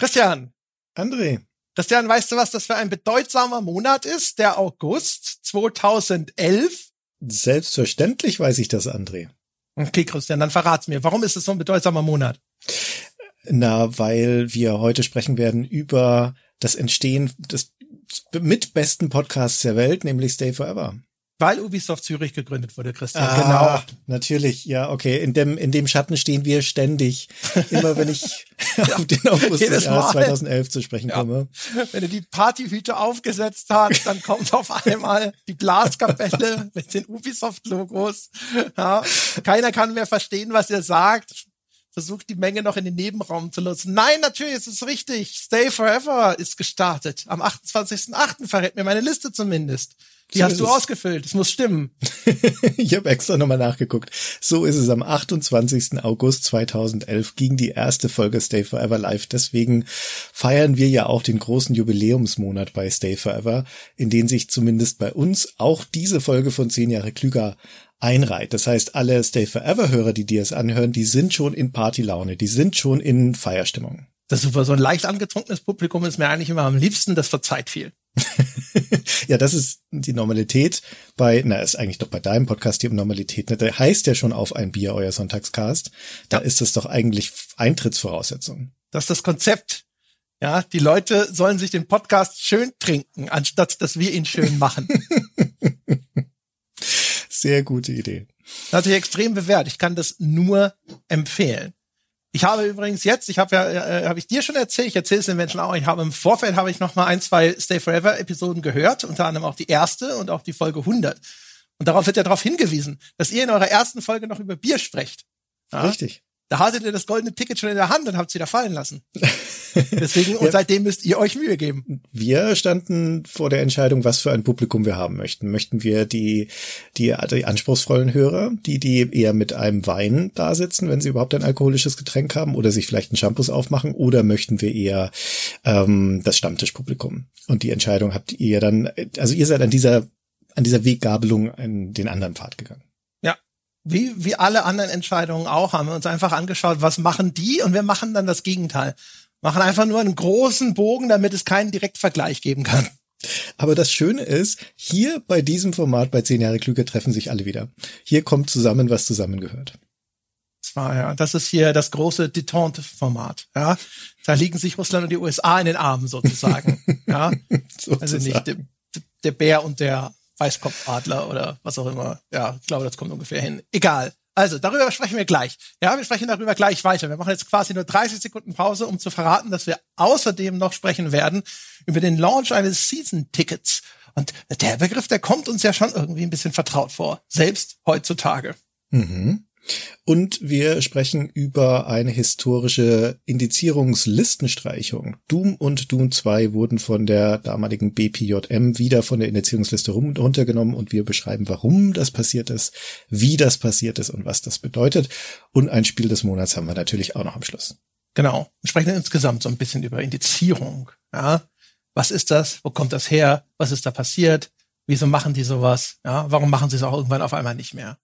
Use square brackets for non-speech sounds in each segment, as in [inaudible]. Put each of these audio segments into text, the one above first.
Christian. André. Christian, weißt du, was das für ein bedeutsamer Monat ist? Der August 2011? Selbstverständlich weiß ich das, André. Okay, Christian, dann verrat's mir. Warum ist es so ein bedeutsamer Monat? Na, weil wir heute sprechen werden über das Entstehen des mitbesten Podcasts der Welt, nämlich Stay Forever. Weil Ubisoft Zürich gegründet wurde, Christian. Ah, genau. Natürlich, ja, okay. In dem, in dem Schatten stehen wir ständig. Immer wenn ich [laughs] auf den August des Jahres 2011 zu sprechen ja. komme. Wenn er die Partyhüte aufgesetzt hat, dann kommt auf einmal die Blaskapelle [laughs] mit den Ubisoft-Logos. Ja. Keiner kann mehr verstehen, was er sagt versucht die Menge noch in den Nebenraum zu nutzen. Nein, natürlich ist es richtig. Stay Forever ist gestartet. Am 28.08. verrät mir meine Liste zumindest. Die so hast du ausgefüllt. Es muss stimmen. [laughs] ich habe extra nochmal nachgeguckt. So ist es. Am 28. August 2011 ging die erste Folge Stay Forever live. Deswegen feiern wir ja auch den großen Jubiläumsmonat bei Stay Forever, in den sich zumindest bei uns auch diese Folge von 10 Jahre klüger einreiht. Das heißt, alle Stay Forever Hörer, die dir es anhören, die sind schon in Partylaune, die sind schon in Feierstimmung. Das ist super. So ein leicht angetrunkenes Publikum ist mir eigentlich immer am liebsten. Das verzeiht viel. [laughs] ja, das ist die Normalität bei, na, ist eigentlich doch bei deinem Podcast die Normalität, ne? Der heißt ja schon auf ein Bier, euer Sonntagscast. Da ja. ist es doch eigentlich Eintrittsvoraussetzung. Das ist das Konzept. Ja, die Leute sollen sich den Podcast schön trinken, anstatt dass wir ihn schön machen. [laughs] Sehr gute Idee. Das hat sich extrem bewährt. Ich kann das nur empfehlen. Ich habe übrigens jetzt, ich habe ja, äh, habe ich dir schon erzählt, ich erzähle es den Menschen auch, ich habe im Vorfeld habe ich noch mal ein, zwei Stay Forever Episoden gehört, unter anderem auch die erste und auch die Folge 100. Und darauf wird ja darauf hingewiesen, dass ihr in eurer ersten Folge noch über Bier sprecht. Ja? Richtig. Da hattet ihr das goldene Ticket schon in der Hand und habt es wieder fallen lassen. [laughs] Deswegen, und seitdem müsst ihr euch Mühe geben. Wir standen vor der Entscheidung, was für ein Publikum wir haben möchten. Möchten wir die, die, die anspruchsvollen Hörer, die, die eher mit einem Wein da sitzen, wenn sie überhaupt ein alkoholisches Getränk haben oder sich vielleicht einen Shampoos aufmachen, oder möchten wir eher ähm, das Stammtischpublikum? Und die Entscheidung habt ihr dann, also ihr seid an dieser, an dieser Weggabelung in den anderen Pfad gegangen wie, wie alle anderen Entscheidungen auch, haben wir uns einfach angeschaut, was machen die und wir machen dann das Gegenteil. Machen einfach nur einen großen Bogen, damit es keinen Direktvergleich geben kann. Aber das Schöne ist, hier bei diesem Format bei 10 Jahre Klüger treffen sich alle wieder. Hier kommt zusammen, was zusammengehört. Das war ja, das ist hier das große Detente-Format. Ja, da liegen sich Russland und die USA in den Armen sozusagen. [laughs] ja, sozusagen. also nicht der, der Bär und der Weißkopfadler oder was auch immer. Ja, ich glaube, das kommt ungefähr hin. Egal. Also, darüber sprechen wir gleich. Ja, wir sprechen darüber gleich weiter. Wir machen jetzt quasi nur 30 Sekunden Pause, um zu verraten, dass wir außerdem noch sprechen werden über den Launch eines Season-Tickets. Und der Begriff, der kommt uns ja schon irgendwie ein bisschen vertraut vor. Selbst heutzutage. Mhm. Und wir sprechen über eine historische Indizierungslistenstreichung. Doom und Doom 2 wurden von der damaligen BPJM wieder von der Indizierungsliste runtergenommen und wir beschreiben, warum das passiert ist, wie das passiert ist und was das bedeutet. Und ein Spiel des Monats haben wir natürlich auch noch am Schluss. Genau. Wir sprechen insgesamt so ein bisschen über Indizierung. Ja? Was ist das? Wo kommt das her? Was ist da passiert? Wieso machen die sowas? Ja? Warum machen sie es auch irgendwann auf einmal nicht mehr?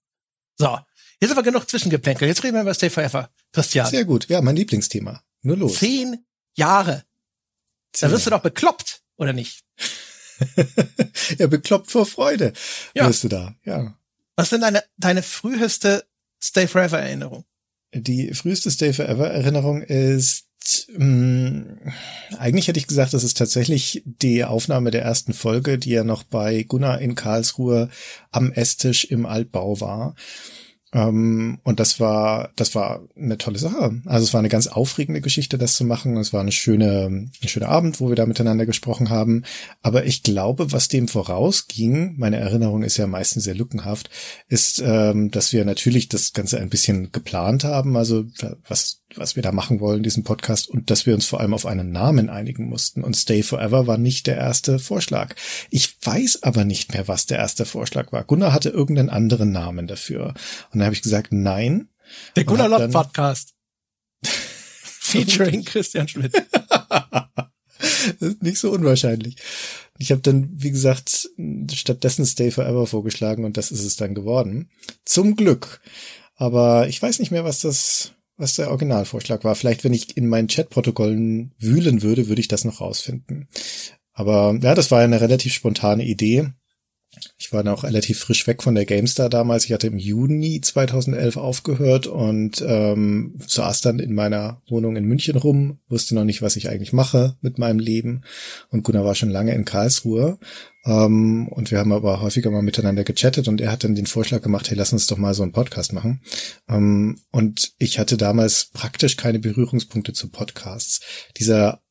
So, Jetzt aber genug Zwischengeplänkel. Jetzt reden wir über Stay Forever. Christian. Sehr gut. Ja, mein Lieblingsthema. Nur los. Zehn Jahre. Zehn. Da wirst du doch bekloppt, oder nicht? [laughs] ja, bekloppt vor Freude. Ja. Wirst du da, ja. Was sind deine, deine früheste Stay Forever Erinnerung? Die früheste Stay Forever Erinnerung ist mh, hm, eigentlich hätte ich gesagt, das ist tatsächlich die Aufnahme der ersten Folge, die ja noch bei Gunnar in Karlsruhe am Esstisch im Altbau war. Ähm, und das war, das war eine tolle Sache. Also es war eine ganz aufregende Geschichte, das zu machen. Es war eine schöne, ein schöner Abend, wo wir da miteinander gesprochen haben. Aber ich glaube, was dem vorausging, meine Erinnerung ist ja meistens sehr lückenhaft, ist, ähm, dass wir natürlich das Ganze ein bisschen geplant haben. Also was was wir da machen wollen, diesen Podcast, und dass wir uns vor allem auf einen Namen einigen mussten. Und Stay Forever war nicht der erste Vorschlag. Ich weiß aber nicht mehr, was der erste Vorschlag war. Gunnar hatte irgendeinen anderen Namen dafür. Und dann habe ich gesagt, nein. Der Gunnar Lott Podcast. [laughs] Featuring Christian Schmidt. [laughs] das ist nicht so unwahrscheinlich. Ich habe dann, wie gesagt, stattdessen Stay Forever vorgeschlagen und das ist es dann geworden. Zum Glück. Aber ich weiß nicht mehr, was das was der Originalvorschlag war. Vielleicht, wenn ich in meinen Chatprotokollen wühlen würde, würde ich das noch rausfinden. Aber ja, das war eine relativ spontane Idee. Ich war auch relativ frisch weg von der GameStar damals. Ich hatte im Juni 2011 aufgehört und ähm, saß dann in meiner Wohnung in München rum, wusste noch nicht, was ich eigentlich mache mit meinem Leben. Und Gunnar war schon lange in Karlsruhe. Ähm, und wir haben aber häufiger mal miteinander gechattet und er hat dann den Vorschlag gemacht, hey, lass uns doch mal so einen Podcast machen. Ähm, und ich hatte damals praktisch keine Berührungspunkte zu Podcasts. Dieser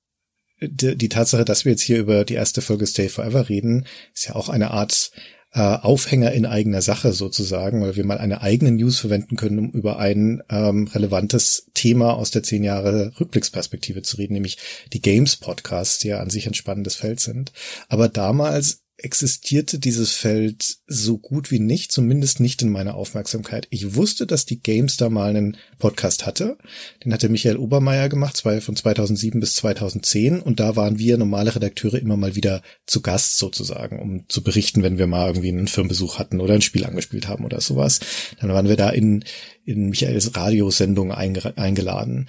die, die Tatsache, dass wir jetzt hier über die erste Folge Stay Forever reden, ist ja auch eine Art äh, Aufhänger in eigener Sache sozusagen, weil wir mal eine eigene News verwenden können, um über ein ähm, relevantes Thema aus der zehn Jahre Rückblicksperspektive zu reden, nämlich die Games Podcasts, die ja an sich ein spannendes Feld sind. Aber damals existierte dieses Feld so gut wie nicht, zumindest nicht in meiner Aufmerksamkeit. Ich wusste, dass die GameStar mal einen Podcast hatte. Den hatte Michael Obermeier gemacht, von 2007 bis 2010. Und da waren wir normale Redakteure immer mal wieder zu Gast sozusagen, um zu berichten, wenn wir mal irgendwie einen Firmenbesuch hatten oder ein Spiel angespielt haben oder sowas. Dann waren wir da in, in Michaels Radiosendung eingeladen.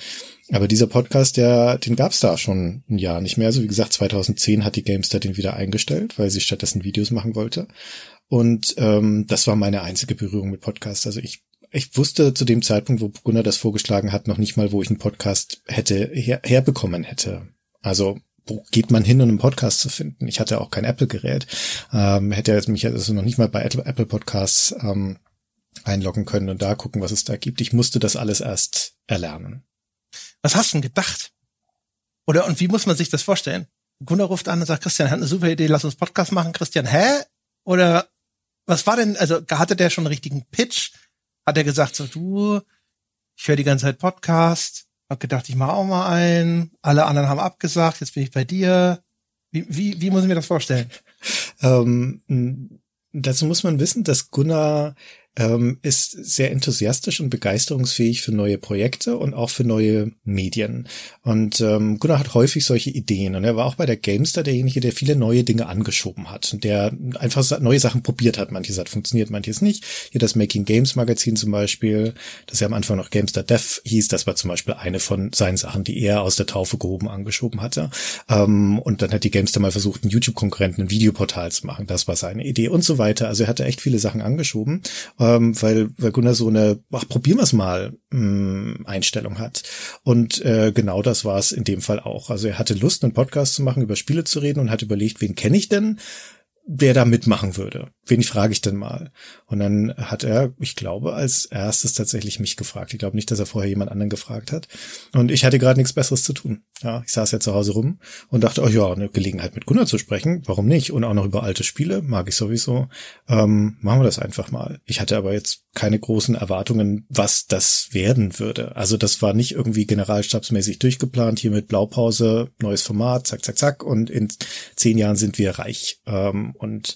Aber dieser Podcast, der, den gab's da schon ein Jahr nicht mehr. Also wie gesagt, 2010 hat die Gamestar den wieder eingestellt, weil sie stattdessen Videos machen wollte. Und ähm, das war meine einzige Berührung mit Podcasts. Also ich, ich wusste zu dem Zeitpunkt, wo Gunnar das vorgeschlagen hat, noch nicht mal, wo ich einen Podcast hätte her, herbekommen hätte. Also wo geht man hin, um einen Podcast zu finden? Ich hatte auch kein Apple-Gerät, ähm, hätte jetzt mich also noch nicht mal bei Apple Podcasts ähm, einloggen können und da gucken, was es da gibt. Ich musste das alles erst erlernen. Was hast du denn gedacht? Oder und wie muss man sich das vorstellen? Gunnar ruft an und sagt, Christian, hat eine super Idee, lass uns Podcast machen. Christian, hä? Oder was war denn, also hatte der schon einen richtigen Pitch? Hat er gesagt, so du, ich höre die ganze Zeit Podcast, hab gedacht, ich mache auch mal einen, alle anderen haben abgesagt, jetzt bin ich bei dir. Wie, wie, wie muss ich mir das vorstellen? [laughs] Ähm, dazu muss man wissen, dass Gunnar ähm, ist sehr enthusiastisch und begeisterungsfähig für neue Projekte und auch für neue Medien. Und ähm, Gunnar hat häufig solche Ideen. Und er war auch bei der Gamestar derjenige, der viele neue Dinge angeschoben hat und der einfach neue Sachen probiert hat. Manches hat funktioniert, manches nicht. Hier das Making Games Magazin zum Beispiel, das ja am Anfang noch Gamestar Dev hieß, das war zum Beispiel eine von seinen Sachen, die er aus der Taufe gehoben angeschoben hatte. Ähm, und dann hat die Gamestar mal versucht, einen YouTube-Konkurrenten, ein Videoportal zu machen. Das war seine Idee und so weiter. Also er hatte echt viele Sachen angeschoben ähm, weil, weil Gunnar so eine, ach, probieren wir mal, mh, mm, Einstellung hat. Und äh, genau das war es in dem Fall auch. Also er hatte Lust, einen Podcast zu machen, über Spiele zu reden und hat überlegt, wen kenne ich denn? Wer da mitmachen würde. Wen frage ich denn mal? Und dann hat er, ich glaube, als erstes tatsächlich mich gefragt. Ich glaube nicht, dass er vorher jemand anderen gefragt hat. Und ich hatte gerade nichts Besseres zu tun. Ja, ich saß ja zu Hause rum und dachte, oh ja, eine Gelegenheit mit Gunnar zu sprechen, warum nicht? Und auch noch über alte Spiele, mag ich sowieso. Ähm, machen wir das einfach mal. Ich hatte aber jetzt keine großen Erwartungen, was das werden würde. Also das war nicht irgendwie generalstabsmäßig durchgeplant, hier mit Blaupause, neues Format, zack, zack, zack. Und in zehn Jahren sind wir reich. Ähm, und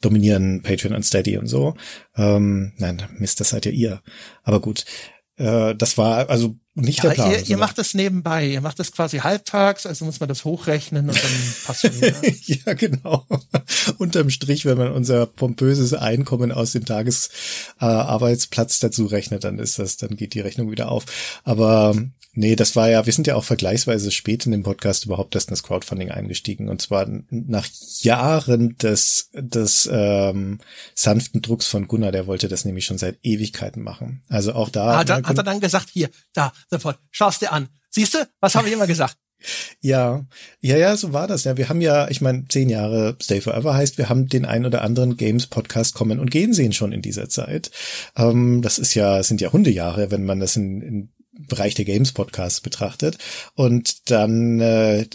dominieren Patreon und Steady und so. Ähm, nein, Mist, das seid ja ihr. Aber gut, äh, das war also nicht ja, der Plan. Ihr, ihr macht das nebenbei, ihr macht das quasi halbtags, also muss man das hochrechnen und dann passt schon wieder. ja, genau. [laughs] Unterm Strich, wenn man unser pompöses Einkommen aus dem Tagesarbeitsplatz äh, dazu rechnet, dann ist das, dann geht die Rechnung wieder auf. Aber Nee, das war ja, wir sind ja auch vergleichsweise spät in dem Podcast überhaupt erst in das Crowdfunding eingestiegen. Und zwar nach Jahren des, des ähm, sanften Drucks von Gunnar, der wollte das nämlich schon seit Ewigkeiten machen. Also auch da. Hat, er, hat er dann gesagt, hier, da, sofort, schaust dir an. Siehst du, was habe ich immer gesagt? [laughs] Ja, ja, ja, so war das. Ja, wir haben ja, ich meine, zehn Jahre Stay Forever heißt, wir haben den ein oder anderen Games Podcast kommen und gehen sehen schon in dieser Zeit. Ähm, das ist ja, sind ja Hundejahre, wenn man das in, in Bereich der Games Podcasts betrachtet. Und dann, äh,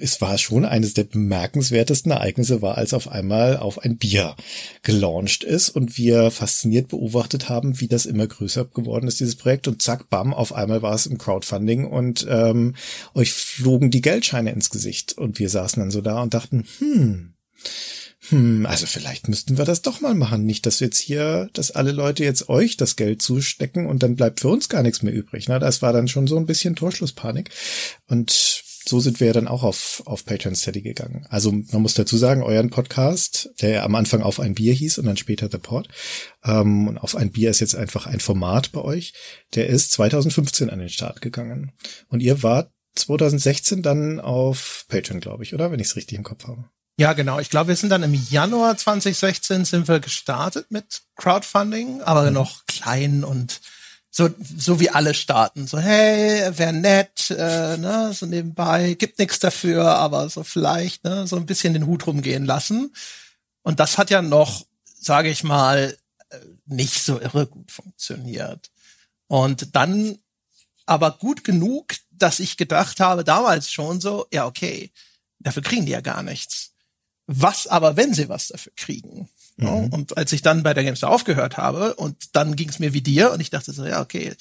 es war schon eines der bemerkenswertesten Ereignisse war, als auf einmal auf ein Bier gelauncht ist und wir fasziniert beobachtet haben, wie das immer größer geworden ist, dieses Projekt. Und zack, bam, auf einmal war es im Crowdfunding und ähm, euch flogen die Geldscheine ins Gesicht. Und wir saßen dann so da und dachten, hm, hm, also vielleicht müssten wir das doch mal machen. Nicht, dass wir jetzt hier, dass alle Leute jetzt euch das Geld zustecken und dann bleibt für uns gar nichts mehr übrig. Ne? Das war dann schon so ein bisschen Torschlusspanik. Und so sind wir ja dann auch auf, auf Patreon Steady gegangen. Also man muss dazu sagen, euren Podcast, der am Anfang auf ein Bier hieß und dann später The Pod, ähm, und auf ein Bier ist jetzt einfach ein Format bei euch, der ist 2015 an den Start gegangen. Und ihr wart 2016 dann auf Patreon, glaube ich, oder? Wenn ich es richtig im Kopf habe. Ja, genau. Ich glaube, wir sind dann im Januar 2016 sind wir gestartet mit Crowdfunding, aber mhm. noch klein und so, so wie alle starten. So, hey, wär nett, äh, ne, so nebenbei, gibt nichts dafür, aber so vielleicht, ne, so ein bisschen den Hut rumgehen lassen. Und das hat ja noch, sage ich mal, äh, nicht so irre gut funktioniert. Und dann aber gut genug, dass ich gedacht habe, damals schon so, ja, okay, dafür kriegen die ja gar nichts. Was aber, wenn sie was dafür kriegen? Mhm. Und als ich dann bei der Gamestar aufgehört habe und dann ging es mir wie dir und ich dachte so, ja, okay,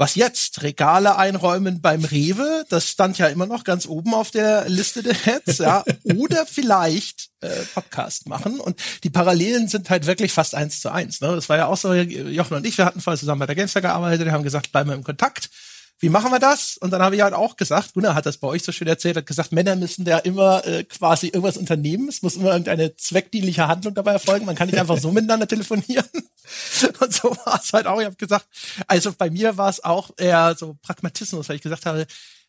was jetzt? Regale einräumen beim Rewe, das stand ja immer noch ganz oben auf der Liste der Heads, ja. [laughs] Oder vielleicht äh, Podcast machen. Und die Parallelen sind halt wirklich fast eins zu eins. Ne? Das war ja auch so, Jochen und ich, wir hatten vorher zusammen bei der Gamestar gearbeitet, wir haben gesagt, bleiben wir im Kontakt wie machen wir das? Und dann habe ich halt auch gesagt, Gunnar hat das bei euch so schön erzählt, hat gesagt, Männer müssen da immer äh, quasi irgendwas unternehmen. Es muss immer irgendeine zweckdienliche Handlung dabei erfolgen. Man kann nicht einfach so [laughs] miteinander telefonieren. [laughs] Und so war es halt auch. Ich habe gesagt, also bei mir war es auch eher so Pragmatismus, weil ich gesagt habe,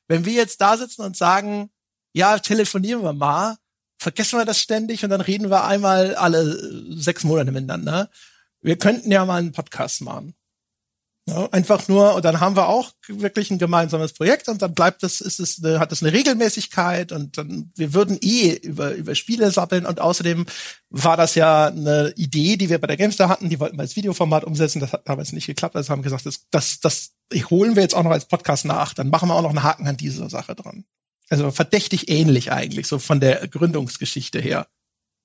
wenn wir jetzt da sitzen und sagen, ja, telefonieren wir mal, vergessen wir das ständig und dann reden wir einmal alle sechs Monate miteinander. Wir könnten ja mal einen Podcast machen. Einfach nur, und dann haben wir auch wirklich ein gemeinsames Projekt und dann bleibt es, ist es, eine, hat es eine Regelmäßigkeit und dann, wir würden eh über, über Spiele sappeln und außerdem war das ja eine Idee, die wir bei der Gamestar hatten, die wollten wir als Videoformat umsetzen, das hat damals nicht geklappt, also haben gesagt, das, das, das holen wir jetzt auch noch als Podcast nach, dann machen wir auch noch einen Haken an diese Sache dran. Also verdächtig ähnlich eigentlich, so von der Gründungsgeschichte her.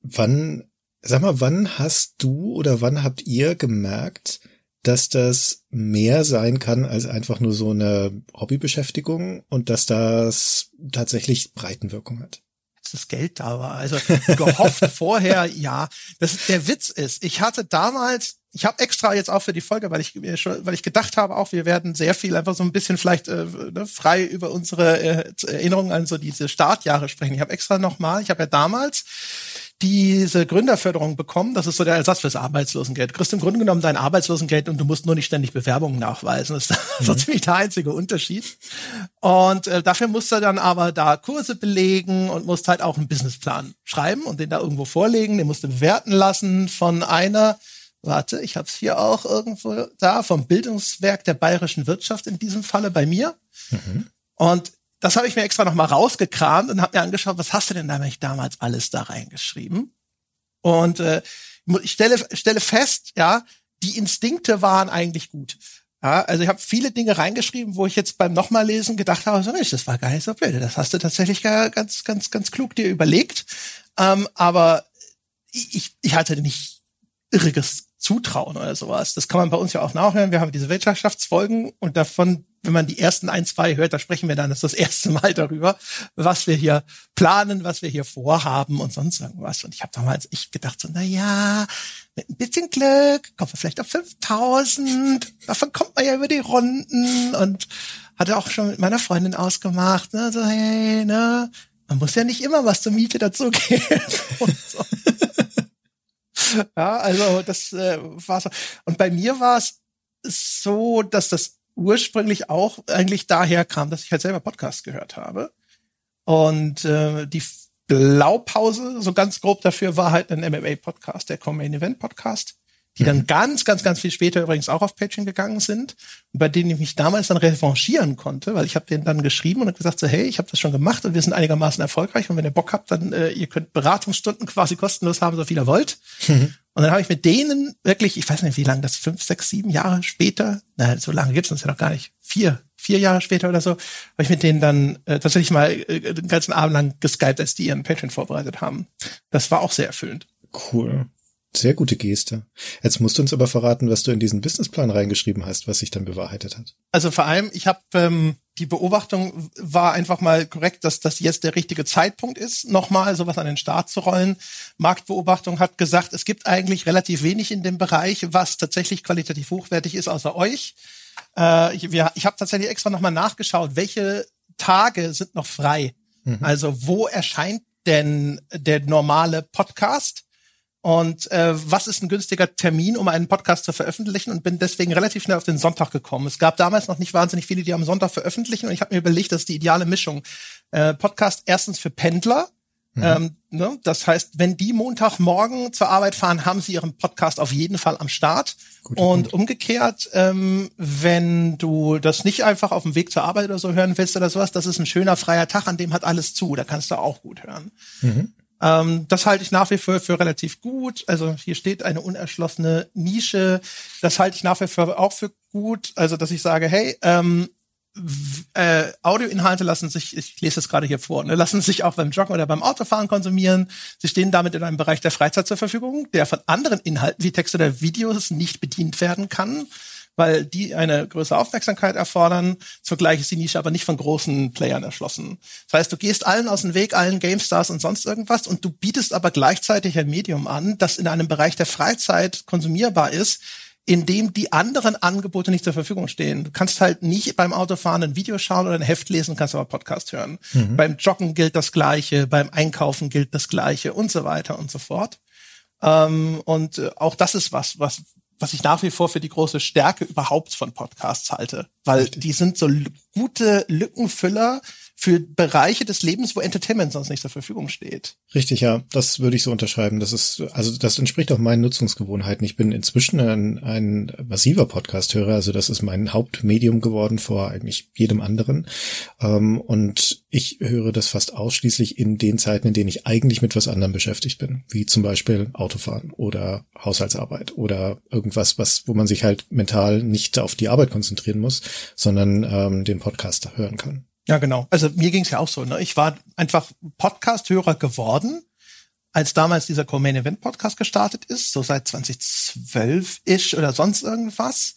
Wann, sag mal, wann hast du oder wann habt ihr gemerkt, dass das mehr sein kann als einfach nur so eine Hobbybeschäftigung und dass das tatsächlich Breitenwirkung hat. Das Geld da war. Also gehofft [laughs] vorher, ja. Das, der Witz ist, ich hatte damals, ich habe extra jetzt auch für die Folge, weil ich mir schon, weil ich gedacht habe, auch wir werden sehr viel einfach so ein bisschen vielleicht äh, ne, frei über unsere äh, Erinnerungen an so diese Startjahre sprechen. Ich habe extra nochmal, ich habe ja damals diese Gründerförderung bekommen. Das ist so der Ersatz fürs Arbeitslosengeld. Du kriegst im Grunde genommen dein Arbeitslosengeld und du musst nur nicht ständig Bewerbungen nachweisen. Das ist [laughs] mhm. so ziemlich der einzige Unterschied. Und äh, dafür musst du dann aber da Kurse belegen und musst halt auch einen Businessplan schreiben und den da irgendwo vorlegen. Den musst du bewerten lassen von einer Warte, ich habe es hier auch irgendwo da vom Bildungswerk der bayerischen Wirtschaft in diesem Falle bei mir. Mhm. Und das habe ich mir extra noch mal rausgekramt und habe mir angeschaut, was hast du denn da eigentlich damals alles da reingeschrieben? Und äh, ich stelle, stelle fest, ja, die Instinkte waren eigentlich gut. Ja, also ich habe viele Dinge reingeschrieben, wo ich jetzt beim nochmal lesen gedacht habe, so Mensch, das war gar nicht so blöd. Das hast du tatsächlich ganz, ganz, ganz klug dir überlegt. Ähm, aber ich, ich hatte nicht irriges Zutrauen oder sowas. Das kann man bei uns ja auch nachhören. Wir haben diese Wirtschaftsfolgen und davon wenn man die ersten ein, zwei hört, da sprechen wir dann das, das erste Mal darüber, was wir hier planen, was wir hier vorhaben und sonst irgendwas. Und ich habe damals ich gedacht so, na ja, mit ein bisschen Glück kommen wir vielleicht auf 5000. Davon kommt man ja über die Runden und hatte auch schon mit meiner Freundin ausgemacht, ne, so hey, ne, man muss ja nicht immer was zur Miete dazugeben. [laughs] und so. [laughs] ja, also das äh, war so. Und bei mir war es so, dass das ursprünglich auch eigentlich daher kam, dass ich halt selber Podcast gehört habe. Und äh, die Blaupause, so ganz grob dafür, war halt ein MMA-Podcast, der Com-Main Event Podcast, die mhm. dann ganz, ganz, ganz viel später übrigens auch auf Patreon gegangen sind, und bei denen ich mich damals dann revanchieren konnte, weil ich habe denen dann geschrieben und gesagt so, hey, ich habe das schon gemacht und wir sind einigermaßen erfolgreich und wenn ihr Bock habt, dann äh, ihr könnt Beratungsstunden [laughs] quasi kostenlos haben, so viel ihr wollt. Mhm. Und dann habe ich mit denen wirklich, ich weiß nicht, wie lange das, fünf, sechs, sieben Jahre später, na, so lange gibt's uns ja noch gar nicht, vier, vier Jahre später oder so, habe ich mit denen dann äh, tatsächlich mal äh, den ganzen Abend lang geskypt, als die ihren Patreon vorbereitet haben. Das war auch sehr erfüllend. Cool. Sehr gute Geste. Jetzt musst du uns aber verraten, was du in diesen Businessplan reingeschrieben hast, was sich dann bewahrheitet hat. Also vor allem, ich habe ähm, die Beobachtung war einfach mal korrekt, dass das jetzt der richtige Zeitpunkt ist, nochmal sowas an den Start zu rollen. Marktbeobachtung hat gesagt, es gibt eigentlich relativ wenig in dem Bereich, was tatsächlich qualitativ hochwertig ist, außer euch. Äh, ich ich habe tatsächlich extra nochmal nachgeschaut, welche Tage sind noch frei. Mhm. Also wo erscheint denn der normale Podcast? Und äh, was ist ein günstiger Termin, um einen Podcast zu veröffentlichen? Und bin deswegen relativ schnell auf den Sonntag gekommen. Es gab damals noch nicht wahnsinnig viele, die am Sonntag veröffentlichen. Und ich habe mir überlegt, das ist die ideale Mischung. Äh, Podcast erstens für Pendler. Mhm. Ähm, ne? Das heißt, wenn die Montagmorgen zur Arbeit fahren, haben sie ihren Podcast auf jeden Fall am Start. Gut, und gut. umgekehrt, ähm, wenn du das nicht einfach auf dem Weg zur Arbeit oder so hören willst oder sowas, das ist ein schöner freier Tag, an dem hat alles zu. Da kannst du auch gut hören. Mhm. Ähm, das halte ich nach wie vor für relativ gut. Also hier steht eine unerschlossene Nische. Das halte ich nach wie vor auch für gut. Also dass ich sage, hey, ähm, äh, Audioinhalte lassen sich, ich lese es gerade hier vor, ne, lassen sich auch beim Joggen oder beim Autofahren konsumieren. Sie stehen damit in einem Bereich der Freizeit zur Verfügung, der von anderen Inhalten wie Text oder Videos nicht bedient werden kann weil die eine größere Aufmerksamkeit erfordern. Zugleich ist die Nische aber nicht von großen Playern erschlossen. Das heißt, du gehst allen aus dem Weg, allen GameStars und sonst irgendwas und du bietest aber gleichzeitig ein Medium an, das in einem Bereich der Freizeit konsumierbar ist, in dem die anderen Angebote nicht zur Verfügung stehen. Du kannst halt nicht beim Autofahren ein Video schauen oder ein Heft lesen, kannst aber Podcast hören. Mhm. Beim Joggen gilt das Gleiche, beim Einkaufen gilt das Gleiche und so weiter und so fort. Ähm, und äh, auch das ist was, was was ich nach wie vor für die große Stärke überhaupt von Podcasts halte, weil die sind so gute Lückenfüller für Bereiche des Lebens, wo Entertainment sonst nicht zur Verfügung steht. Richtig, ja, das würde ich so unterschreiben. Das ist, also das entspricht auch meinen Nutzungsgewohnheiten. Ich bin inzwischen ein, ein massiver Podcast-Hörer, also das ist mein Hauptmedium geworden vor eigentlich jedem anderen. Ähm, und ich höre das fast ausschließlich in den Zeiten, in denen ich eigentlich mit was anderem beschäftigt bin, wie zum Beispiel Autofahren oder Haushaltsarbeit oder irgendwas, was, wo man sich halt mental nicht auf die Arbeit konzentrieren muss, sondern ähm, den Podcast hören kann. Ja, genau. Also mir ging es ja auch so. Ne? Ich war einfach Podcast-Hörer geworden, als damals dieser Co-Main Event Podcast gestartet ist, so seit 2012 ish oder sonst irgendwas.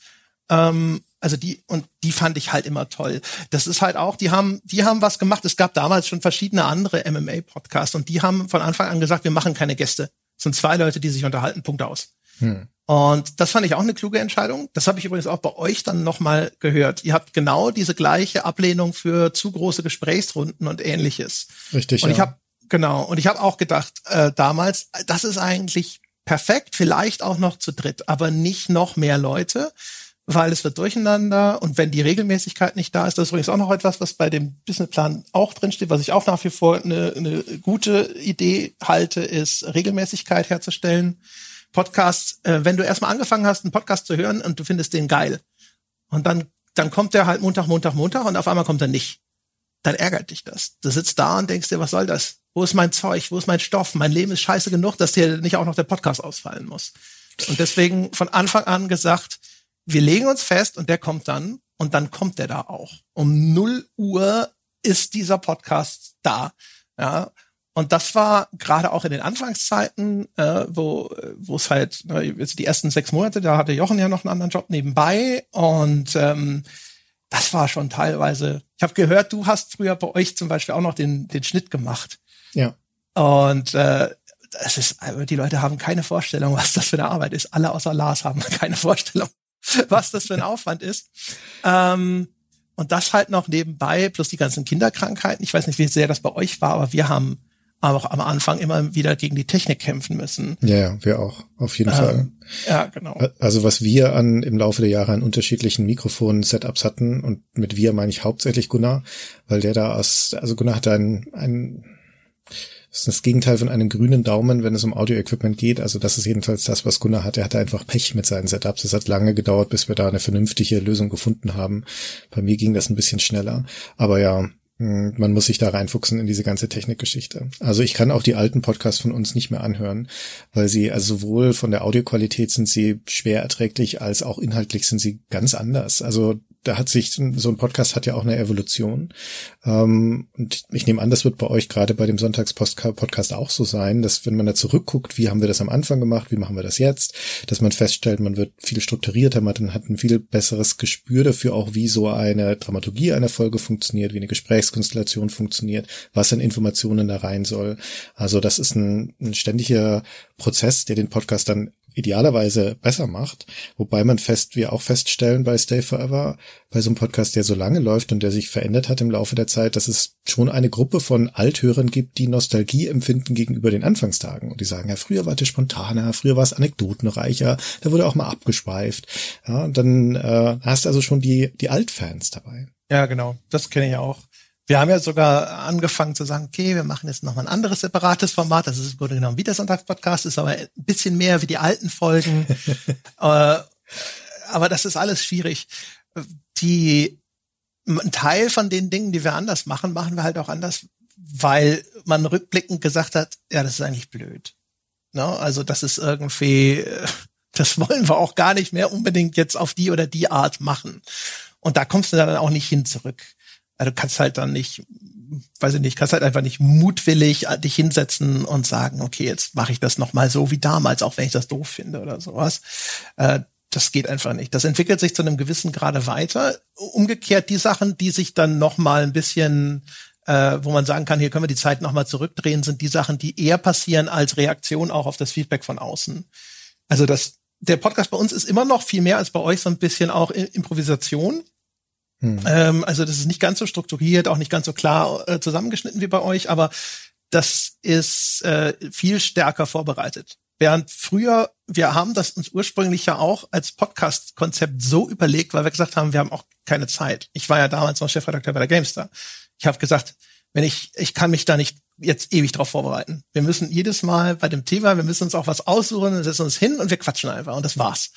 Ähm, also die und die fand ich halt immer toll. Das ist halt auch, die haben, die haben was gemacht. Es gab damals schon verschiedene andere MMA-Podcasts und die haben von Anfang an gesagt, wir machen keine Gäste. Es sind zwei Leute, die sich unterhalten. Punkt aus. Hm. Und das fand ich auch eine kluge Entscheidung. Das habe ich übrigens auch bei euch dann nochmal gehört. Ihr habt genau diese gleiche Ablehnung für zu große Gesprächsrunden und ähnliches. Richtig. Und ja. ich habe genau und ich habe auch gedacht äh, damals, das ist eigentlich perfekt, vielleicht auch noch zu dritt, aber nicht noch mehr Leute, weil es wird durcheinander und wenn die Regelmäßigkeit nicht da ist, das ist übrigens auch noch etwas, was bei dem Businessplan auch drinsteht, was ich auch nach wie vor eine, eine gute Idee halte, ist Regelmäßigkeit herzustellen Podcasts, äh, wenn du erstmal angefangen hast, einen Podcast zu hören und du findest den geil und dann, dann kommt der halt Montag, Montag, Montag und auf einmal kommt er nicht, dann ärgert dich das. Du sitzt da und denkst dir, was soll das? Wo ist mein Zeug? Wo ist mein Stoff? Mein Leben ist scheiße genug, dass dir nicht auch noch der Podcast ausfallen muss. Und deswegen von Anfang an gesagt, wir legen uns fest und der kommt dann und dann kommt der da auch. Um 0 Uhr ist dieser Podcast da. Ja, und das war gerade auch in den Anfangszeiten, äh, wo wo es halt ne, die ersten sechs Monate, da hatte Jochen ja noch einen anderen Job nebenbei und ähm, das war schon teilweise. Ich habe gehört, du hast früher bei euch zum Beispiel auch noch den den Schnitt gemacht. Ja. Und äh, es ist, die Leute haben keine Vorstellung, was das für eine Arbeit ist. Alle außer Lars haben [laughs] keine Vorstellung, was das für ein Aufwand ist. Ähm, und das halt noch nebenbei, plus die ganzen Kinderkrankheiten. Ich weiß nicht, wie sehr das bei euch war, aber wir haben aber auch am Anfang immer wieder gegen die Technik kämpfen müssen. Ja, ja wir auch, auf jeden ähm, Fall. Ja, genau. Also was wir an im Laufe der Jahre an unterschiedlichen Mikrofonen-Setups hatten, und mit wir meine ich hauptsächlich Gunnar, weil der da aus, also Gunnar hat ein, ein das ist das Gegenteil von einem grünen Daumen, wenn es um Audio-Equipment geht. Also das ist jedenfalls das, was Gunnar hat. Er hatte einfach Pech mit seinen Setups. Es hat lange gedauert, bis wir da eine vernünftige Lösung gefunden haben. Bei mir ging das ein bisschen schneller. Aber ja, man muss sich da reinfuchsen in diese ganze Technikgeschichte. Also ich kann auch die alten Podcasts von uns nicht mehr anhören, weil sie, also sowohl von der Audioqualität sind sie schwer erträglich, als auch inhaltlich sind sie ganz anders. Also da hat sich, so ein Podcast hat ja auch eine Evolution. Ähm, und ich nehme an, das wird bei euch gerade bei dem Sonntagspodcast auch so sein, dass wenn man da zurückguckt, wie haben wir das am Anfang gemacht, wie machen wir das jetzt, dass man feststellt, man wird viel strukturierter, man hat ein viel besseres Gespür dafür auch, wie so eine Dramaturgie einer Folge funktioniert, wie eine Gesprächskonstellation funktioniert, was an Informationen da rein soll. Also das ist ein, ein ständiger Prozess, der den Podcast dann idealerweise besser macht. Wobei man fest, wir auch feststellen bei Stay Forever, bei so einem Podcast, der so lange läuft und der sich verändert hat im Laufe der Zeit, dass es schon eine Gruppe von Althörern gibt, die Nostalgie empfinden gegenüber den Anfangstagen. Und die sagen, ja, früher war das spontaner, früher war es anekdotenreicher, da wurde auch mal abgeschweift. Ja, dann äh, hast also schon die, die Altfans dabei. Ja, genau. Das kenne ich auch. Wir haben ja sogar angefangen zu sagen, okay, wir machen jetzt nochmal ein anderes separates Format. Das ist im Grunde genommen wie der Sonntagspodcast, ist aber ein bisschen mehr wie die alten Folgen. [laughs] äh, aber das ist alles schwierig. Die, ein Teil von den Dingen, die wir anders machen, machen wir halt auch anders, weil man rückblickend gesagt hat, ja, das ist eigentlich blöd. Ne? Also das ist irgendwie, [laughs] das wollen wir auch gar nicht mehr unbedingt jetzt auf die oder die Art machen. Und da kommst du dann auch nicht hin zurück. Also du kannst halt dann nicht, weiß ich nicht, kannst halt einfach nicht mutwillig dich hinsetzen und sagen, okay, jetzt mache ich das nochmal so wie damals, auch wenn ich das doof finde oder sowas. Äh, das geht einfach nicht. Das entwickelt sich zu einem gewissen Grade weiter. Umgekehrt die Sachen, die sich dann nochmal ein bisschen äh, wo man sagen kann, hier können wir die Zeit nochmal zurückdrehen, sind die Sachen, die eher passieren als Reaktion auch auf das Feedback von außen. Also das, der Podcast bei uns ist immer noch viel mehr als bei euch so ein bisschen auch Improvisation. Hm. Ähm, also das ist nicht ganz so strukturiert, auch nicht ganz so klar äh, zusammengeschnitten wie bei euch, aber das ist äh, viel stärker vorbereitet. Während früher, wir haben das uns ursprünglich ja auch als Podcast-Konzept so überlegt, weil wir gesagt haben, wir haben auch keine Zeit. Ich war ja damals noch Chefredakteur bei der GameStar. Ich habe gesagt, wenn ich, ich kann mich da nicht jetzt ewig drauf vorbereiten. Wir müssen jedes Mal bei dem Thema, wir müssen uns auch was aussuchen, setzen uns hin und wir quatschen einfach und das war's.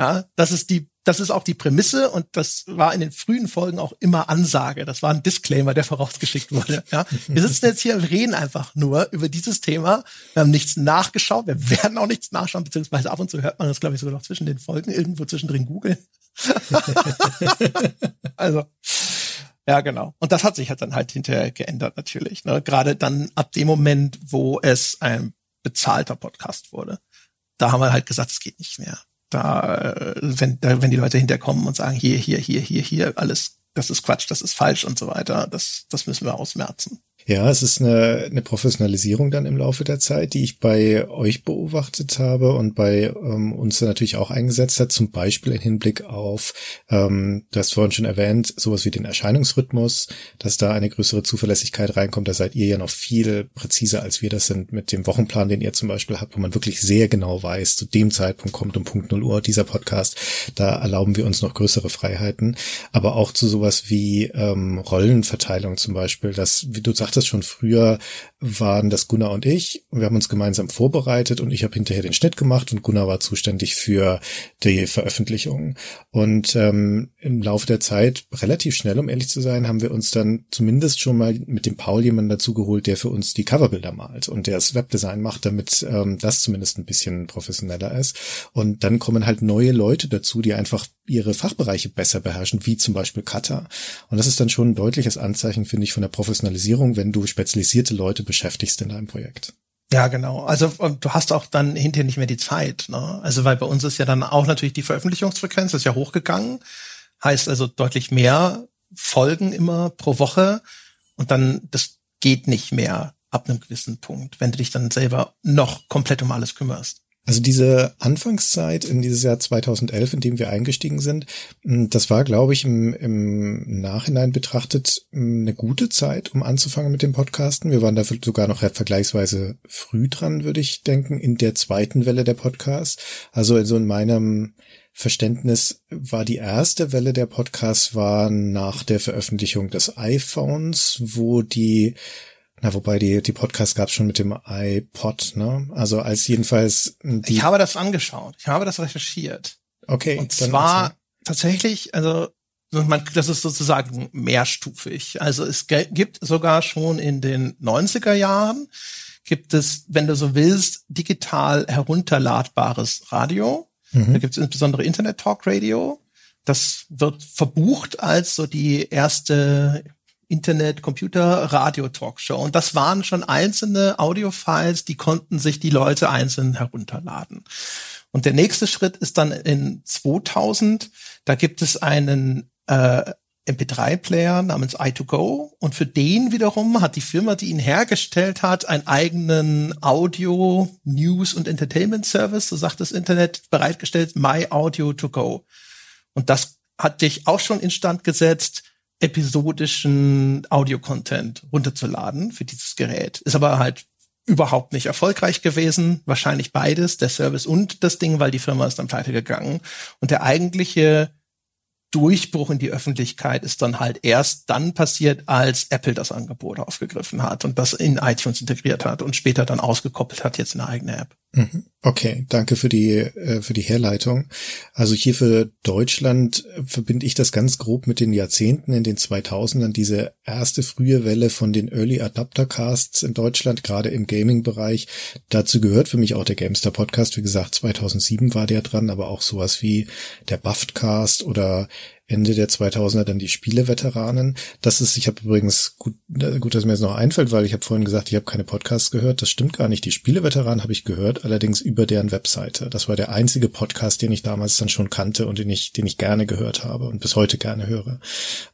Ja, das ist die, das ist auch die Prämisse und das war in den frühen Folgen auch immer Ansage. Das war ein Disclaimer, der [laughs] vorausgeschickt wurde. Ja, wir sitzen jetzt hier und reden einfach nur über dieses Thema. Wir haben nichts nachgeschaut. Wir werden auch nichts nachschauen, beziehungsweise ab und zu hört man das, glaube ich, sogar noch zwischen den Folgen irgendwo zwischendrin googeln. [laughs] also, ja, genau. Und das hat sich halt dann halt hinterher geändert natürlich. Ne? Gerade dann ab dem Moment, wo es ein bezahlter Podcast wurde. Da haben wir halt gesagt, es geht nicht mehr da, äh, wenn, da, wenn die Leute hinterkommen und sagen, hier, hier, hier, hier, hier, alles, das ist Quatsch, das ist falsch und so weiter, das, das müssen wir ausmerzen. Ja, es ist eine, eine Professionalisierung dann im Laufe der Zeit, die ich bei euch beobachtet habe und bei ähm, uns natürlich auch eingesetzt hat, zum Beispiel im Hinblick auf, ähm, du hast vorhin schon erwähnt, sowas wie den Erscheinungsrhythmus, dass da eine größere Zuverlässigkeit reinkommt. Da seid ihr ja noch viel präziser, als wir das sind mit dem Wochenplan, den ihr zum Beispiel habt, wo man wirklich sehr genau weiß, zu dem Zeitpunkt kommt um Punkt 0 Uhr dieser Podcast. Da erlauben wir uns noch größere Freiheiten, aber auch zu sowas wie ähm, Rollenverteilung zum Beispiel, dass, wie du sagtest, das schon früher, waren das Gunnar und ich. Wir haben uns gemeinsam vorbereitet und ich habe hinterher den Schnitt gemacht und Gunnar war zuständig für die Veröffentlichung. Und ähm, im Laufe der Zeit, relativ schnell, um ehrlich zu sein, haben wir uns dann zumindest schon mal mit dem Paul jemanden dazu geholt, der für uns die Coverbilder malt und der das Webdesign macht, damit ähm, das zumindest ein bisschen professioneller ist. Und dann kommen halt neue Leute dazu, die einfach ihre Fachbereiche besser beherrschen, wie zum Beispiel Cutter. Und das ist dann schon ein deutliches Anzeichen, finde ich, von der Professionalisierung, wenn du spezialisierte Leute beschäftigst in deinem Projekt. Ja, genau. Also du hast auch dann hinterher nicht mehr die Zeit. Ne? Also weil bei uns ist ja dann auch natürlich die Veröffentlichungsfrequenz ist ja hochgegangen, heißt also deutlich mehr Folgen immer pro Woche und dann das geht nicht mehr ab einem gewissen Punkt, wenn du dich dann selber noch komplett um alles kümmerst. Also diese Anfangszeit in dieses Jahr 2011, in dem wir eingestiegen sind, hm, das war, glaube ich, im, im Nachhinein betrachtet hm, eine gute Zeit, um anzufangen mit dem Podcasten. Wir waren da sogar noch vergleichsweise früh dran, würde ich denken, in der zweiten Welle der Podcasts. Also, also in meinem Verständnis war die erste Welle der Podcasts war nach der Veröffentlichung des iPhones, wo die na, wobei die, die Podcast gab es schon mit dem iPod, ne? Also als jedenfalls. Die ich habe das angeschaut. Ich habe das recherchiert. Okay. Und zwar tatsächlich, also man, das ist sozusagen mehrstufig. Also es gibt sogar schon in den 90er Jahren gibt es, wenn du so willst, digital herunterladbares Radio. Mhm. Da gibt es insbesondere Internet Talk Radio. Das wird verbucht als so die erste Internet, Computer, Radio, Talkshow. Und das waren schon einzelne Audiofiles, die konnten sich die Leute einzeln herunterladen. Und der nächste Schritt ist dann in 2000. Da gibt es einen äh, MP3-Player namens i2Go und für den wiederum hat die Firma, die ihn hergestellt hat, einen eigenen Audio, News und Entertainment Service, so sagt das Internet, bereitgestellt, My Audio to Go. Und das hat dich auch schon instand gesetzt, episodischen Audio-Content runterzuladen für dieses Gerät. Ist aber halt überhaupt nicht erfolgreich gewesen. Wahrscheinlich beides, der Service und das Ding, weil die Firma ist dann pleite gegangen. Und der eigentliche Durchbruch in die Öffentlichkeit ist dann halt erst dann passiert, als Apple das Angebot aufgegriffen hat und das in iTunes integriert hat und später dann ausgekoppelt hat jetzt eine eigene App. Mhm. Okay, danke für die äh, für die Herleitung. Also hier für Deutschland verbinde ich das ganz grob mit den Jahrzehnten in den 2000ern diese erste frühe Welle von den Early Adapter Casts in Deutschland, gerade im Gaming Bereich. Dazu gehört für mich auch der Gamester Podcast, wie gesagt, 2007 war der dran, aber auch sowas wie der Buffed Cast oder Ende der 2000er dann die Spieleveteranen. Das ist, ich habe übrigens gut, äh, gut, dass mir jetzt noch einfällt, weil ich habe vorhin gesagt, ich habe keine Podcasts gehört. Das stimmt gar nicht. Die Spieleveteranen habe ich gehört, allerdings über deren Webseite. Das war der einzige Podcast, den ich damals dann schon kannte und den ich, den ich gerne gehört habe und bis heute gerne höre.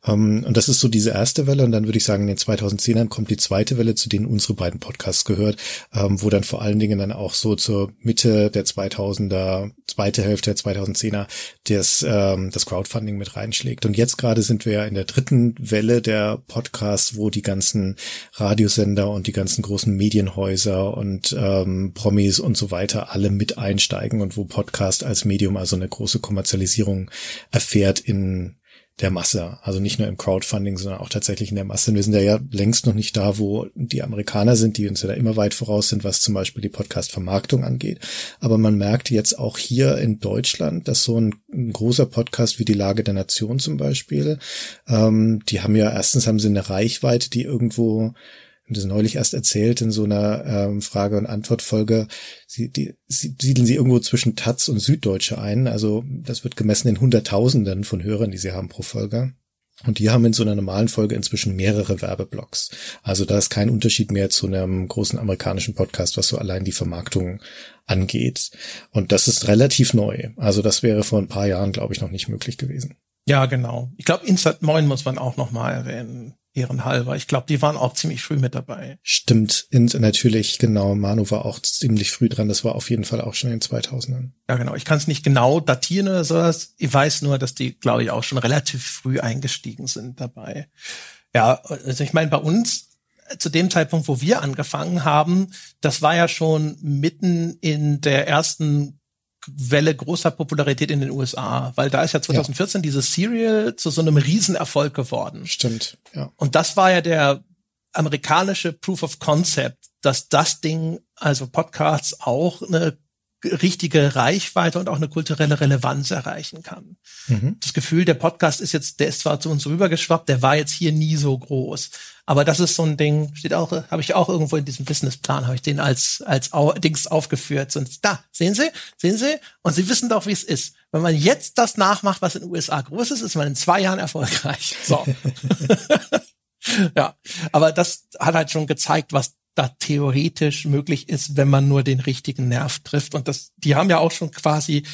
Ähm, und das ist so diese erste Welle. Und dann würde ich sagen, in den 2010ern kommt die zweite Welle, zu denen unsere beiden Podcasts gehört, ähm, wo dann vor allen Dingen dann auch so zur Mitte der 2000er, zweite Hälfte der 2010er das, ähm, das Crowdfunding mit rein einschlägt. Und jetzt gerade sind wir ja in der dritten Welle der Podcasts, wo die ganzen Radiosender und die ganzen großen Medienhäuser und ähm, Promis und so weiter alle mit einsteigen und wo Podcast als Medium also eine große Kommerzialisierung erfährt in der Masse. Also nicht nur im Crowdfunding, sondern auch tatsächlich in der Masse. Wir sind ja, ja längst noch nicht da, wo die Amerikaner sind, die uns ja da immer weit voraus sind, was zum Beispiel die Podcast-Vermarktung angeht. Aber man merkt jetzt auch hier in Deutschland, dass so ein, ein großer Podcast wie die Lage der Nation zum Beispiel, ähm, die haben ja erstens haben sie eine Reichweite, die irgendwo und das neulich erst erzählt in so einer ähm, Frage- und Antwortfolge. Sie, die, sie, siedeln sie irgendwo zwischen Taz und Süddeutsche ein. Also das wird gemessen in Hunderttausenden von Hörern, die sie haben pro Folge. Und die haben in so einer normalen Folge inzwischen mehrere Werbeblocks. Also da ist kein Unterschied mehr zu einem großen amerikanischen Podcast, was so allein die Vermarktung angeht. Und das ist relativ neu. Also das wäre vor ein paar Jahren, glaube ich, noch nicht möglich gewesen. Ja, genau. Ich glaube, Insert 9 muss man auch noch mal erwähnen ehrenhalber. Ich glaube, die waren auch ziemlich früh mit dabei. Stimmt, und natürlich, genau, Manu war auch ziemlich früh dran, das war auf jeden Fall auch schon in den 2000ern. Ja, genau, ich kann es nicht genau datieren oder sowas, ich weiß nur, dass die, glaube ich, auch schon relativ früh eingestiegen sind dabei. Ja, also ich meine, bei uns, zu dem Zeitpunkt, wo wir angefangen haben, das war ja schon mitten in der ersten Welle großer Popularität in den USA, weil da ist ja 2014 ja. dieses Serial zu so einem Riesenerfolg geworden. Stimmt, ja. Und das war ja der amerikanische Proof of Concept, dass das Ding, also Podcasts auch eine richtige Reichweite und auch eine kulturelle Relevanz erreichen kann. Mhm. Das Gefühl, der Podcast ist jetzt, der ist zwar zu uns rübergeschwappt, der war jetzt hier nie so groß. Aber das ist so ein Ding, steht auch, habe ich auch irgendwo in diesem Businessplan, habe ich den als, als Au Dings aufgeführt. Und da, sehen Sie, sehen Sie? Und Sie wissen doch, wie es ist. Wenn man jetzt das nachmacht, was in den USA groß ist, ist man in zwei Jahren erfolgreich. [laughs] So. [laughs] ja. Aber das hat halt schon gezeigt, was da theoretisch möglich ist, wenn man nur den richtigen Nerv trifft. Und das, die haben ja auch schon quasi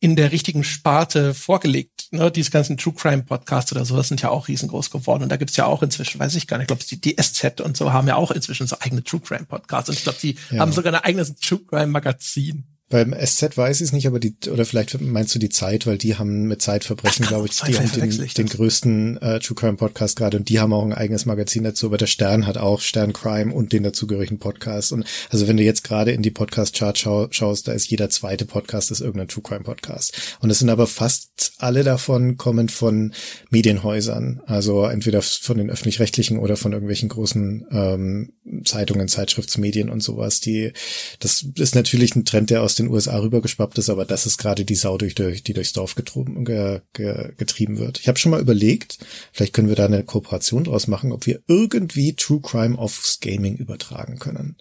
in der richtigen Sparte vorgelegt. Ne? Diese ganzen True Crime Podcasts oder sowas sind ja auch riesengroß geworden. Und da gibt's ja auch inzwischen, weiß ich gar nicht, ich glaube, die, die SZ und so haben ja auch inzwischen so eigene True Crime Podcasts. Und ich glaube, die ja. haben sogar ein eigenes True Crime Magazin. Beim SZ weiß ich es nicht, aber die, oder vielleicht meinst du die Zeit, weil die haben mit Zeitverbrechen, glaube ich, die haben den, den größten äh, True Crime Podcast gerade und die haben auch ein eigenes Magazin dazu, aber der Stern hat auch Stern Crime und den dazugehörigen Podcast. Und also wenn du jetzt gerade in die Podcast-Chart schau, schaust, da ist jeder zweite Podcast ist irgendein True Crime Podcast. Und es sind aber fast alle davon kommen von Medienhäusern, also entweder von den öffentlich-rechtlichen oder von irgendwelchen großen ähm, Zeitungen, Zeitschriftsmedien und sowas. Die, das ist natürlich ein Trend, der aus den USA rübergeschwappt ist, aber das ist gerade die Sau, durch, die durchs Dorf getrieben, ge, ge, getrieben wird. Ich habe schon mal überlegt, vielleicht können wir da eine Kooperation draus machen, ob wir irgendwie True Crime aufs Gaming übertragen können.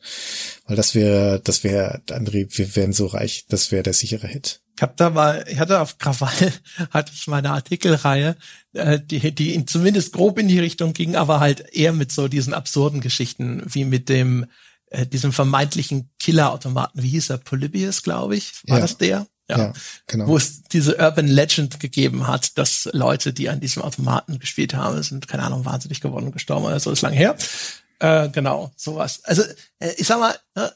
Weil das wäre, das wäre, André, wir wären so reich, das wäre der sichere Hit. Ich habe da mal, ich hatte auf Krawall, [laughs] hatte ich meine Artikelreihe, äh, die, die zumindest grob in die Richtung ging, aber halt eher mit so diesen absurden Geschichten, wie mit dem äh, diesem vermeintlichen Killerautomaten, wie hieß er, Polybius, glaube ich, war ja. das der? Ja, ja, genau. Wo es diese Urban Legend gegeben hat, dass Leute, die an diesem Automaten gespielt haben, sind, keine Ahnung, wahnsinnig geworden und gestorben oder so, ist lang her. Äh, genau, sowas. Also, äh, ich sag mal, äh,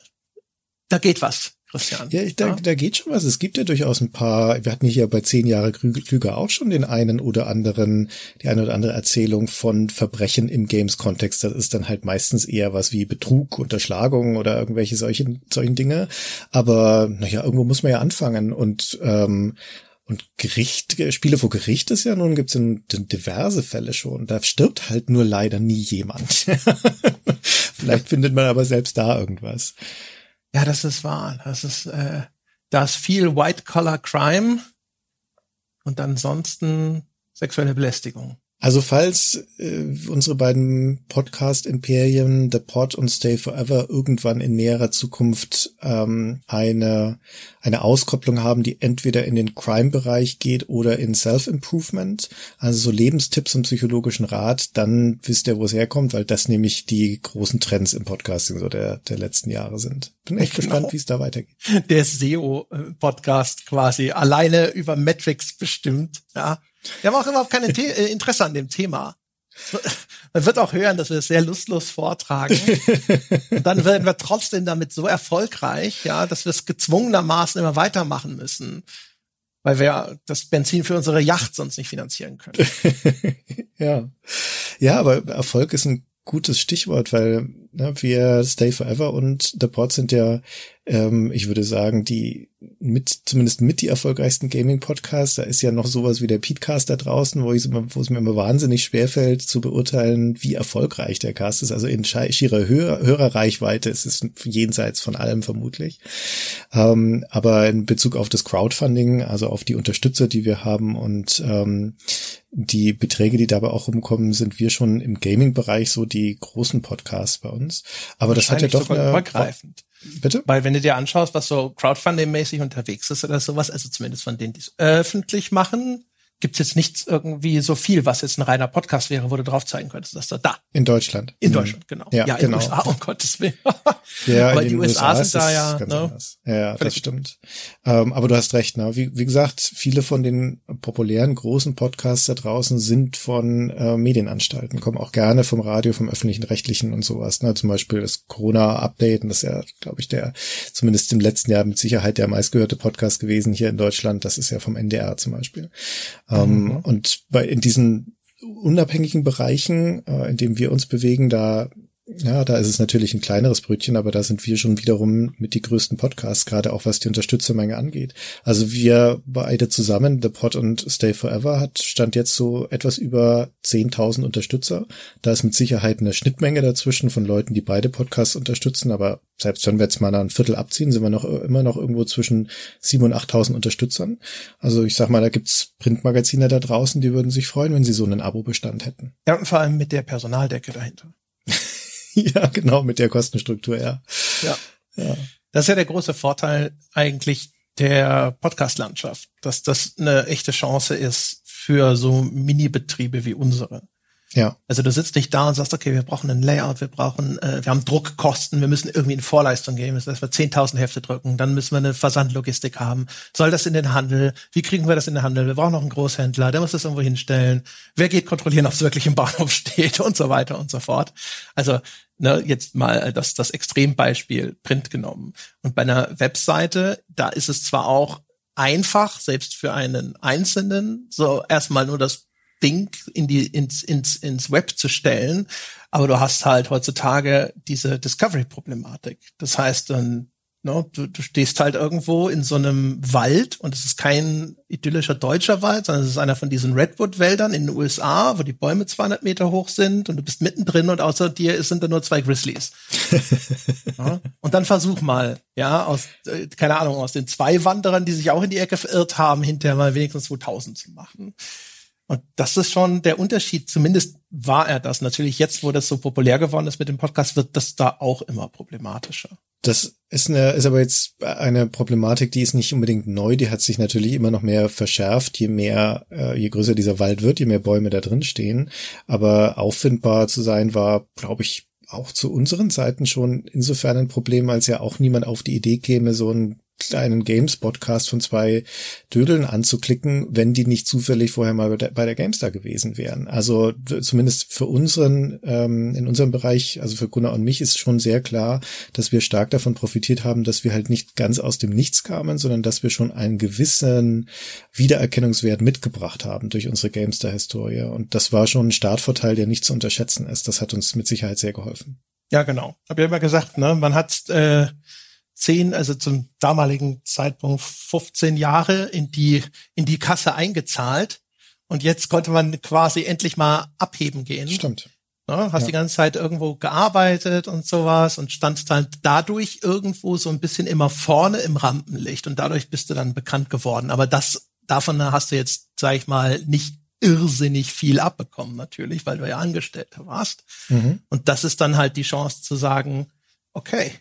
da geht was. Christian. Ja, da, ja? da geht schon was. Es gibt ja durchaus ein paar, wir hatten hier bei zehn Jahre Klüger auch schon den einen oder anderen, die eine oder andere Erzählung von Verbrechen im Games-Kontext. Das ist dann halt meistens eher was wie Betrug, Unterschlagung oder irgendwelche solchen, solchen Dinge. Aber naja, irgendwo muss man ja anfangen und ähm, und Gericht, Spiele vor Gericht ist ja nun, gibt es diverse Fälle schon. Da stirbt halt nur leider nie jemand. [laughs] Vielleicht findet man aber selbst da irgendwas. Ja, das ist wahr. Das ist, äh, da ist viel White-Collar-Crime und ansonsten sexuelle Belästigung. Also falls äh, unsere beiden Podcast-Imperien, The Pod und Stay Forever, irgendwann in näherer Zukunft ähm, eine, eine Auskopplung haben, die entweder in den Crime-Bereich geht oder in Self-Improvement, also so Lebenstipps und psychologischen Rat, dann wisst ihr, wo es herkommt, weil das nämlich die großen Trends im Podcasting so der, der letzten Jahre sind. Bin echt genau. gespannt, wie es da weitergeht. Der SEO-Podcast quasi alleine über Metrics bestimmt, ja. Wir haben auch überhaupt kein äh, Interesse an dem Thema. Man wird auch hören, dass wir es sehr lustlos vortragen. Und dann werden wir trotzdem damit so erfolgreich, ja, dass wir es gezwungenermaßen immer weitermachen müssen. Weil wir das Benzin für unsere Yacht sonst nicht finanzieren können. [laughs] ja. Ja, aber Erfolg ist ein gutes Stichwort, weil ne, wir Stay Forever und The Pod sind ja, ähm, ich würde sagen, die mit, zumindest mit die erfolgreichsten Gaming-Podcasts. Da ist ja noch sowas wie der Petecast da draußen, wo, immer, wo es mir immer wahnsinnig schwerfällt zu beurteilen, wie erfolgreich der Cast ist. Also in schierer Hör Hörerreichweite ist es jenseits von allem vermutlich. Ähm, aber in Bezug auf das Crowdfunding, also auf die Unterstützer, die wir haben und ähm, die Beträge, die dabei auch rumkommen, sind wir schon im Gaming-Bereich so die großen Podcasts bei uns. Aber das hat ja doch eine, übergreifend. Bitte? Weil wenn du dir anschaust, was so Crowdfunding-mäßig unterwegs ist oder sowas, also zumindest von denen, die es öffentlich machen, gibt's jetzt nichts irgendwie so viel, was jetzt ein reiner Podcast wäre, wo du drauf zeigen könntest, dass du da. In Deutschland. In mhm. Deutschland, genau. Ja, ja in genau. USA, um Gottes Willen. [laughs] ja, aber die USA, USA sind da ja. Ne? Ja, das stimmt. Ähm, aber du hast recht, ne? Wie, wie gesagt, viele von den populären großen Podcasts da draußen sind von äh, Medienanstalten, kommen auch gerne vom Radio, vom öffentlichen Rechtlichen und sowas. Ne? Zum Beispiel das Corona-Update, und das ist ja, glaube ich, der zumindest im letzten Jahr mit Sicherheit der meistgehörte Podcast gewesen hier in Deutschland. Das ist ja vom NDR zum Beispiel. Ähm, mhm. Und bei in diesen unabhängigen Bereichen, äh, in denen wir uns bewegen, da ja, da ist es natürlich ein kleineres Brötchen, aber da sind wir schon wiederum mit die größten Podcasts, gerade auch was die Unterstützermenge angeht. Also wir beide zusammen, The Pod und Stay Forever, hat stand jetzt so etwas über 10.000 Unterstützer. Da ist mit Sicherheit eine Schnittmenge dazwischen von Leuten, die beide Podcasts unterstützen, aber selbst wenn wir jetzt mal ein Viertel abziehen, sind wir noch immer noch irgendwo zwischen 7.000 und 8.000 Unterstützern. Also ich sag mal, da gibt's Printmagazine da draußen, die würden sich freuen, wenn sie so einen Abo-Bestand hätten. Ja, und vor allem mit der Personaldecke dahinter. [laughs] ja, genau, mit der Kostenstruktur, ja. Ja. ja. Das ist ja der große Vorteil eigentlich der Podcast-Landschaft, dass das eine echte Chance ist für so Mini-Betriebe wie unsere. Ja. Also du sitzt nicht da und sagst, okay, wir brauchen ein Layout, wir brauchen, äh, wir haben Druckkosten, wir müssen irgendwie in Vorleistung gehen, heißt, wir 10.000 Hefte drücken, dann müssen wir eine Versandlogistik haben. Soll das in den Handel? Wie kriegen wir das in den Handel? Wir brauchen noch einen Großhändler, der muss das irgendwo hinstellen. Wer geht kontrollieren, ob es wirklich im Bahnhof [laughs] steht und so weiter und so fort. Also ne, jetzt mal das, das Extrembeispiel Print genommen. Und bei einer Webseite, da ist es zwar auch einfach, selbst für einen Einzelnen, so erstmal nur das Ding in die, ins, ins, ins Web zu stellen. Aber du hast halt heutzutage diese Discovery-Problematik. Das heißt, dann, no, ne, du, du stehst halt irgendwo in so einem Wald und es ist kein idyllischer deutscher Wald, sondern es ist einer von diesen Redwood-Wäldern in den USA, wo die Bäume 200 Meter hoch sind und du bist mittendrin und außer dir sind da nur zwei Grizzlies. [laughs] ja, und dann versuch mal, ja, aus, äh, keine Ahnung, aus den zwei Wanderern, die sich auch in die Ecke verirrt haben, hinterher mal wenigstens 2000 zu machen. Und das ist schon der Unterschied. Zumindest war er das. Natürlich jetzt, wo das so populär geworden ist mit dem Podcast, wird das da auch immer problematischer. Das ist eine, ist aber jetzt eine Problematik, die ist nicht unbedingt neu. Die hat sich natürlich immer noch mehr verschärft, je mehr, äh, je größer dieser Wald wird, je mehr Bäume da drin stehen. Aber auffindbar zu sein war, glaube ich, auch zu unseren Zeiten schon insofern ein Problem, als ja auch niemand auf die Idee käme, so ein kleinen Games-Podcast von zwei Dödeln anzuklicken, wenn die nicht zufällig vorher mal bei der, bei der GameStar gewesen wären. Also zumindest für unseren, ähm, in unserem Bereich, also für Gunnar und mich ist schon sehr klar, dass wir stark davon profitiert haben, dass wir halt nicht ganz aus dem Nichts kamen, sondern dass wir schon einen gewissen Wiedererkennungswert mitgebracht haben durch unsere GameStar-Historie. Und das war schon ein Startvorteil, der nicht zu unterschätzen ist. Das hat uns mit Sicherheit sehr geholfen. Ja, genau. Hab ja immer gesagt, ne, man hat äh, zehn, also zum damaligen Zeitpunkt 15 Jahre in die, in die Kasse eingezahlt. Und jetzt konnte man quasi endlich mal abheben gehen. Stimmt. Ne, hast ja. die ganze Zeit irgendwo gearbeitet und sowas und standst dann dadurch irgendwo so ein bisschen immer vorne im Rampenlicht und dadurch bist du dann bekannt geworden. Aber das, davon hast du jetzt, sag ich mal, nicht irrsinnig viel abbekommen natürlich, weil du ja Angestellter warst. Mhm. Und das ist dann halt die Chance zu sagen, okay,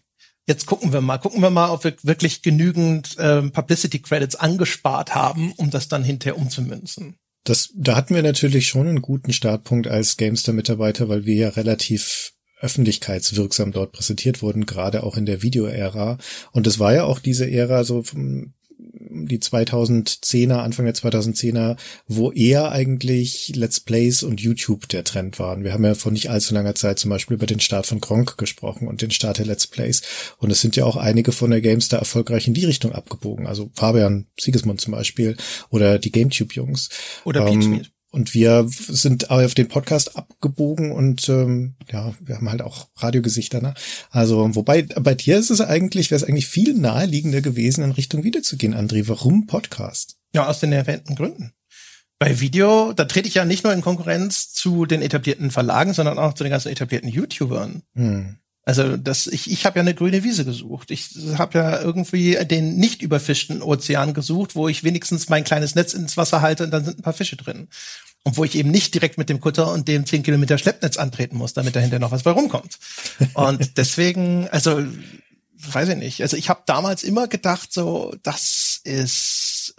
jetzt gucken wir mal, gucken wir mal, ob wir wirklich genügend ähm, Publicity Credits angespart haben, um das dann hinterher umzumünzen. Das, da hatten wir natürlich schon einen guten Startpunkt als Gamester-Mitarbeiter, weil wir ja relativ öffentlichkeitswirksam dort präsentiert wurden, gerade auch in der Video-Ära. Und es war ja auch diese Ära so vom die 2010er, Anfang der 2010er, wo eher eigentlich Let's Plays und YouTube der Trend waren. Wir haben ja vor nicht allzu langer Zeit zum Beispiel über den Start von Gronk gesprochen und den Start der Let's Plays. Und es sind ja auch einige von der GameStar erfolgreich in die Richtung abgebogen. Also Fabian Siegesmund zum Beispiel oder die GameTube-Jungs. Oder ähm, und wir sind auf den Podcast abgebogen und ähm, ja, wir haben halt auch Radiogesichter. Ne? Also, wobei bei dir ist es eigentlich, wäre es eigentlich viel naheliegender gewesen, in Richtung Video zu gehen, André. Warum Podcast? Ja, aus den erwähnten Gründen. Bei Video, da trete ich ja nicht nur in Konkurrenz zu den etablierten Verlagen, sondern auch zu den ganzen etablierten YouTubern. Hm. Also das, ich, ich habe ja eine grüne Wiese gesucht. Ich habe ja irgendwie den nicht überfischten Ozean gesucht, wo ich wenigstens mein kleines Netz ins Wasser halte und dann sind ein paar Fische drin. Und wo ich eben nicht direkt mit dem Kutter und dem 10 Kilometer Schleppnetz antreten muss, damit dahinter noch was bei rumkommt. Und [laughs] deswegen, also weiß ich nicht. Also ich habe damals immer gedacht, so das ist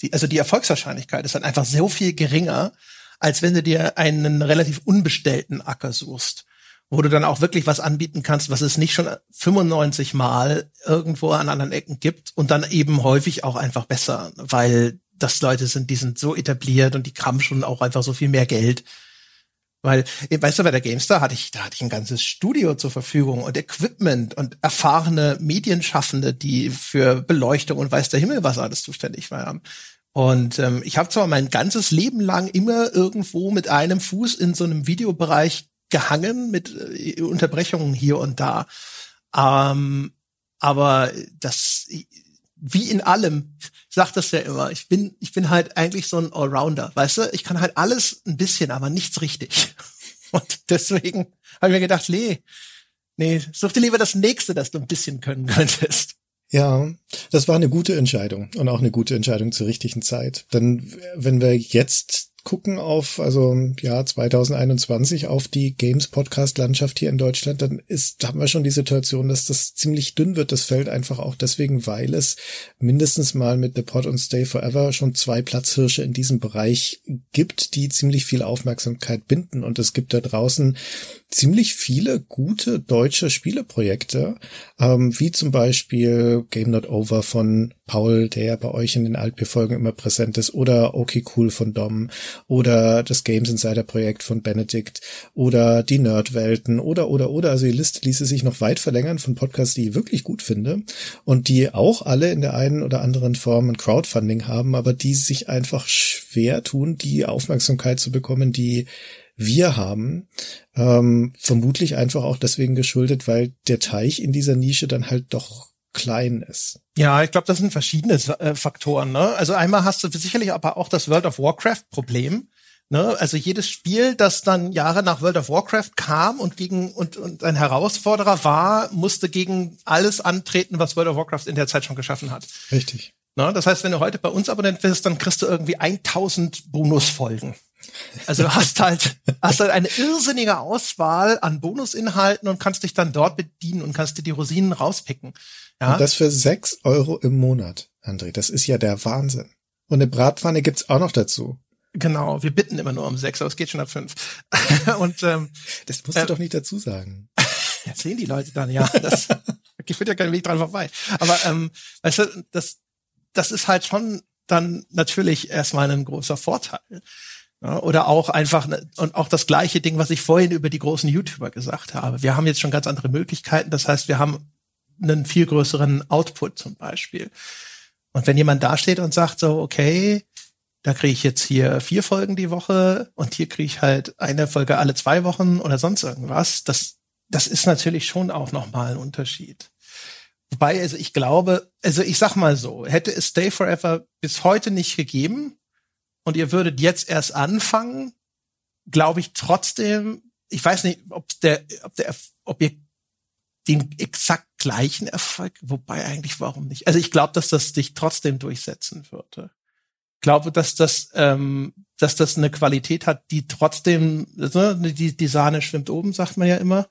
die, also die Erfolgswahrscheinlichkeit ist dann einfach so viel geringer, als wenn du dir einen relativ unbestellten Acker suchst wo du dann auch wirklich was anbieten kannst, was es nicht schon 95 Mal irgendwo an anderen Ecken gibt und dann eben häufig auch einfach besser, weil das Leute sind, die sind so etabliert und die haben schon auch einfach so viel mehr Geld. Weil, weißt du, bei der GameStar hatte ich, da hatte ich ein ganzes Studio zur Verfügung und Equipment und erfahrene Medienschaffende, die für Beleuchtung und weiß der Himmel was alles zuständig waren. Und ähm, ich habe zwar mein ganzes Leben lang immer irgendwo mit einem Fuß in so einem Videobereich gehangen mit äh, Unterbrechungen hier und da. Ähm, aber das, wie in allem, ich sag das ja immer, ich bin, ich bin halt eigentlich so ein Allrounder, weißt du? Ich kann halt alles ein bisschen, aber nichts richtig. [laughs] Und deswegen habe ich mir gedacht, nee, nee, such dir lieber das nächste, das du ein bisschen können könntest. Ja, das war eine gute Entscheidung und auch eine gute Entscheidung zur richtigen Zeit. Denn wenn wir jetzt gucken auf, also ja, 2021 auf die Games Podcast Landschaft hier in Deutschland, dann ist, haben wir schon die Situation, dass das ziemlich dünn wird, das Feld einfach auch deswegen, weil es mindestens mal mit The Pod und Stay Forever schon zwei Platzhirsche in diesem Bereich gibt, die ziemlich viel Aufmerksamkeit binden. Und es gibt da draußen ziemlich viele gute deutsche Spieleprojekte, ähm, wie zum Beispiel Game Not Over von Paul, der bei euch in den Altbier-Folgen immer präsent ist, oder Okay Cool von Dom, oder das Games Insider Projekt von Benedict, oder die Nerdwelten, oder, oder, oder. Also die Liste ließe sich noch weit verlängern von Podcasts, die ich wirklich gut finde und die auch alle in der einen oder anderen Form ein Crowdfunding haben, aber die sich einfach schwer tun, die Aufmerksamkeit zu bekommen, die wir haben, ähm, vermutlich einfach auch deswegen geschuldet, weil der Teich in dieser Nische dann halt doch klein ist. Ja, ich glaube, das sind verschiedene äh, Faktoren. Ne? Also einmal hast du sicherlich aber auch das World of Warcraft Problem. Ne? Also jedes Spiel, das dann Jahre nach World of Warcraft kam und gegen und, und ein Herausforderer war, musste gegen alles antreten, was World of Warcraft in der Zeit schon geschaffen hat. Richtig. Ne? Das heißt, wenn du heute bei uns Abonnent bist, dann kriegst du irgendwie 1000 Bonusfolgen. Also du hast halt, hast halt eine irrsinnige Auswahl an Bonusinhalten und kannst dich dann dort bedienen und kannst dir die Rosinen rauspicken. Ja? Und das für sechs Euro im Monat, André. Das ist ja der Wahnsinn. Und eine Bratpfanne gibt's auch noch dazu. Genau, wir bitten immer nur um sechs, aber es geht schon ab fünf. [laughs] und ähm, das musst du äh, doch nicht dazu sagen. [laughs] Das sehen die Leute dann, ja. Das, Ich finde ja keinen Weg dran vorbei. Aber ähm, weißt du, das, das ist halt schon dann natürlich erstmal ein großer Vorteil. Ja, oder auch einfach, ne, und auch das gleiche Ding, was ich vorhin über die großen YouTuber gesagt habe. Wir haben jetzt schon ganz andere Möglichkeiten. Das heißt, wir haben einen viel größeren Output zum Beispiel. Und wenn jemand da steht und sagt so, okay, da kriege ich jetzt hier vier Folgen die Woche und hier kriege ich halt eine Folge alle zwei Wochen oder sonst irgendwas, das, das ist natürlich schon auch nochmal ein Unterschied. Wobei, also ich glaube, also ich sag mal so, hätte es Stay Forever bis heute nicht gegeben, und ihr würdet jetzt erst anfangen, glaube ich trotzdem, ich weiß nicht, ob der, ob der, ob ihr den exakt gleichen Erfolg, wobei eigentlich warum nicht? Also ich glaube, dass das dich trotzdem durchsetzen würde. Ich glaube, dass das, ähm, dass das eine Qualität hat, die trotzdem, ne, die, die Sahne schwimmt oben, sagt man ja immer.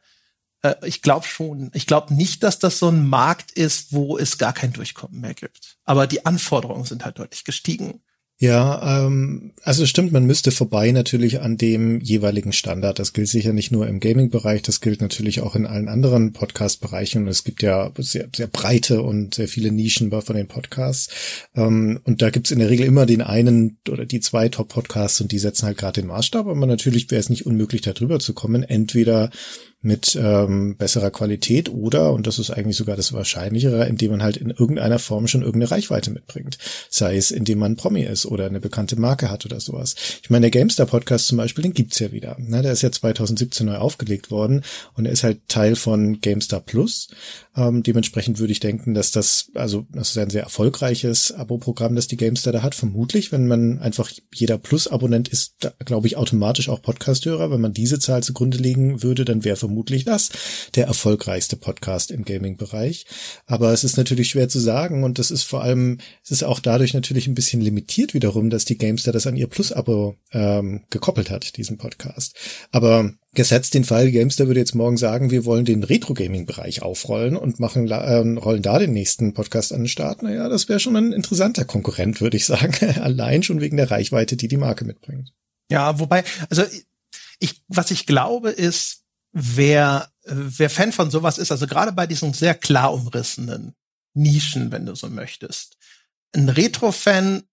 Äh, ich glaube schon. Ich glaube nicht, dass das so ein Markt ist, wo es gar kein Durchkommen mehr gibt. Aber die Anforderungen sind halt deutlich gestiegen. Ja, ähm, also stimmt, man müsste vorbei natürlich an dem jeweiligen Standard. Das gilt sicher nicht nur im Gaming-Bereich, das gilt natürlich auch in allen anderen Podcast-Bereichen. Und es gibt ja sehr, sehr breite und sehr viele Nischen von den Podcasts. Ähm, und da gibt's in der Regel immer den einen oder die zwei Top-Podcasts und die setzen halt gerade den Maßstab. Aber natürlich wäre es nicht unmöglich, da drüber zu kommen. Entweder mit ähm, besserer Qualität oder, und das ist eigentlich sogar das Wahrscheinlichere, indem man halt in irgendeiner Form schon irgendeine Reichweite mitbringt. Sei es, indem man Promi ist oder eine bekannte Marke hat oder sowas. Ich meine, der GameStar-Podcast zum Beispiel, den gibt's ja wieder. Ne? Der ist ja 2017 neu aufgelegt worden und er ist halt Teil von GameStar Plus. Ähm, dementsprechend würde ich denken, dass das, also das ist ein sehr erfolgreiches Abo-Programm, das die GameStar da hat. Vermutlich, wenn man einfach jeder Plus-Abonnent ist, glaube ich, automatisch auch Podcast-Hörer. Wenn man diese Zahl zugrunde legen würde, dann wäre vermutlich das der erfolgreichste Podcast im Gaming-Bereich. Aber es ist natürlich schwer zu sagen und das ist vor allem, es ist auch dadurch natürlich ein bisschen limitiert wiederum, dass die GameStar das an ihr Plus-Abo ähm, gekoppelt hat, diesen Podcast. Aber Gesetzt den Fall, Gamester würde jetzt morgen sagen, wir wollen den Retro-Gaming-Bereich aufrollen und machen, äh, rollen da den nächsten Podcast an den Start. Naja, das wäre schon ein interessanter Konkurrent, würde ich sagen. [laughs] Allein schon wegen der Reichweite, die die Marke mitbringt. Ja, wobei, also ich, was ich glaube ist, wer, wer Fan von sowas ist, also gerade bei diesen sehr klar umrissenen Nischen, wenn du so möchtest. Ein Retro-Fan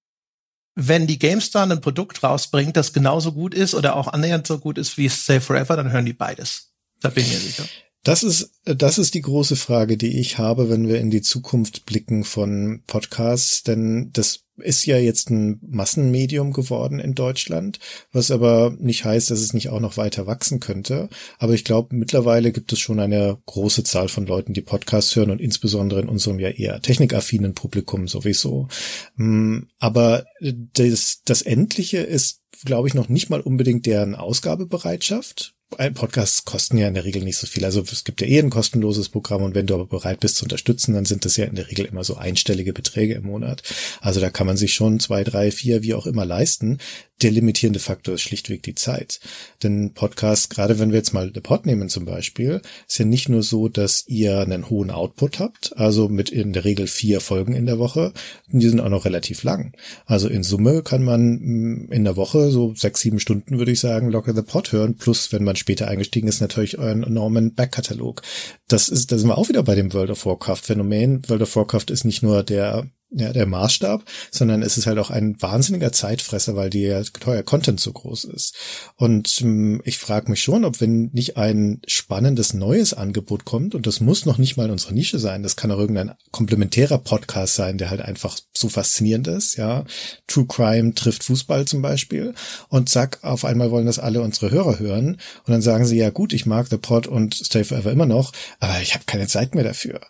wenn die GameStar ein Produkt rausbringt, das genauso gut ist oder auch annähernd so gut ist wie Save Forever, dann hören die beides. Da bin ich mir sicher. Das ist, das ist die große Frage, die ich habe, wenn wir in die Zukunft blicken von Podcasts, denn das ist ja jetzt ein Massenmedium geworden in Deutschland, was aber nicht heißt, dass es nicht auch noch weiter wachsen könnte. Aber ich glaube, mittlerweile gibt es schon eine große Zahl von Leuten, die Podcasts hören und insbesondere in unserem ja eher technikaffinen Publikum sowieso. Mm, aber das, das Endliche ist, glaube ich, noch nicht mal unbedingt deren Ausgabebereitschaft Podcasts kosten ja in der Regel nicht so viel. Also es gibt ja eh ein kostenloses Programm und wenn du aber bereit bist zu unterstützen, dann sind das ja in der Regel immer so einstellige Beträge im Monat. Also da kann man sich schon zwei, drei, vier, wie auch immer leisten. Der limitierende Faktor ist schlichtweg die Zeit. Denn Podcasts, gerade wenn wir jetzt mal The Pod nehmen zum Beispiel, ist ja nicht nur so, dass ihr einen hohen Output habt, also mit in der Regel vier Folgen in der Woche, die sind auch noch relativ lang. Also in Summe kann man mm, in der Woche so sechs, sieben Stunden, würde ich sagen, locker The Pod hören, plus wenn man später eingestiegen ist, natürlich euren enormen Backkatalog. Das ist, da sind wir auch wieder bei dem World of Warcraft Phänomen. World of Warcraft ist nicht nur der ja, der Maßstab, sondern es ist halt auch ein wahnsinniger Zeitfresser, weil der teuer Content so groß ist. Und ähm, ich frage mich schon, ob wenn nicht ein spannendes neues Angebot kommt, und das muss noch nicht mal unsere Nische sein, das kann auch irgendein komplementärer Podcast sein, der halt einfach so faszinierend ist, ja. True Crime trifft Fußball zum Beispiel und zack, auf einmal wollen das alle unsere Hörer hören und dann sagen sie, ja gut, ich mag The Pod und Stay Forever immer noch, aber ich habe keine Zeit mehr dafür.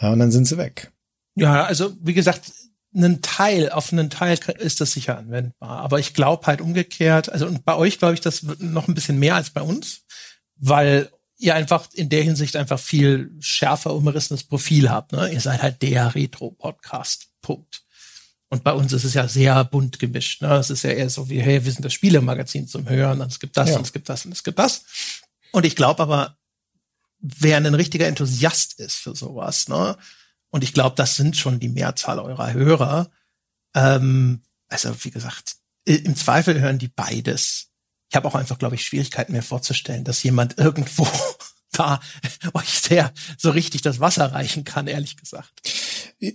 Ja, und dann sind sie weg. Ja, also wie gesagt, einen Teil, auf einen Teil ist das sicher anwendbar. Aber ich glaube halt umgekehrt, also und bei euch glaube ich das noch ein bisschen mehr als bei uns, weil ihr einfach in der Hinsicht einfach viel schärfer umrissenes Profil habt. Ne? Ihr seid halt der Retro-Podcast. Punkt. Und bei uns ist es ja sehr bunt gemischt. Ne? Es ist ja eher so wie, hey, wir sind das Spielemagazin zum Hören, und es gibt das, ja. und es gibt das, und es gibt das. Und ich glaube aber, wer ein richtiger Enthusiast ist für sowas, ne, und ich glaube, das sind schon die Mehrzahl eurer Hörer. Ähm, also wie gesagt, im Zweifel hören die beides. Ich habe auch einfach, glaube ich, Schwierigkeiten mir vorzustellen, dass jemand [laughs] irgendwo da euch sehr so richtig das Wasser reichen kann, ehrlich gesagt.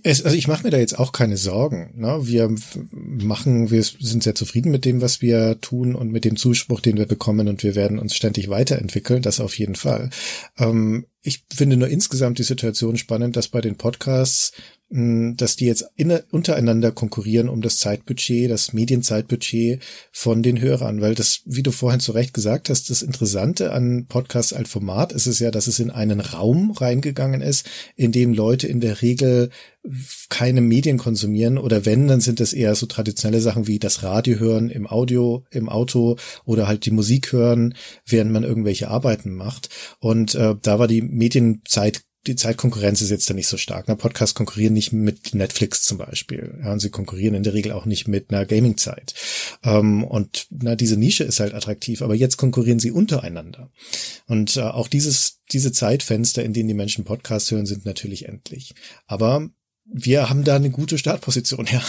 Es, also ich mache mir da jetzt auch keine Sorgen. Ne? Wir machen, wir sind sehr zufrieden mit dem, was wir tun und mit dem Zuspruch, den wir bekommen und wir werden uns ständig weiterentwickeln, das auf jeden Fall. Ähm, ich finde nur insgesamt die Situation spannend, dass bei den Podcasts dass die jetzt in, untereinander konkurrieren um das Zeitbudget, das Medienzeitbudget von den Hörern, weil das, wie du vorhin zu Recht gesagt hast, das Interessante an Podcasts als Format ist es ja, dass es in einen Raum reingegangen ist, in dem Leute in der Regel keine Medien konsumieren oder wenn, dann sind das eher so traditionelle Sachen wie das Radio hören im Audio, im Auto oder halt die Musik hören, während man irgendwelche Arbeiten macht. Und äh, da war die Medienzeit die Zeitkonkurrenz ist jetzt da nicht so stark. Na, Podcasts konkurrieren nicht mit Netflix zum Beispiel. Ja, und sie konkurrieren in der Regel auch nicht mit einer Gaming-Zeit. Ähm, und na, diese Nische ist halt attraktiv, aber jetzt konkurrieren sie untereinander. Und äh, auch dieses, diese Zeitfenster, in denen die Menschen Podcasts hören, sind natürlich endlich. Aber wir haben da eine gute Startposition, [laughs] ja.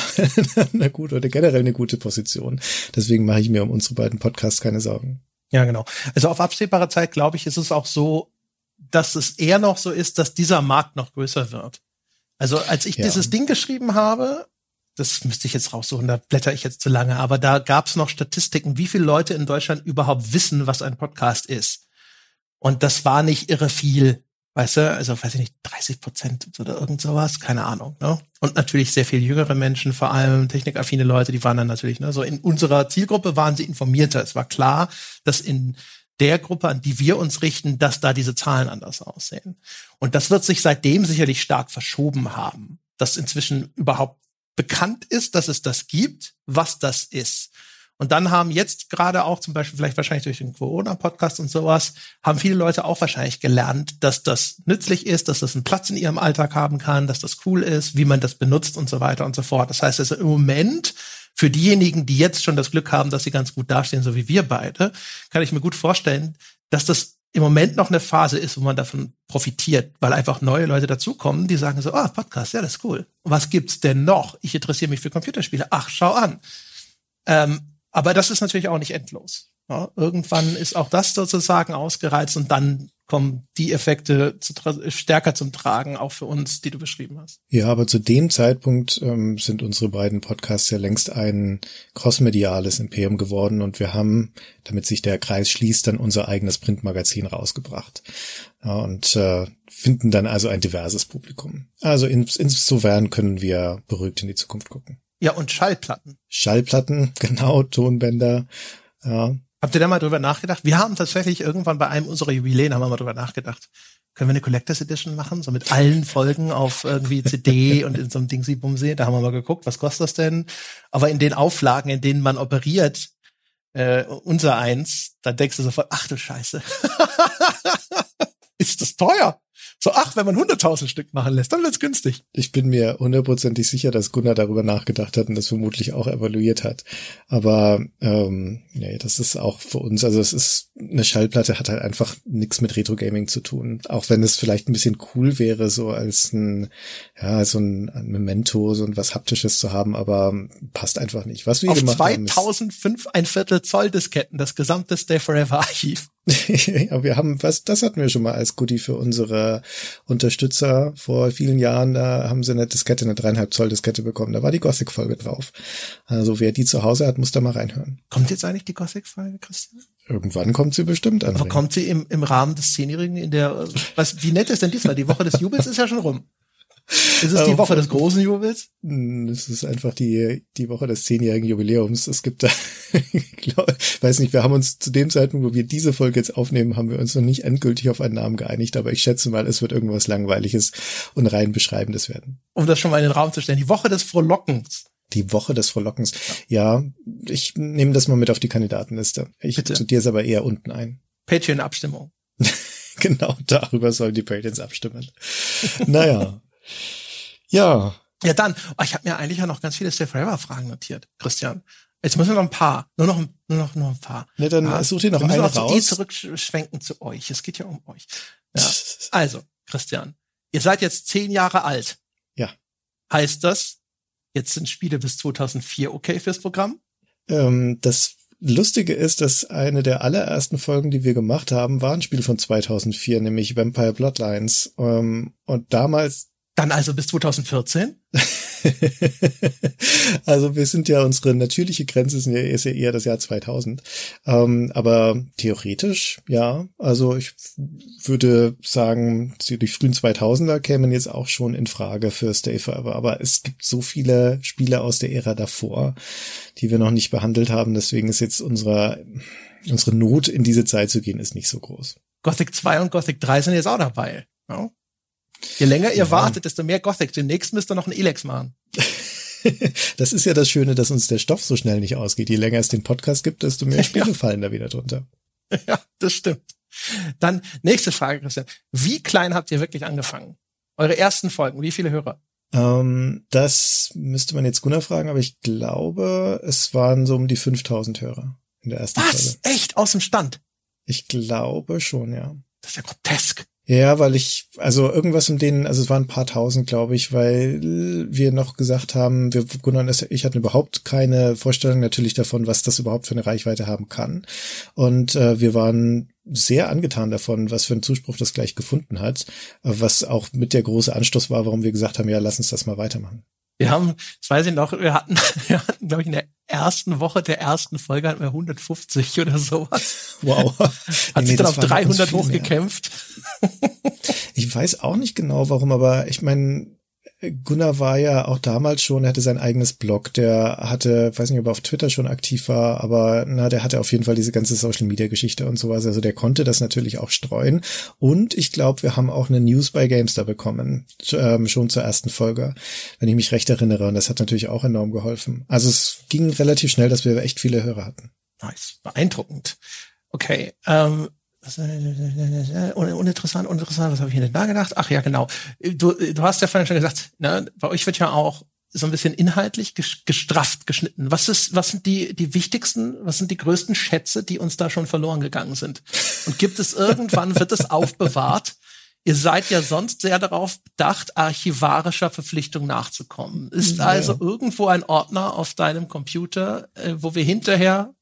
eine gute oder generell eine gute Position. Deswegen mache ich mir um unsere beiden Podcasts keine Sorgen. Ja, genau. Also auf absehbare Zeit, glaube ich, ist es auch so, dass es eher noch so ist, dass dieser Markt noch größer wird. Also als ich ja. dieses Ding geschrieben habe, das müsste ich jetzt raussuchen, da blätter ich jetzt zu lange, aber da gab es noch Statistiken, wie viele Leute in Deutschland überhaupt wissen, was ein Podcast ist. Und das war nicht irre viel, weißt du, also weiß ich nicht, 30 Prozent oder irgend sowas, keine Ahnung. Ne? Und natürlich sehr viel jüngere Menschen, vor allem technikaffine Leute, die waren dann natürlich, ne, so in unserer Zielgruppe waren sie informierter. Es war klar, dass in der Gruppe, an die wir uns richten, dass da diese Zahlen anders aussehen. Und das wird sich seitdem sicherlich stark verschoben haben, dass inzwischen überhaupt bekannt ist, dass es das gibt, was das ist. Und dann haben jetzt gerade auch zum Beispiel, vielleicht wahrscheinlich durch den Corona-Podcast und sowas, haben viele Leute auch wahrscheinlich gelernt, dass das nützlich ist, dass das einen Platz in ihrem Alltag haben kann, dass das cool ist, wie man das benutzt und so weiter und so fort. Das heißt also im Moment für diejenigen, die jetzt schon das Glück haben, dass sie ganz gut dastehen, so wie wir beide, kann ich mir gut vorstellen, dass das im Moment noch eine Phase ist, wo man davon profitiert, weil einfach neue Leute dazukommen, die sagen so, ah, Podcast, ja, das ist cool. Was gibt's denn noch? Ich interessiere mich für Computerspiele. Ach, schau an. Ähm, aber das ist natürlich auch nicht endlos. Ja, irgendwann ist auch das sozusagen ausgereizt und dann kommen die Effekte zu, stärker zum Tragen, auch für uns, die du beschrieben hast. Ja, aber zu dem Zeitpunkt ähm, sind unsere beiden Podcasts ja längst ein crossmediales Imperium geworden und wir haben, damit sich der Kreis schließt, dann unser eigenes Printmagazin rausgebracht. Ja, und äh, finden dann also ein diverses Publikum. Also ins, insofern können wir beruhigt in die Zukunft gucken. Ja, und Schallplatten. Schallplatten, [laughs] genau, Tonbänder. Ja, Habt ihr da mal drüber nachgedacht? Wir haben tatsächlich irgendwann bei einem unserer Jubiläen haben wir mal drüber nachgedacht. Können wir eine Collectors Edition machen? So mit allen Folgen auf irgendwie CD [laughs] und in so einem Dingsy Bumsee. Da haben wir mal geguckt, was kostet das denn? Aber in den Auflagen, in denen man operiert, äh, unser eins, da denkst du sofort, ach du Scheiße. [laughs] Ist das teuer? So, ach, wenn man 100.000 Stück machen lässt, dann wird's günstig. Ich bin mir hundertprozentig sicher, dass Gunnar darüber nachgedacht hat und das vermutlich auch evaluiert hat. Aber ähm, nee, das ist auch für uns, also es ist, eine Schallplatte hat halt einfach nichts mit Retro-Gaming zu tun. Auch wenn es vielleicht ein bisschen cool wäre, so als ein, ja, so ein, ein Memento, so ein was Haptisches zu haben, aber passt einfach nicht. Was wir Auf gemacht 2005 haben, ein Viertel Zoll Disketten, das gesamte Stay Forever Archiv. [laughs] ja, wir haben was, das hatten wir schon mal als Goodie für unsere Unterstützer vor vielen Jahren. Da haben sie eine Diskette, eine dreieinhalb Zoll Diskette bekommen. Da war die Gothic-Folge drauf. Also wer die zu Hause hat, muss da mal reinhören. Kommt jetzt eigentlich die Gothic-Folge, Christian? Irgendwann kommt sie bestimmt an. Aber kommt sie im, im Rahmen des Zehnjährigen in der, was, wie nett ist denn diesmal? Die Woche des Jubels ist ja schon rum. Ist es die Woche des großen Jubels? Hm, es ist einfach die, die Woche des zehnjährigen Jubiläums. Es gibt da, ich [laughs] glaub, weiß nicht, wir haben uns zu dem Zeitpunkt, wo wir diese Folge jetzt aufnehmen, haben wir uns noch nicht endgültig auf einen Namen geeinigt, aber ich schätze mal, es wird irgendwas Langweiliges und rein Beschreibendes werden. Um das schon mal in den Raum zu stellen. Die Woche des Frohlockens. Die Woche des Frohlockens. Ja, ich nehme das mal mit auf die Kandidatenliste. Ich sortiere es aber eher unten ein. Patreon-Abstimmung. [laughs] genau, darüber sollen die Patreons abstimmen. naja. Ja. Ja, dann, oh, ich habe mir eigentlich ja noch ganz viele Stay Forever Fragen notiert, Christian. Jetzt müssen wir noch ein paar, nur noch, nur noch, nur ein paar. Ne, dann ja, such dir noch eine raus. Wir eh zurückschwenken zu euch. Es geht ja um euch. Ja. Also, Christian, ihr seid jetzt zehn Jahre alt. Ja. Heißt das, jetzt sind Spiele bis 2004 okay fürs Programm? Ähm, das Lustige ist, dass eine der allerersten Folgen, die wir gemacht haben, war ein Spiel von 2004, nämlich Vampire Bloodlines. Ähm, und damals dann also bis 2014? [laughs] also wir sind ja unsere natürliche Grenze ist ja, ist ja eher das Jahr 2000. Ähm, aber theoretisch, ja. Also ich würde sagen, die frühen 2000er kämen jetzt auch schon in Frage für Stay Forever. Aber es gibt so viele Spiele aus der Ära davor, die wir noch nicht behandelt haben. Deswegen ist jetzt unsere, unsere Not in diese Zeit zu gehen, ist nicht so groß. Gothic 2 und Gothic 3 sind jetzt auch dabei. Ja? Je länger ihr ja. wartet, desto mehr Gothic. Demnächst müsst ihr noch ein Elex machen. [laughs] das ist ja das Schöne, dass uns der Stoff so schnell nicht ausgeht. Je länger es den Podcast gibt, desto mehr Spiele ja. fallen da wieder drunter. [laughs] Ja, das stimmt. Dann nächste Frage, Christian. Wie klein habt ihr wirklich angefangen? Eure ersten Folgen, wie viele Hörer? Ähm, das müsste man jetzt Gunnar fragen, aber ich glaube, es waren so um die 5000 Hörer in der ersten Was? Folge. Echt? Aus dem Stand? Ich glaube schon, ja. Das ist ja grotesk. Ja, weil ich, also irgendwas um denen, also es waren ein paar tausend, glaube ich, weil wir noch gesagt haben, wir, ich hatten überhaupt keine Vorstellung natürlich davon, was das überhaupt für eine Reichweite haben kann. Und äh, wir waren sehr angetan davon, was für einen Zuspruch das gleich gefunden hat, was auch mit der große Anstoß war, warum wir gesagt haben, ja, lass uns das mal weitermachen. Wir haben, das weiß ich noch, wir hatten, [laughs] wir hatten, glaube ich, in der ersten Woche der ersten Folge hatten wir 150 oder sowas. Wow. [laughs] Hat nee, sich dann auf 300 hochgekämpft. [laughs] Ich weiß auch nicht genau warum, aber ich meine, Gunnar war ja auch damals schon, er hatte sein eigenes Blog, der hatte, weiß nicht, ob er auf Twitter schon aktiv war, aber na, der hatte auf jeden Fall diese ganze Social Media Geschichte und sowas. Also der konnte das natürlich auch streuen. Und ich glaube, wir haben auch eine News bei Gamestar bekommen, ähm, schon zur ersten Folge, wenn ich mich recht erinnere. Und das hat natürlich auch enorm geholfen. Also es ging relativ schnell, dass wir echt viele Hörer hatten. Nice, beeindruckend. Okay, ähm, uninteressant, uninteressant, was habe ich denn da gedacht? Ach ja, genau. Du, du hast ja vorhin schon gesagt, ne, bei euch wird ja auch so ein bisschen inhaltlich gestrafft geschnitten. Was ist, was sind die, die wichtigsten, was sind die größten Schätze, die uns da schon verloren gegangen sind? Und gibt es irgendwann, wird es aufbewahrt? Ihr seid ja sonst sehr darauf bedacht, archivarischer Verpflichtung nachzukommen. Ist ja. also irgendwo ein Ordner auf deinem Computer, äh, wo wir hinterher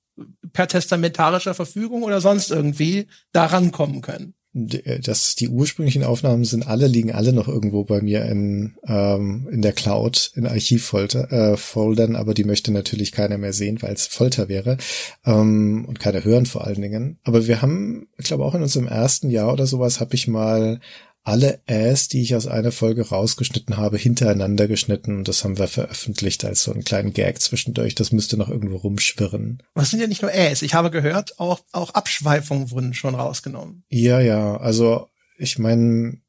per testamentarischer Verfügung oder sonst irgendwie daran kommen können. Äh, das, die ursprünglichen Aufnahmen sind alle, liegen alle noch irgendwo bei mir in, ähm, in der Cloud, in Archivfolder, äh, Foldern, aber die möchte natürlich keiner mehr sehen, weil es Folter wäre, ähm, und keiner hören vor allen Dingen. Aber wir haben, ich glaube auch in unserem ersten Jahr oder sowas, habe ich mal alle Äs, die ich aus einer Folge rausgeschnitten habe, hintereinander geschnitten und das haben wir veröffentlicht als so einen kleinen Gag zwischendurch. Das müsste noch irgendwo rumschwirren. Was sind ja nicht nur Äs? Ich habe gehört, auch, auch Abschweifungen wurden schon rausgenommen. Ja, ja. Also ich meine,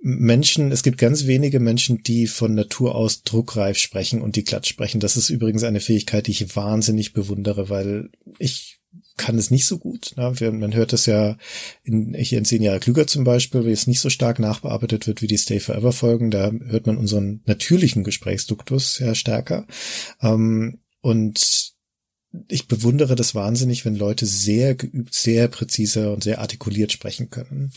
Menschen, es gibt ganz wenige Menschen, die von Natur aus druckreif sprechen und die glatt sprechen. Das ist übrigens eine Fähigkeit, die ich wahnsinnig bewundere, weil ich kann es nicht so gut. Ne? Man hört das ja in, hier in zehn Jahre klüger zum Beispiel, wie es nicht so stark nachbearbeitet wird wie die Stay Forever Folgen. Da hört man unseren natürlichen Gesprächsduktus sehr stärker. Ähm, und ich bewundere das wahnsinnig, wenn Leute sehr geübt, sehr präzise und sehr artikuliert sprechen können,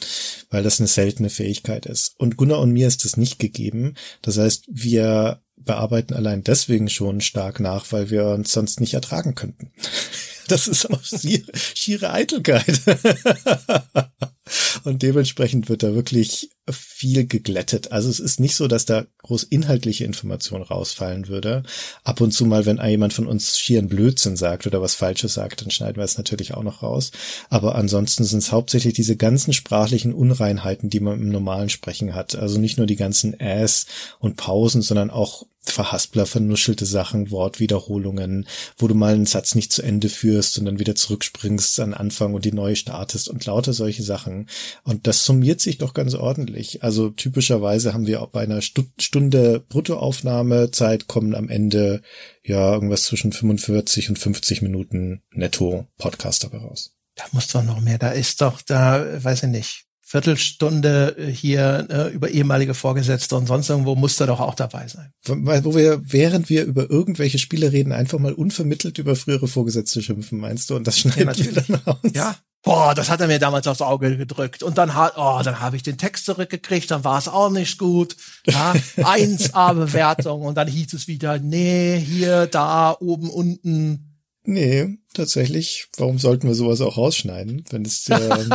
weil das eine seltene Fähigkeit ist. Und Gunnar und mir ist das nicht gegeben. Das heißt, wir bearbeiten allein deswegen schon stark nach, weil wir uns sonst nicht ertragen könnten. Das ist auch [laughs] schiere Eitelkeit. [laughs] Und dementsprechend wird da wirklich viel geglättet. Also es ist nicht so, dass da groß inhaltliche Information rausfallen würde. Ab und zu mal, wenn jemand von uns schieren Blödsinn sagt oder was Falsches sagt, dann schneiden wir es natürlich auch noch raus. Aber ansonsten sind es hauptsächlich diese ganzen sprachlichen Unreinheiten, die man im normalen Sprechen hat. Also nicht nur die ganzen Äs und Pausen, sondern auch Verhaspler, vernuschelte Sachen, Wortwiederholungen, wo du mal einen Satz nicht zu Ende führst und dann wieder zurückspringst an Anfang und die neue startest und lauter solche Sachen. Und das summiert sich doch ganz ordentlich. Also typischerweise haben wir auch bei einer Stunde Bruttoaufnahmezeit kommen am Ende ja irgendwas zwischen 45 und 50 Minuten netto Podcast dabei raus. Da muss doch noch mehr. Da ist doch, da weiß ich nicht, Viertelstunde äh, hier äh, über ehemalige Vorgesetzte und sonst irgendwo muss da doch auch dabei sein. Wo wir, während wir über irgendwelche Spiele reden, einfach mal unvermittelt über frühere Vorgesetzte schimpfen, meinst du? Und das schneiden ja, wir dann raus. Ja. Boah, das hat er mir damals aufs Auge gedrückt. Und dann hat, oh, dann habe ich den Text zurückgekriegt, dann war es auch nicht gut. Ja, [laughs] 1A-Bewertung und dann hieß es wieder, nee, hier, da, oben, unten Nee, tatsächlich. Warum sollten wir sowas auch rausschneiden, wenn es [laughs] äh,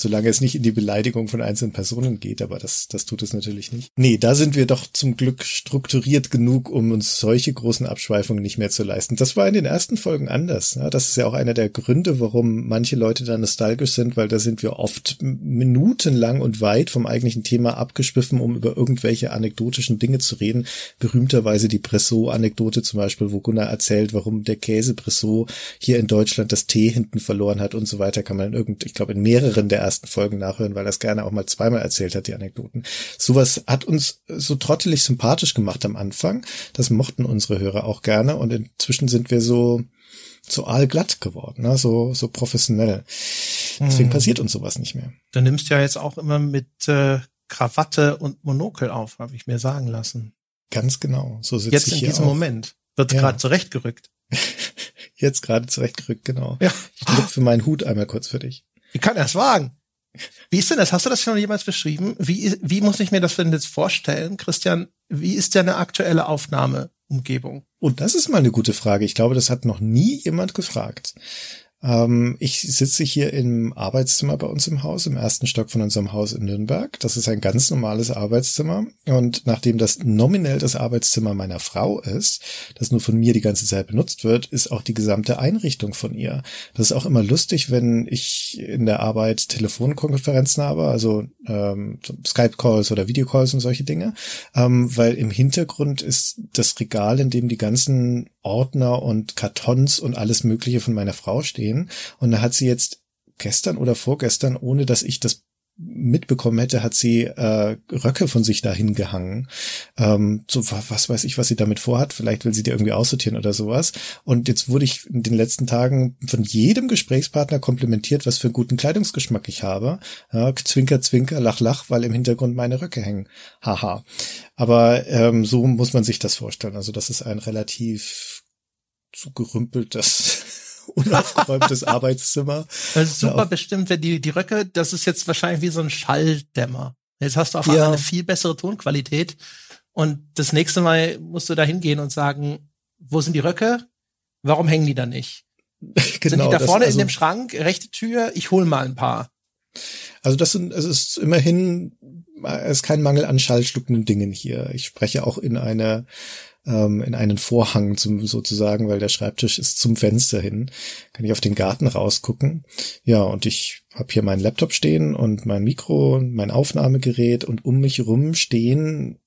solange es nicht in die Beleidigung von einzelnen Personen geht, aber das, das tut es natürlich nicht. Nee, da sind wir doch zum Glück strukturiert genug, um uns solche großen Abschweifungen nicht mehr zu leisten. Das war in den ersten Folgen anders. Ja, das ist ja auch einer der Gründe, warum manche Leute da nostalgisch sind, weil da sind wir oft minutenlang und weit vom eigentlichen Thema abgeschwiffen, um über irgendwelche anekdotischen Dinge zu reden. Berühmterweise die Bressot-Anekdote zum Beispiel, wo Gunnar erzählt, warum der Käse Bressot hier in Deutschland das T hinten verloren hat und so weiter, kann man in irgend, ich glaube, in mehreren der ersten Folgen nachhören, weil er es gerne auch mal zweimal erzählt hat, die Anekdoten. Sowas hat uns so trottelig sympathisch gemacht am Anfang. Das mochten unsere Hörer auch gerne und inzwischen sind wir so so aalglatt geworden, ne? so, so professionell. Deswegen hm. passiert uns sowas nicht mehr. Du nimmst ja jetzt auch immer mit äh, Krawatte und Monokel auf, habe ich mir sagen lassen. Ganz genau. So sitze jetzt ich hier. Jetzt in diesem auch. Moment wird ja. gerade zurechtgerückt. [laughs] jetzt gerade zurechtgerückt, genau. Ja. Ich lüpfe meinen Hut einmal kurz für dich. Wie kann er es wagen? Wie ist denn das? Hast du das schon jemals beschrieben? Wie, wie muss ich mir das denn jetzt vorstellen, Christian? Wie ist deine aktuelle Aufnahmeumgebung? Und das ist mal eine gute Frage. Ich glaube, das hat noch nie jemand gefragt. Ähm, ich sitze hier im Arbeitszimmer bei uns im Haus, im ersten Stock von unserem Haus in Nürnberg. Das ist ein ganz normales Arbeitszimmer. Und nachdem das nominell das Arbeitszimmer meiner Frau ist, das nur von mir die ganze Zeit benutzt wird, ist auch die gesamte Einrichtung von ihr. Das ist auch immer lustig, wenn ich in der Arbeit Telefonkonferenzen habe, also ähm, Skype-Calls oder Videocalls und solche Dinge, ähm, weil im Hintergrund ist das Regal, in dem die ganzen Ordner und Kartons und alles Mögliche von meiner Frau stehen. Und da hat sie jetzt gestern oder vorgestern, ohne dass ich das mitbekommen hätte, hat sie äh, Röcke von sich dahin gehangen. Ähm, so was weiß ich, was sie damit vorhat. Vielleicht will sie die irgendwie aussortieren oder sowas. Und jetzt wurde ich in den letzten Tagen von jedem Gesprächspartner komplimentiert, was für einen guten Kleidungsgeschmack ich habe. Ja, zwinker, zwinker, lach, lach, weil im Hintergrund meine Röcke hängen. Haha. Aber ähm, so muss man sich das vorstellen. Also das ist ein relativ zugerümpeltes unaufgeräumtes [laughs] Arbeitszimmer. Das ist super bestimmt, wenn die, die Röcke, das ist jetzt wahrscheinlich wie so ein Schalldämmer. Jetzt hast du auf einmal ja. eine viel bessere Tonqualität. Und das nächste Mal musst du da hingehen und sagen, wo sind die Röcke? Warum hängen die da nicht? genau, [laughs] sind die da vorne also, in dem Schrank, rechte Tür? Ich hol mal ein paar. Also das sind, es ist immerhin, es ist kein Mangel an schallschluckenden Dingen hier. Ich spreche auch in einer ähm, in einen Vorhang zum sozusagen, weil der Schreibtisch ist zum Fenster hin. Kann ich auf den Garten rausgucken. Ja, und ich habe hier meinen Laptop stehen und mein Mikro und mein Aufnahmegerät und um mich rum stehen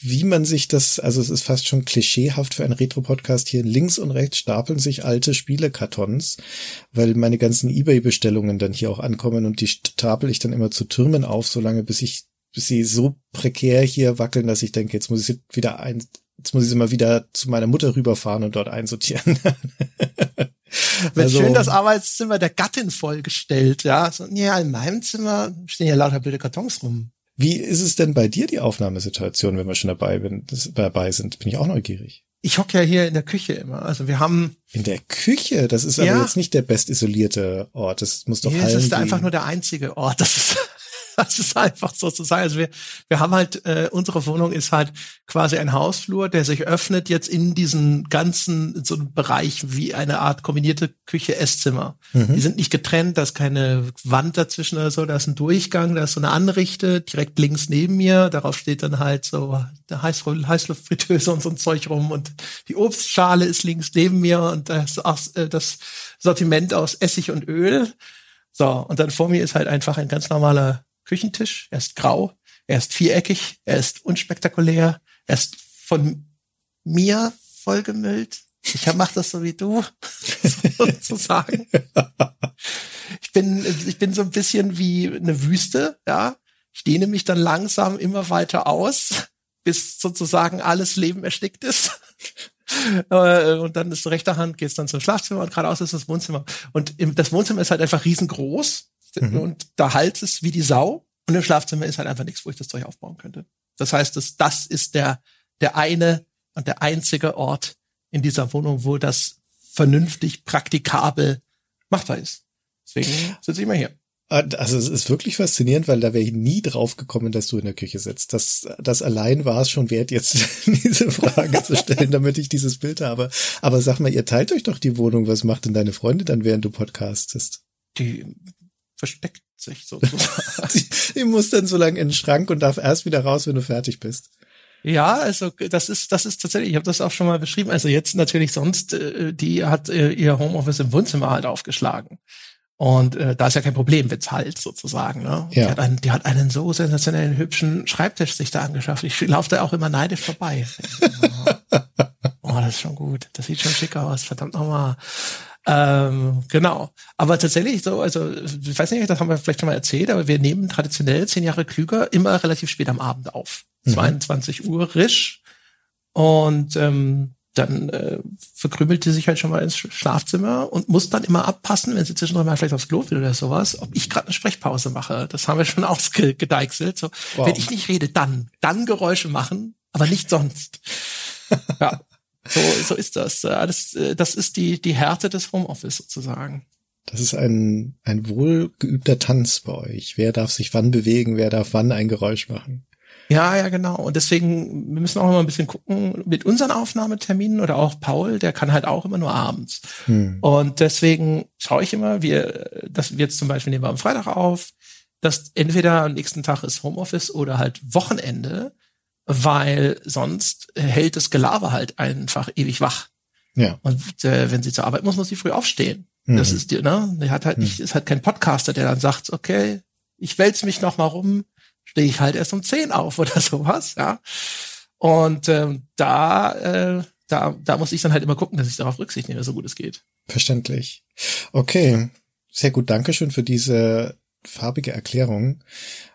wie man sich das, also es ist fast schon klischeehaft für einen Retro-Podcast hier links und rechts stapeln sich alte Spielekartons, weil meine ganzen Ebay-Bestellungen dann hier auch ankommen und die stapel ich dann immer zu Türmen auf, solange bis ich, bis sie so prekär hier wackeln, dass ich denke, jetzt muss ich wieder ein, Jetzt muss ich sie mal wieder zu meiner Mutter rüberfahren und dort einsortieren. [laughs] Wird also, schön das Arbeitszimmer der Gattin vollgestellt, ja. So, ja, in meinem Zimmer stehen ja lauter blöde Kartons rum. Wie ist es denn bei dir, die Aufnahmesituation, wenn wir schon dabei, bin, dabei sind? Bin ich auch neugierig. Ich hocke ja hier in der Küche immer. Also wir haben. In der Küche? Das ist ja. aber jetzt nicht der bestisolierte Ort. Das muss doch nee, Das ist einfach nur der einzige Ort. Das ist das ist einfach so zu sagen. Also wir, wir haben halt, äh, unsere Wohnung ist halt quasi ein Hausflur, der sich öffnet jetzt in diesen ganzen, so einem Bereich wie eine Art kombinierte Küche, Esszimmer. Mhm. Die sind nicht getrennt, da ist keine Wand dazwischen oder so, da ist ein Durchgang, da ist so eine Anrichte direkt links neben mir. Darauf steht dann halt so der Heiß Heißluftfritteuse und so ein Zeug rum und die Obstschale ist links neben mir und das, äh, das Sortiment aus Essig und Öl. So, und dann vor mir ist halt einfach ein ganz normaler Küchentisch. Er ist grau, er ist viereckig, er ist unspektakulär, er ist von mir vollgemüllt. Ich mache das so wie du, [laughs] sozusagen. Ich bin, ich bin so ein bisschen wie eine Wüste, ja. Ich dehne mich dann langsam immer weiter aus, bis sozusagen alles Leben erstickt ist. Äh, und dann ist rechter Hand geht's dann zum Schlafzimmer und geradeaus ist das Wohnzimmer. Und das Wohnzimmer ist halt einfach riesengroß mhm. und da halt es wie die Sau. Und im Schlafzimmer ist halt einfach nichts, wo ich das Zeug aufbauen könnte. Das heißt, das, das ist der, der eine und der einzige Ort in dieser Wohnung, wo das vernünftig praktikabel machbar ist. Deswegen sitze ich immer hier. Ah, also es ist wirklich faszinierend, weil da wäre ich nie drauf gekommen, dass du in der Küche sitzt. Das, das allein war es schon wert, jetzt [laughs] diese Frage zu stellen, damit ich dieses Bild habe. Aber sag mal, ihr teilt euch doch die Wohnung. Was macht denn deine Freunde dann, während du podcastest? Die versteckt sich sozusagen. die, [laughs] die muss dann so lange in den Schrank und darf erst wieder raus, wenn du fertig bist. Ja, also das ist das ist tatsächlich, ich habe das auch schon mal beschrieben. Also jetzt natürlich sonst, äh, die hat äh, ihr Homeoffice im Wohnzimmer halt aufgeschlagen. Und äh, da ist ja kein Problem, wenn's halt sozusagen. Ne? Ja. Die, hat einen, die hat einen so sensationellen, hübschen Schreibtisch sich da angeschafft. Ich laufe da auch immer neidisch vorbei. [laughs] oh, das ist schon gut. Das sieht schon schick aus. Verdammt nochmal. Ähm, genau. Aber tatsächlich so, also ich weiß nicht, das haben wir vielleicht schon mal erzählt, aber wir nehmen traditionell zehn Jahre klüger immer relativ spät am Abend auf. Mhm. 22 Uhr risch. Und ähm, dann äh, verkrümelt sie sich halt schon mal ins Schlafzimmer und muss dann immer abpassen, wenn sie zwischendurch mal vielleicht aufs Klo will oder sowas, ob ich gerade eine Sprechpause mache. Das haben wir schon [laughs] ausgedeichselt. So, wow. wenn ich nicht rede, dann, dann Geräusche machen, aber nicht sonst. [laughs] ja, so, so ist das. Das, äh, das ist die, die Härte des Homeoffice sozusagen. Das ist ein, ein wohlgeübter Tanz bei euch. Wer darf sich wann bewegen, wer darf wann ein Geräusch machen? Ja, ja, genau. Und deswegen, wir müssen auch immer ein bisschen gucken mit unseren Aufnahmeterminen oder auch Paul, der kann halt auch immer nur abends. Hm. Und deswegen schaue ich immer, wir, das wir jetzt zum Beispiel nehmen wir am Freitag auf, dass entweder am nächsten Tag ist Homeoffice oder halt Wochenende, weil sonst hält das Gelaber halt einfach ewig wach. Ja. Und äh, wenn sie zur Arbeit muss, muss sie früh aufstehen. Mhm. Das ist die, ne? Der hat halt nicht, ist halt kein Podcaster, der dann sagt, okay, ich wälze mich noch mal rum, stehe ich halt erst um zehn auf [laughs] oder sowas, ja. Und ähm, da, äh, da, da muss ich dann halt immer gucken, dass ich darauf Rücksicht nehme, so gut es geht. Verständlich. Okay, sehr gut. Dankeschön für diese farbige Erklärung.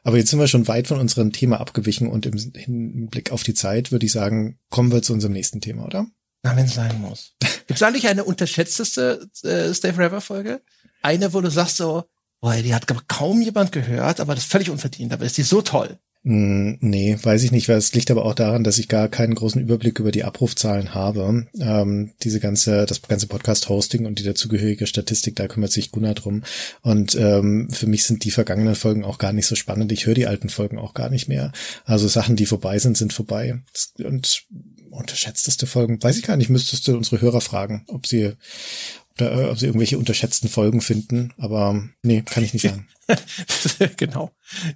Aber jetzt sind wir schon weit von unserem Thema abgewichen und im Hinblick auf die Zeit würde ich sagen, kommen wir zu unserem nächsten Thema, oder? Na, wenn es sein muss. Gibt es eigentlich eine unterschätzteste äh, Stay Forever Folge? Eine, wo du sagst so, Boah, die hat kaum jemand gehört, aber das ist völlig unverdient, aber ist die so toll. Mm, nee, weiß ich nicht, es liegt aber auch daran, dass ich gar keinen großen Überblick über die Abrufzahlen habe. Ähm, diese ganze, das ganze Podcast-Hosting und die dazugehörige Statistik, da kümmert sich Gunnar drum. Und ähm, für mich sind die vergangenen Folgen auch gar nicht so spannend. Ich höre die alten Folgen auch gar nicht mehr. Also Sachen, die vorbei sind, sind vorbei. Und unterschätzteste Folgen, weiß ich gar nicht, müsstest du unsere Hörer fragen, ob sie, oder, ob sie irgendwelche unterschätzten Folgen finden, aber nee, kann ich nicht sagen. [laughs] genau.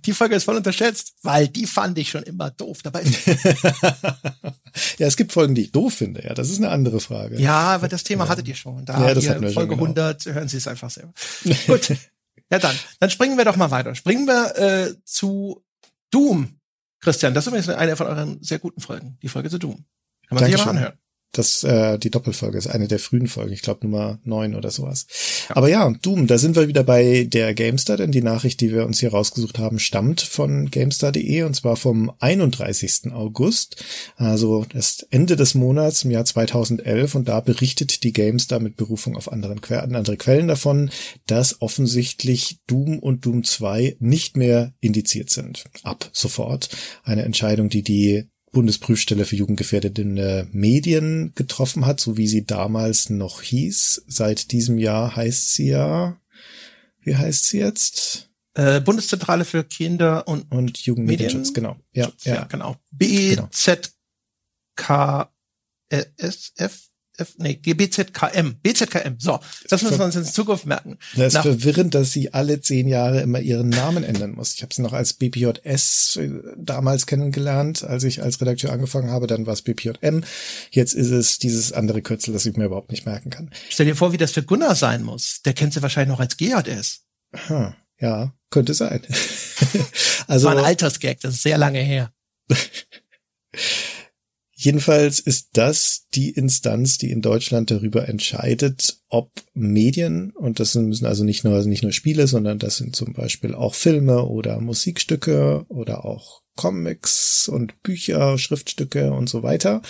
Die Folge ist voll unterschätzt, weil die fand ich schon immer doof. Dabei [laughs] ja, es gibt Folgen, die ich doof finde. Ja, das ist eine andere Frage. Ja, aber das Thema hattet ihr schon. Da ja, das hatten wir Folge schon, genau. 100, hören Sie es einfach selber. [laughs] Gut. Ja, dann, dann springen wir doch mal weiter. Springen wir äh, zu Doom. Christian, das ist übrigens eine von euren sehr guten Folgen, die Folge zu Doom. Kann man Dankeschön. sich aber anhören. Das, äh, die Doppelfolge ist eine der frühen Folgen, ich glaube Nummer neun oder sowas. Ja. Aber ja, Doom, da sind wir wieder bei der GameStar, denn die Nachricht, die wir uns hier rausgesucht haben, stammt von GameStar.de und zwar vom 31. August, also das Ende des Monats im Jahr 2011 und da berichtet die GameStar mit Berufung auf anderen que andere Quellen davon, dass offensichtlich Doom und Doom 2 nicht mehr indiziert sind. Ab sofort. Eine Entscheidung, die die Bundesprüfstelle für jugendgefährdende Medien getroffen hat, so wie sie damals noch hieß. Seit diesem Jahr heißt sie ja, wie heißt sie jetzt? Äh, Bundeszentrale für Kinder und, und Jugendmedienschutz, genau. Ja, ja, ja. genau. BZKSF F, nee, GBZKM, BZKM. So, das müssen wir uns in Zukunft merken. Das ist Nach verwirrend, dass sie alle zehn Jahre immer ihren Namen ändern muss. Ich habe sie noch als BPJS äh, damals kennengelernt, als ich als Redakteur angefangen habe. Dann war es BPJM. Jetzt ist es dieses andere Kürzel, das ich mir überhaupt nicht merken kann. Stell dir vor, wie das für Gunnar sein muss. Der kennt sie wahrscheinlich noch als GJS. Hm, ja, könnte sein. [laughs] also das war ein Altersgag, das ist sehr lange her. [laughs] Jedenfalls ist das die Instanz, die in Deutschland darüber entscheidet, ob Medien, und das müssen also nicht nur, nicht nur Spiele, sondern das sind zum Beispiel auch Filme oder Musikstücke oder auch Comics und Bücher, Schriftstücke und so weiter,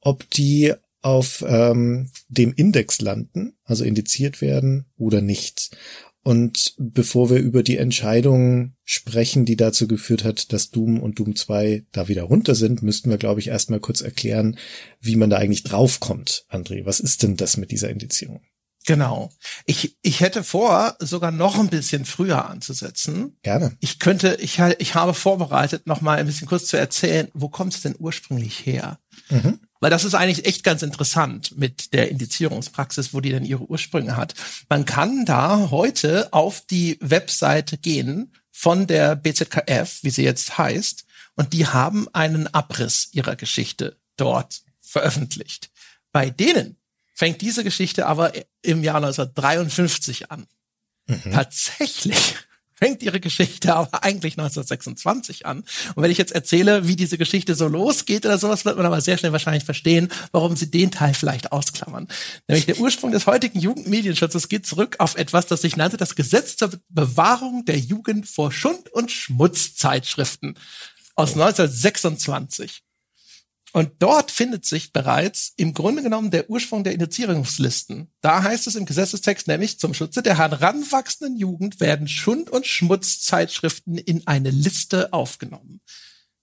ob die auf ähm, dem Index landen, also indiziert werden oder nicht. Und bevor wir über die Entscheidung sprechen, die dazu geführt hat, dass Doom und Doom 2 da wieder runter sind, müssten wir, glaube ich, erstmal kurz erklären, wie man da eigentlich draufkommt, André. Was ist denn das mit dieser Indizierung? Genau. Ich, ich hätte vor, sogar noch ein bisschen früher anzusetzen. Gerne. Ich könnte, ich, ich habe vorbereitet, noch mal ein bisschen kurz zu erzählen, wo kommt es denn ursprünglich her? Mhm. Weil das ist eigentlich echt ganz interessant mit der Indizierungspraxis, wo die denn ihre Ursprünge hat. Man kann da heute auf die Webseite gehen von der BZKF, wie sie jetzt heißt, und die haben einen Abriss ihrer Geschichte dort veröffentlicht. Bei denen fängt diese Geschichte aber im Jahr 1953 an. Mhm. Tatsächlich fängt ihre Geschichte aber eigentlich 1926 an. Und wenn ich jetzt erzähle, wie diese Geschichte so losgeht oder sowas, wird man aber sehr schnell wahrscheinlich verstehen, warum sie den Teil vielleicht ausklammern. Nämlich der Ursprung des heutigen Jugendmedienschutzes geht zurück auf etwas, das sich nannte das Gesetz zur Bewahrung der Jugend vor Schund- und Schmutzzeitschriften aus 1926. Und dort findet sich bereits im Grunde genommen der Ursprung der Indizierungslisten. Da heißt es im Gesetzestext nämlich, zum Schutze der heranwachsenden Jugend werden Schund- und Schmutzzeitschriften in eine Liste aufgenommen.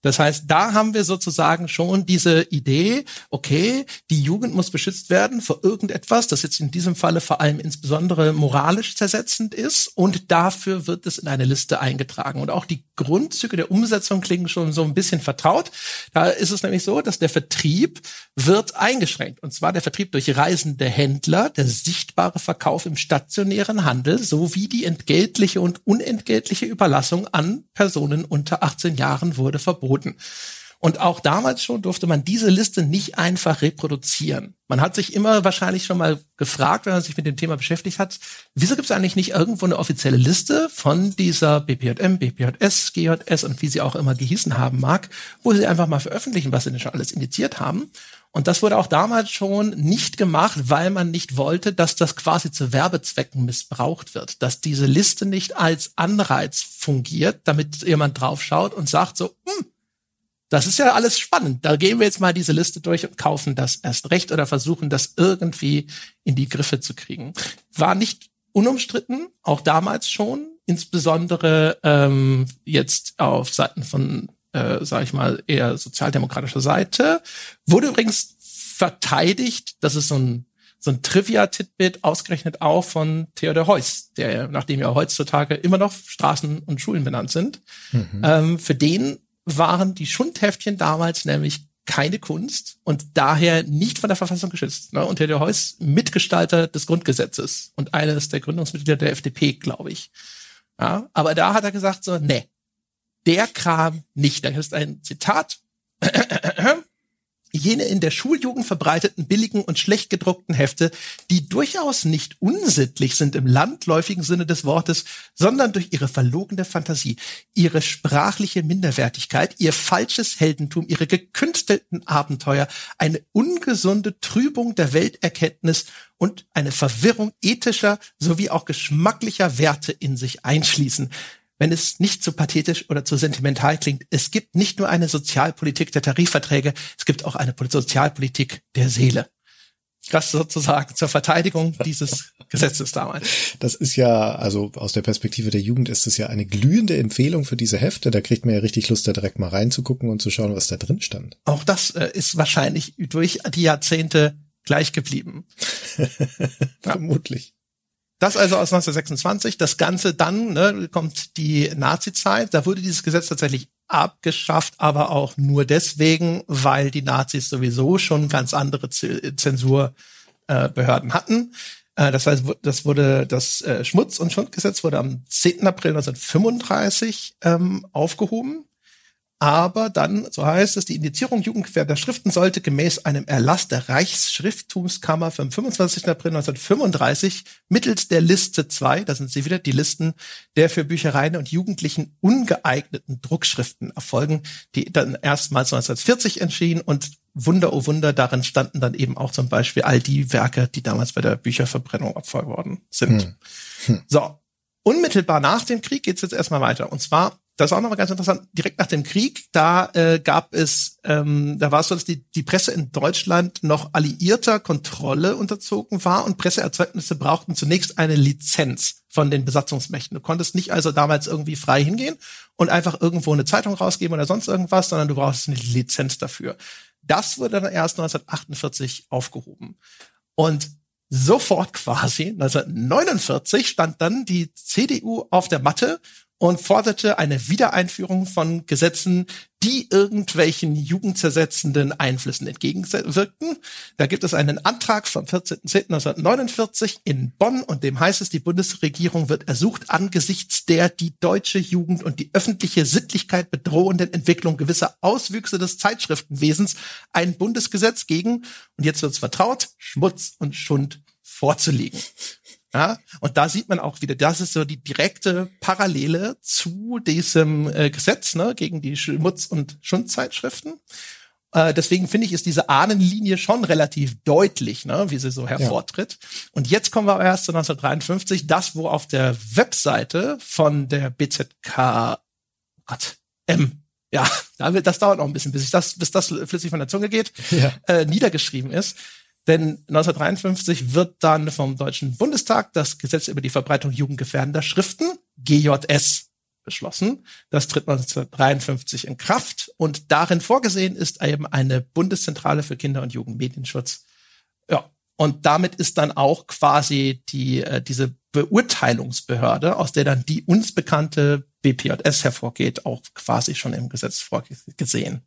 Das heißt, da haben wir sozusagen schon diese Idee, okay, die Jugend muss beschützt werden vor irgendetwas, das jetzt in diesem Falle vor allem insbesondere moralisch zersetzend ist und dafür wird es in eine Liste eingetragen. Und auch die Grundzüge der Umsetzung klingen schon so ein bisschen vertraut. Da ist es nämlich so, dass der Vertrieb wird eingeschränkt. Und zwar der Vertrieb durch reisende Händler, der sichtbare Verkauf im stationären Handel sowie die entgeltliche und unentgeltliche Überlassung an Personen unter 18 Jahren wurde verboten verboten. Und auch damals schon durfte man diese Liste nicht einfach reproduzieren. Man hat sich immer wahrscheinlich schon mal gefragt, wenn man sich mit dem Thema beschäftigt hat, wieso gibt es eigentlich nicht irgendwo eine offizielle Liste von dieser BPJM, BPJS, GJS und wie sie auch immer gehießen haben mag, wo sie einfach mal veröffentlichen, was sie denn schon alles indiziert haben. Und das wurde auch damals schon nicht gemacht, weil man nicht wollte, dass das quasi zu Werbezwecken missbraucht wird, dass diese Liste nicht als Anreiz fungiert, damit jemand draufschaut und sagt so, hm, das ist ja alles spannend. Da gehen wir jetzt mal diese Liste durch und kaufen das erst recht oder versuchen das irgendwie in die Griffe zu kriegen. War nicht unumstritten, auch damals schon, insbesondere ähm, jetzt auf Seiten von, äh, sage ich mal, eher sozialdemokratischer Seite. Wurde übrigens verteidigt, das ist so ein so ein Trivia-Titbit ausgerechnet auch von Theodor Heuss, der, nachdem ja heutzutage immer noch Straßen und Schulen benannt sind. Mhm. Ähm, für den waren die Schundheftchen damals nämlich keine Kunst und daher nicht von der Verfassung geschützt. Ne? Und der Heuss Mitgestalter des Grundgesetzes und eines der Gründungsmitglieder der FDP, glaube ich. Ja, aber da hat er gesagt so, nee, der Kram nicht. Da ist ein Zitat jene in der Schuljugend verbreiteten billigen und schlecht gedruckten Hefte, die durchaus nicht unsittlich sind im landläufigen Sinne des Wortes, sondern durch ihre verlogene Fantasie, ihre sprachliche Minderwertigkeit, ihr falsches Heldentum, ihre gekünstelten Abenteuer, eine ungesunde Trübung der Welterkenntnis und eine Verwirrung ethischer sowie auch geschmacklicher Werte in sich einschließen wenn es nicht zu pathetisch oder zu sentimental klingt. Es gibt nicht nur eine Sozialpolitik der Tarifverträge, es gibt auch eine Sozialpolitik der Seele. Das sozusagen zur Verteidigung dieses [laughs] Gesetzes damals. Das ist ja, also aus der Perspektive der Jugend ist es ja eine glühende Empfehlung für diese Hefte. Da kriegt man ja richtig Lust, da direkt mal reinzugucken und zu schauen, was da drin stand. Auch das äh, ist wahrscheinlich durch die Jahrzehnte gleich geblieben. [laughs] Vermutlich. Das also aus 1926. Das Ganze dann ne, kommt die Nazi-Zeit. Da wurde dieses Gesetz tatsächlich abgeschafft, aber auch nur deswegen, weil die Nazis sowieso schon ganz andere Zensurbehörden hatten. Äh, das heißt, das wurde das äh, Schmutz- und Schundgesetz wurde am 10. April 1935 ähm, aufgehoben. Aber dann, so heißt es, die Indizierung jugendgefährdender Schriften sollte gemäß einem Erlass der Reichsschrifttumskammer vom 25. April 1935 mittels der Liste 2, da sind sie wieder, die Listen der für Büchereien und Jugendlichen ungeeigneten Druckschriften erfolgen, die dann erstmals 1940 entschieden und Wunder, oh Wunder, darin standen dann eben auch zum Beispiel all die Werke, die damals bei der Bücherverbrennung Opfer geworden sind. Hm. Hm. So. Unmittelbar nach dem Krieg geht's jetzt erstmal weiter. Und zwar das ist auch nochmal ganz interessant. Direkt nach dem Krieg, da äh, gab es, ähm, da war es so, dass die, die Presse in Deutschland noch alliierter Kontrolle unterzogen war und Presseerzeugnisse brauchten zunächst eine Lizenz von den Besatzungsmächten. Du konntest nicht also damals irgendwie frei hingehen und einfach irgendwo eine Zeitung rausgeben oder sonst irgendwas, sondern du brauchst eine Lizenz dafür. Das wurde dann erst 1948 aufgehoben. Und sofort quasi 1949 stand dann die CDU auf der Matte und forderte eine Wiedereinführung von Gesetzen, die irgendwelchen jugendzersetzenden Einflüssen entgegenwirkten. Da gibt es einen Antrag vom 14.10.1949 in Bonn und dem heißt es, die Bundesregierung wird ersucht, angesichts der die deutsche Jugend und die öffentliche Sittlichkeit bedrohenden Entwicklung gewisser Auswüchse des Zeitschriftenwesens ein Bundesgesetz gegen, und jetzt wird's vertraut, Schmutz und Schund vorzulegen. Ja, und da sieht man auch wieder, das ist so die direkte Parallele zu diesem äh, Gesetz ne, gegen die Schmutz- und Schundzeitschriften. Äh, deswegen finde ich, ist diese Ahnenlinie schon relativ deutlich, ne, wie sie so hervortritt. Ja. Und jetzt kommen wir aber erst zu 1953, das, wo auf der Webseite von der BZK, Gott, M, ja, [laughs] das dauert noch ein bisschen, bis ich das, bis das flüssig von der Zunge geht, ja. äh, niedergeschrieben ist. Denn 1953 wird dann vom Deutschen Bundestag das Gesetz über die Verbreitung jugendgefährdender Schriften, GJS, beschlossen. Das tritt 1953 in Kraft und darin vorgesehen ist eben eine Bundeszentrale für Kinder- und Jugendmedienschutz. Ja, und damit ist dann auch quasi die äh, diese Beurteilungsbehörde, aus der dann die uns bekannte BPJS hervorgeht, auch quasi schon im Gesetz vorgesehen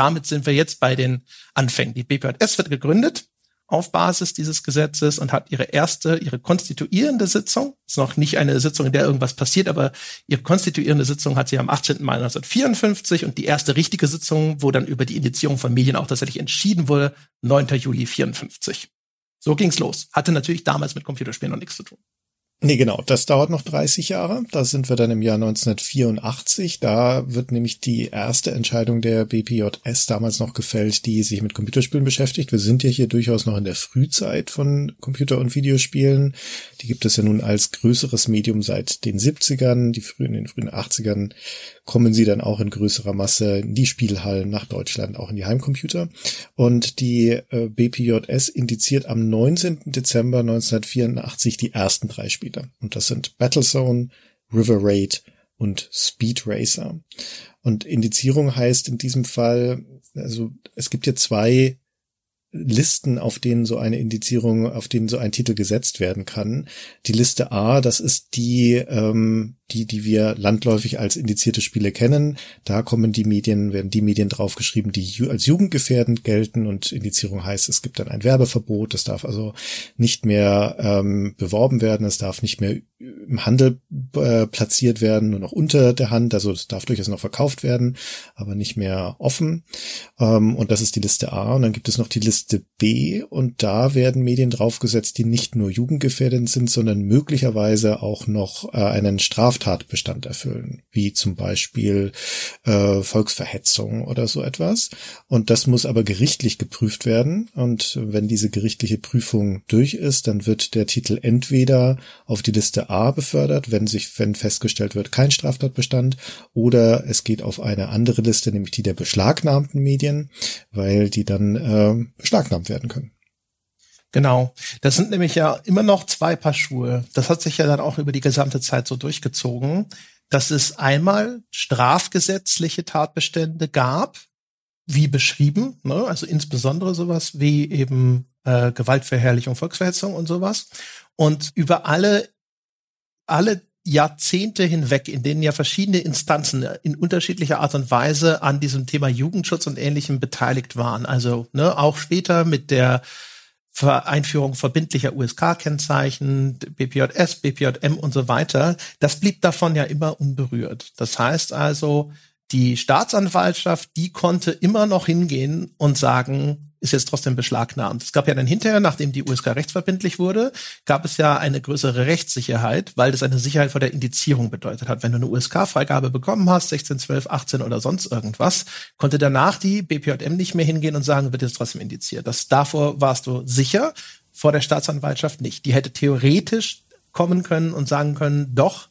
damit sind wir jetzt bei den Anfängen. Die BPJS wird gegründet auf Basis dieses Gesetzes und hat ihre erste, ihre konstituierende Sitzung. Ist noch nicht eine Sitzung, in der irgendwas passiert, aber ihre konstituierende Sitzung hat sie am 18. Mai 1954 und die erste richtige Sitzung, wo dann über die Indizierung von Medien auch tatsächlich entschieden wurde, 9. Juli 54. So ging's los. Hatte natürlich damals mit Computerspielen noch nichts zu tun. Nee, genau. Das dauert noch 30 Jahre. Da sind wir dann im Jahr 1984. Da wird nämlich die erste Entscheidung der BPJS damals noch gefällt, die sich mit Computerspielen beschäftigt. Wir sind ja hier durchaus noch in der Frühzeit von Computer- und Videospielen. Die gibt es ja nun als größeres Medium seit den 70ern. Die frühen, in den frühen 80ern kommen sie dann auch in größerer Masse in die Spielhallen nach Deutschland, auch in die Heimcomputer. Und die äh, BPJS indiziert am 19. Dezember 1984 die ersten drei Spiele. Spiele. Und das sind Battlezone, River Raid und Speed Racer. Und Indizierung heißt in diesem Fall, also es gibt hier zwei Listen, auf denen so eine Indizierung, auf denen so ein Titel gesetzt werden kann. Die Liste A, das ist die, ähm, die, die wir landläufig als indizierte Spiele kennen. Da kommen die Medien, werden die Medien draufgeschrieben, die als jugendgefährdend gelten und Indizierung heißt, es gibt dann ein Werbeverbot, es darf also nicht mehr ähm, beworben werden, es darf nicht mehr im Handel äh, platziert werden, nur noch unter der Hand, also es darf durchaus noch verkauft werden, aber nicht mehr offen. Ähm, und das ist die Liste A. Und dann gibt es noch die Liste B und da werden Medien draufgesetzt, die nicht nur jugendgefährdend sind, sondern möglicherweise auch noch äh, einen Straf Straftatbestand erfüllen, wie zum Beispiel äh, Volksverhetzung oder so etwas. Und das muss aber gerichtlich geprüft werden. Und wenn diese gerichtliche Prüfung durch ist, dann wird der Titel entweder auf die Liste A befördert, wenn sich, wenn festgestellt wird, kein Straftatbestand, oder es geht auf eine andere Liste, nämlich die der beschlagnahmten Medien, weil die dann äh, beschlagnahmt werden können. Genau. Das sind nämlich ja immer noch zwei Paar Schuhe. Das hat sich ja dann auch über die gesamte Zeit so durchgezogen, dass es einmal strafgesetzliche Tatbestände gab, wie beschrieben, ne? also insbesondere sowas wie eben äh, Gewaltverherrlichung, Volksverhetzung und sowas. Und über alle, alle Jahrzehnte hinweg, in denen ja verschiedene Instanzen in unterschiedlicher Art und Weise an diesem Thema Jugendschutz und Ähnlichem beteiligt waren. Also ne, auch später mit der Einführung verbindlicher USK-Kennzeichen, BPJS, BPJM und so weiter, das blieb davon ja immer unberührt. Das heißt also, die Staatsanwaltschaft, die konnte immer noch hingehen und sagen, ist jetzt trotzdem beschlagnahmt. Es gab ja dann hinterher, nachdem die USK rechtsverbindlich wurde, gab es ja eine größere Rechtssicherheit, weil das eine Sicherheit vor der Indizierung bedeutet hat. Wenn du eine USK-Freigabe bekommen hast, 16, 12, 18 oder sonst irgendwas, konnte danach die BPJM nicht mehr hingehen und sagen, wird jetzt trotzdem indiziert. Das davor warst du sicher, vor der Staatsanwaltschaft nicht. Die hätte theoretisch kommen können und sagen können, doch,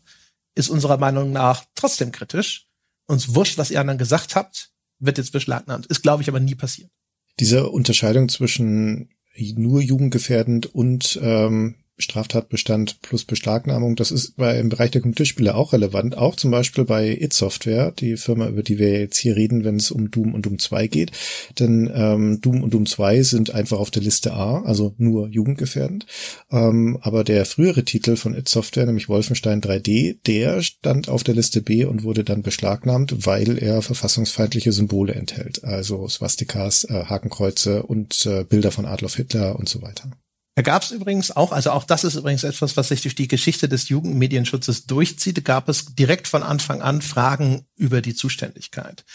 ist unserer Meinung nach trotzdem kritisch. Uns wurscht, was ihr anderen gesagt habt, wird jetzt beschlagnahmt. Ist, glaube ich, aber nie passiert diese Unterscheidung zwischen nur jugendgefährdend und ähm, Straftatbestand plus Beschlagnahmung. Das ist bei, im Bereich der Computerspiele auch relevant. Auch zum Beispiel bei It Software, die Firma, über die wir jetzt hier reden, wenn es um Doom und Doom 2 geht. Denn ähm, Doom und Doom 2 sind einfach auf der Liste A, also nur jugendgefährdend. Ähm, aber der frühere Titel von It Software, nämlich Wolfenstein 3D, der stand auf der Liste B und wurde dann beschlagnahmt, weil er verfassungsfeindliche Symbole enthält. Also Swastikas, äh, Hakenkreuze und äh, Bilder von Adolf Hitler und so weiter. Da gab es übrigens auch, also auch das ist übrigens etwas, was sich durch die Geschichte des Jugendmedienschutzes durchzieht, gab es direkt von Anfang an Fragen über die Zuständigkeit.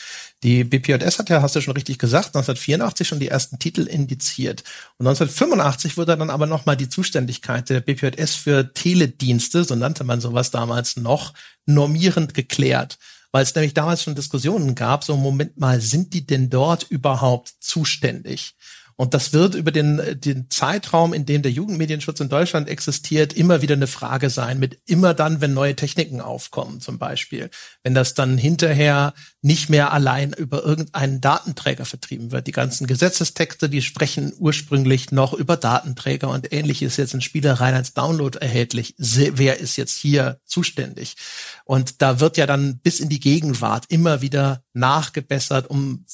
Die BPJS hat ja, hast du schon richtig gesagt, 1984 schon die ersten Titel indiziert. Und 1985 wurde dann aber nochmal die Zuständigkeit der BPJS für Teledienste, so nannte man sowas damals noch, normierend geklärt weil es nämlich damals schon Diskussionen gab, so Moment mal, sind die denn dort überhaupt zuständig? Und das wird über den, den Zeitraum, in dem der Jugendmedienschutz in Deutschland existiert, immer wieder eine Frage sein, mit immer dann, wenn neue Techniken aufkommen, zum Beispiel. Wenn das dann hinterher nicht mehr allein über irgendeinen Datenträger vertrieben wird. Die ganzen Gesetzestexte, die sprechen ursprünglich noch über Datenträger und ähnliches jetzt in Spielereien als Download erhältlich. Wer ist jetzt hier zuständig? Und da wird ja dann bis in die Gegenwart immer wieder nachgebessert, um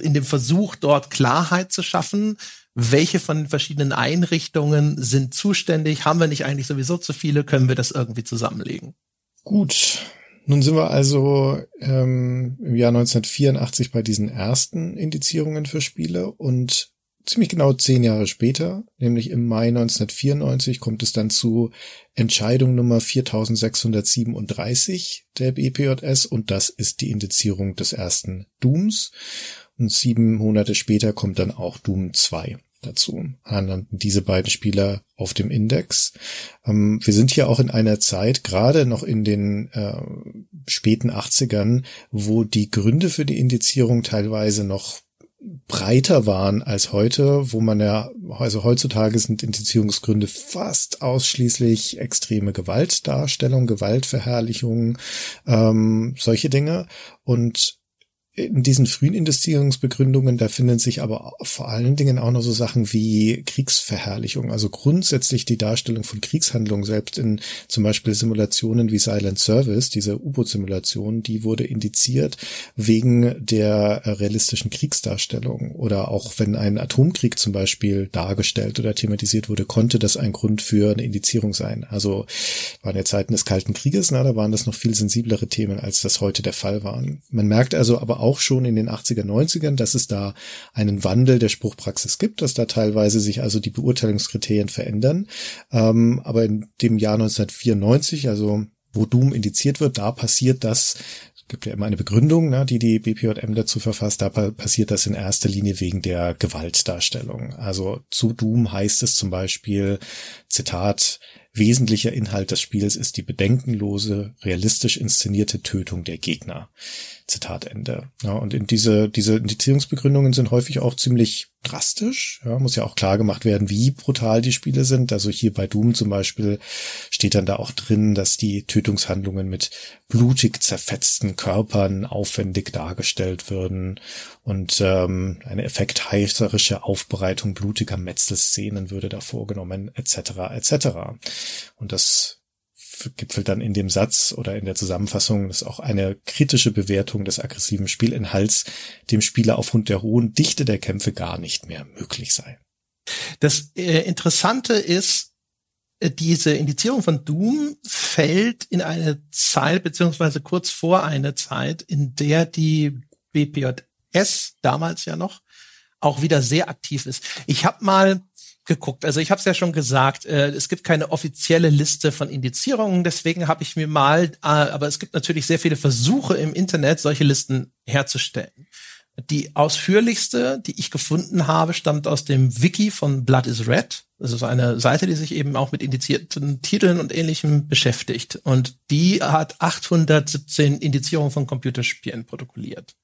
in dem Versuch, dort Klarheit zu schaffen, welche von den verschiedenen Einrichtungen sind zuständig, haben wir nicht eigentlich sowieso zu viele, können wir das irgendwie zusammenlegen. Gut, nun sind wir also ähm, im Jahr 1984 bei diesen ersten Indizierungen für Spiele und ziemlich genau zehn Jahre später, nämlich im Mai 1994, kommt es dann zu Entscheidung Nummer 4637 der BPJS und das ist die Indizierung des ersten Dooms. Und sieben Monate später kommt dann auch Doom 2 dazu. Landen diese beiden Spieler auf dem Index. Ähm, wir sind hier auch in einer Zeit, gerade noch in den äh, späten 80ern, wo die Gründe für die Indizierung teilweise noch breiter waren als heute, wo man ja, also heutzutage sind Indizierungsgründe fast ausschließlich extreme Gewaltdarstellung, Gewaltverherrlichung, ähm, solche Dinge. Und in diesen frühen Indizierungsbegründungen, da finden sich aber vor allen Dingen auch noch so Sachen wie Kriegsverherrlichung, also grundsätzlich die Darstellung von Kriegshandlungen, selbst in zum Beispiel Simulationen wie Silent Service, diese U-Boot-Simulation, die wurde indiziert wegen der realistischen Kriegsdarstellung oder auch wenn ein Atomkrieg zum Beispiel dargestellt oder thematisiert wurde, konnte das ein Grund für eine Indizierung sein. Also waren ja Zeiten des Kalten Krieges, na, da waren das noch viel sensiblere Themen, als das heute der Fall waren. Man merkt also aber auch schon in den 80er, 90ern, dass es da einen Wandel der Spruchpraxis gibt, dass da teilweise sich also die Beurteilungskriterien verändern. Ähm, aber in dem Jahr 1994, also wo Doom indiziert wird, da passiert das, gibt ja immer eine Begründung, ne, die die BPJM dazu verfasst, da passiert das in erster Linie wegen der Gewaltdarstellung. Also zu Doom heißt es zum Beispiel, Zitat, wesentlicher Inhalt des Spiels ist die bedenkenlose, realistisch inszenierte Tötung der Gegner. Zitat Ende. Ja, und in diese, diese Indizierungsbegründungen sind häufig auch ziemlich drastisch. Ja, muss ja auch klar gemacht werden, wie brutal die Spiele sind. Also hier bei Doom zum Beispiel steht dann da auch drin, dass die Tötungshandlungen mit blutig zerfetzten Körpern aufwendig dargestellt würden und ähm, eine effektheißerische Aufbereitung blutiger Metzelszenen würde da vorgenommen, etc. etc. Und das gipfelt dann in dem Satz oder in der Zusammenfassung, dass auch eine kritische Bewertung des aggressiven Spielinhalts dem Spieler aufgrund der hohen Dichte der Kämpfe gar nicht mehr möglich sei. Das äh, Interessante ist, äh, diese Indizierung von Doom fällt in eine Zeit, beziehungsweise kurz vor eine Zeit, in der die BPJS damals ja noch auch wieder sehr aktiv ist. Ich habe mal geguckt. Also ich habe es ja schon gesagt, äh, es gibt keine offizielle Liste von Indizierungen, deswegen habe ich mir mal, äh, aber es gibt natürlich sehr viele Versuche im Internet, solche Listen herzustellen. Die ausführlichste, die ich gefunden habe, stammt aus dem Wiki von Blood is Red. Das ist eine Seite, die sich eben auch mit indizierten Titeln und ähnlichem beschäftigt. Und die hat 817 Indizierungen von Computerspielen protokolliert.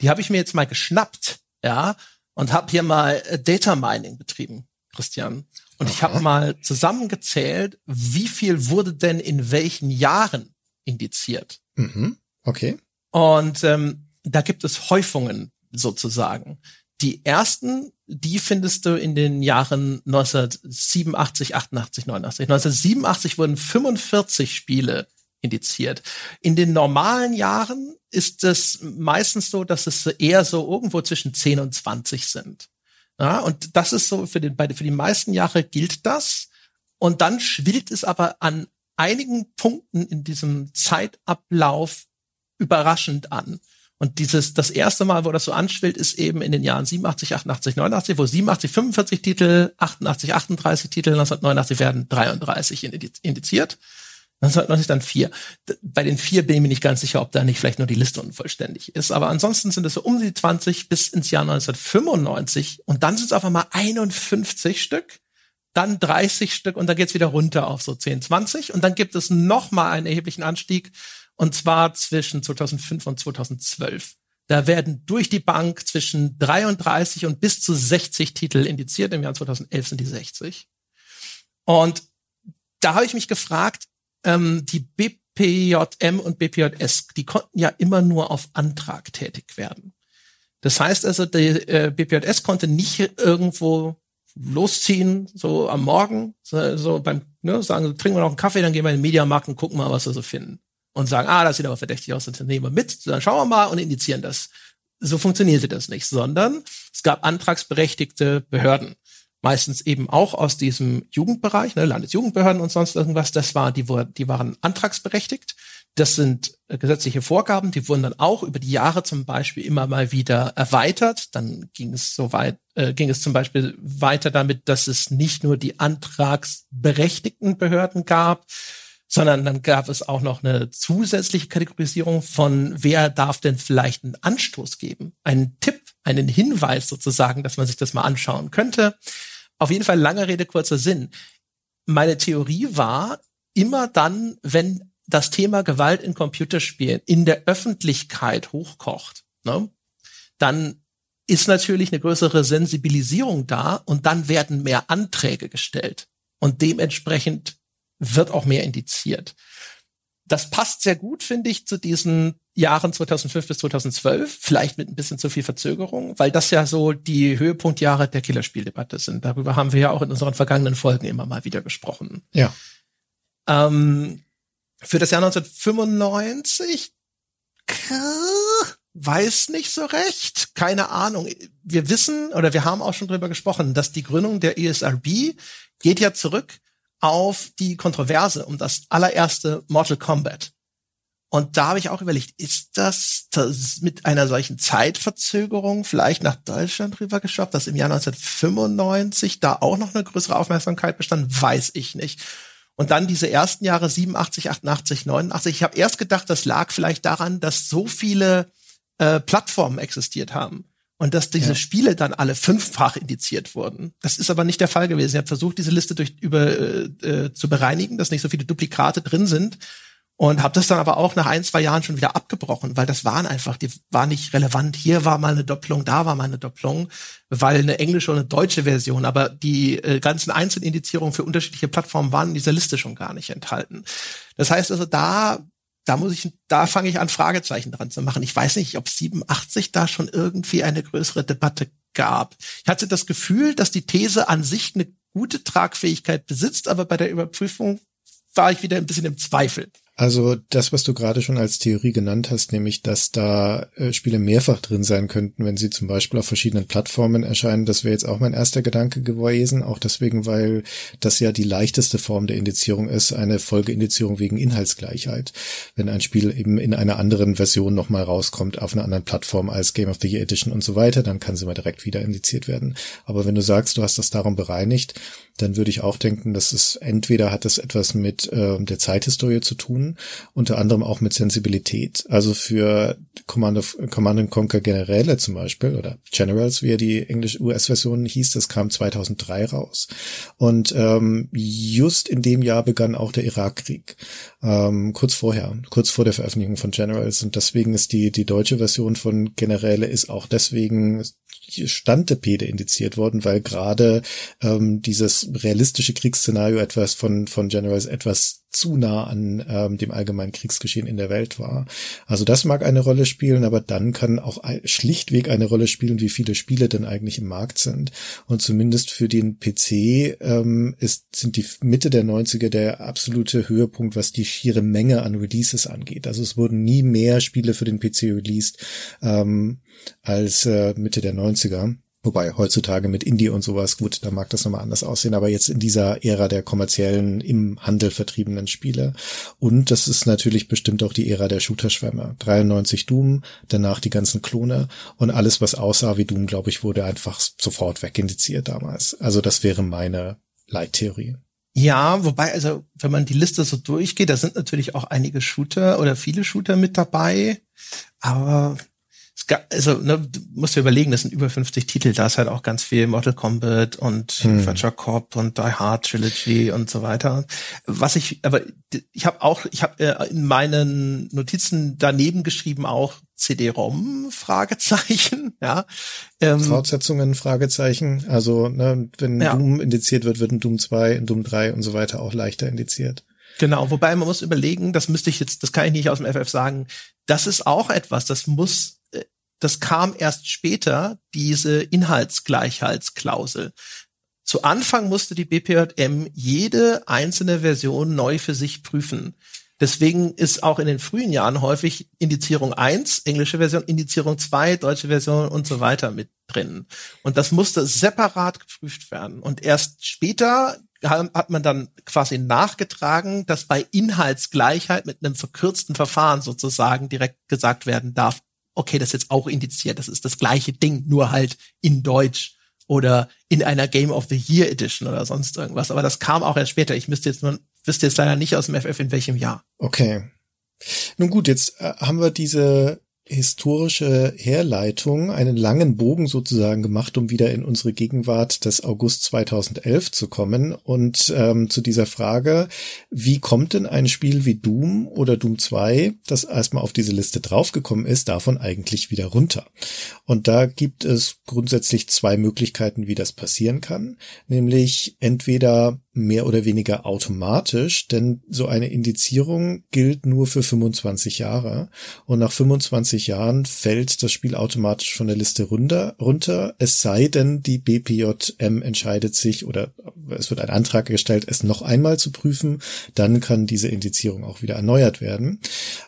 Die habe ich mir jetzt mal geschnappt, ja, und habe hier mal äh, Data Mining betrieben. Christian. Und ich habe mal zusammengezählt, wie viel wurde denn in welchen Jahren indiziert. Mhm. Okay. Und ähm, da gibt es Häufungen sozusagen. die ersten, die findest du in den Jahren 1987, 88, 89. 1987 wurden 45 Spiele indiziert. In den normalen Jahren ist es meistens so, dass es eher so irgendwo zwischen 10 und 20 sind. Ja, und das ist so für den, für die meisten Jahre gilt das. Und dann schwillt es aber an einigen Punkten in diesem Zeitablauf überraschend an. Und dieses, das erste Mal, wo das so anschwillt, ist eben in den Jahren 87, 88, 89, wo 87 45 Titel, 88, 38 Titel, 1989 werden 33 indiziert. 1990 dann vier. Bei den vier bin ich mir nicht ganz sicher, ob da nicht vielleicht nur die Liste unvollständig ist. Aber ansonsten sind es so um die 20 bis ins Jahr 1995 und dann sind es auf einmal 51 Stück, dann 30 Stück und dann geht's wieder runter auf so 10, 20 und dann gibt es noch mal einen erheblichen Anstieg und zwar zwischen 2005 und 2012. Da werden durch die Bank zwischen 33 und bis zu 60 Titel indiziert. Im Jahr 2011 sind die 60. Und da habe ich mich gefragt, ähm, die BPJM und BPJS, die konnten ja immer nur auf Antrag tätig werden. Das heißt also, die äh, BPJS konnte nicht irgendwo losziehen, so am Morgen, so, so beim, ne, sagen, trinken wir noch einen Kaffee, dann gehen wir in den Mediamarkt und gucken mal, was wir so finden und sagen, ah, das sieht aber verdächtig aus, dann nehmen wir mit, dann schauen wir mal und indizieren das. So funktionierte das nicht, sondern es gab antragsberechtigte Behörden. Meistens eben auch aus diesem Jugendbereich, ne, Landesjugendbehörden und sonst irgendwas. Das war, die, die waren antragsberechtigt. Das sind äh, gesetzliche Vorgaben, die wurden dann auch über die Jahre zum Beispiel immer mal wieder erweitert. Dann ging es so weit, äh, ging es zum Beispiel weiter damit, dass es nicht nur die antragsberechtigten Behörden gab, sondern dann gab es auch noch eine zusätzliche Kategorisierung von, wer darf denn vielleicht einen Anstoß geben, einen Tipp, einen Hinweis sozusagen, dass man sich das mal anschauen könnte. Auf jeden Fall lange Rede, kurzer Sinn. Meine Theorie war, immer dann, wenn das Thema Gewalt in Computerspielen in der Öffentlichkeit hochkocht, ne, dann ist natürlich eine größere Sensibilisierung da und dann werden mehr Anträge gestellt. Und dementsprechend wird auch mehr indiziert. Das passt sehr gut, finde ich, zu diesen Jahren 2005 bis 2012, vielleicht mit ein bisschen zu viel Verzögerung, weil das ja so die Höhepunktjahre der Killerspieldebatte sind. Darüber haben wir ja auch in unseren vergangenen Folgen immer mal wieder gesprochen. Ja. Ähm, für das Jahr 1995 weiß nicht so recht, keine Ahnung. Wir wissen oder wir haben auch schon drüber gesprochen, dass die Gründung der ESRB geht ja zurück auf die Kontroverse um das allererste Mortal Kombat. Und da habe ich auch überlegt, ist das, das mit einer solchen Zeitverzögerung vielleicht nach Deutschland rübergeschafft, dass im Jahr 1995 da auch noch eine größere Aufmerksamkeit bestand, weiß ich nicht. Und dann diese ersten Jahre 87, 88, 89. Ich habe erst gedacht, das lag vielleicht daran, dass so viele äh, Plattformen existiert haben und dass diese ja. Spiele dann alle fünffach indiziert wurden. Das ist aber nicht der Fall gewesen. Ich habe versucht, diese Liste durch über äh, äh, zu bereinigen, dass nicht so viele Duplikate drin sind und habe das dann aber auch nach ein zwei Jahren schon wieder abgebrochen, weil das waren einfach, die war nicht relevant. Hier war mal eine Doppelung, da war mal eine Doppelung, weil eine englische und eine deutsche Version, aber die äh, ganzen Einzelindizierungen für unterschiedliche Plattformen waren in dieser Liste schon gar nicht enthalten. Das heißt also, da da muss ich, da fange ich an, Fragezeichen dran zu machen. Ich weiß nicht, ob 87 da schon irgendwie eine größere Debatte gab. Ich hatte das Gefühl, dass die These an sich eine gute Tragfähigkeit besitzt, aber bei der Überprüfung war ich wieder ein bisschen im Zweifel. Also das, was du gerade schon als Theorie genannt hast, nämlich, dass da äh, Spiele mehrfach drin sein könnten, wenn sie zum Beispiel auf verschiedenen Plattformen erscheinen, das wäre jetzt auch mein erster Gedanke gewesen, auch deswegen, weil das ja die leichteste Form der Indizierung ist, eine Folgeindizierung wegen Inhaltsgleichheit. Wenn ein Spiel eben in einer anderen Version nochmal rauskommt, auf einer anderen Plattform als Game of the Year Edition und so weiter, dann kann sie mal direkt wieder indiziert werden. Aber wenn du sagst, du hast das darum bereinigt, dann würde ich auch denken, dass es entweder hat es etwas mit äh, der Zeithistorie zu tun, unter anderem auch mit Sensibilität. Also für Command, of, Command Conquer Generäle zum Beispiel oder Generals, wie er die Englisch-US-Version hieß, das kam 2003 raus. Und ähm, just in dem Jahr begann auch der Irakkrieg, ähm, kurz vorher, kurz vor der Veröffentlichung von Generals. Und deswegen ist die die deutsche Version von Generäle ist auch deswegen Standepede indiziert worden, weil gerade ähm, dieses realistische Kriegsszenario etwas von von Generals etwas zu nah an ähm, dem allgemeinen Kriegsgeschehen in der Welt war. Also das mag eine Rolle spielen, aber dann kann auch schlichtweg eine Rolle spielen, wie viele Spiele denn eigentlich im Markt sind. Und zumindest für den PC ähm, ist, sind die Mitte der 90er der absolute Höhepunkt, was die schiere Menge an Releases angeht. Also es wurden nie mehr Spiele für den PC released ähm, als äh, Mitte der 90er. Wobei heutzutage mit Indie und sowas, gut, da mag das nochmal anders aussehen, aber jetzt in dieser Ära der kommerziellen, im Handel vertriebenen Spiele. Und das ist natürlich bestimmt auch die Ära der Shooter-Schwämme. 93 Doom, danach die ganzen Klone und alles, was aussah wie Doom, glaube ich, wurde einfach sofort wegindiziert damals. Also das wäre meine Leittheorie. Ja, wobei, also wenn man die Liste so durchgeht, da sind natürlich auch einige Shooter oder viele Shooter mit dabei, aber also ne, du musst dir überlegen, das sind über 50 Titel, da ist halt auch ganz viel Mortal Kombat und hm. Virtua Cop und Die Hard Trilogy und so weiter. Was ich, aber ich habe auch, ich habe äh, in meinen Notizen daneben geschrieben auch CD-ROM Fragezeichen, [laughs] ja. Ähm, Fortsetzungen Fragezeichen. Also ne, wenn ja. Doom indiziert wird, wird ein Doom 2, ein Doom 3 und so weiter auch leichter indiziert. Genau, wobei man muss überlegen, das müsste ich jetzt, das kann ich nicht aus dem FF sagen, das ist auch etwas, das muss das kam erst später, diese Inhaltsgleichheitsklausel. Zu Anfang musste die BPJM jede einzelne Version neu für sich prüfen. Deswegen ist auch in den frühen Jahren häufig Indizierung 1, englische Version, Indizierung 2, deutsche Version und so weiter mit drin. Und das musste separat geprüft werden. Und erst später hat man dann quasi nachgetragen, dass bei Inhaltsgleichheit mit einem verkürzten Verfahren sozusagen direkt gesagt werden darf, okay, das ist jetzt auch indiziert, das ist das gleiche Ding, nur halt in Deutsch oder in einer Game of the Year Edition oder sonst irgendwas. Aber das kam auch erst später. Ich müsste jetzt nur, wüsste jetzt leider nicht aus dem FF in welchem Jahr. Okay. Nun gut, jetzt äh, haben wir diese historische Herleitung, einen langen Bogen sozusagen gemacht, um wieder in unsere Gegenwart des August 2011 zu kommen und ähm, zu dieser Frage, wie kommt denn ein Spiel wie Doom oder Doom 2, das erstmal auf diese Liste draufgekommen ist, davon eigentlich wieder runter? Und da gibt es grundsätzlich zwei Möglichkeiten, wie das passieren kann, nämlich entweder mehr oder weniger automatisch, denn so eine Indizierung gilt nur für 25 Jahre. Und nach 25 Jahren fällt das Spiel automatisch von der Liste runter, runter. Es sei denn, die BPJM entscheidet sich oder es wird ein Antrag gestellt, es noch einmal zu prüfen, dann kann diese Indizierung auch wieder erneuert werden.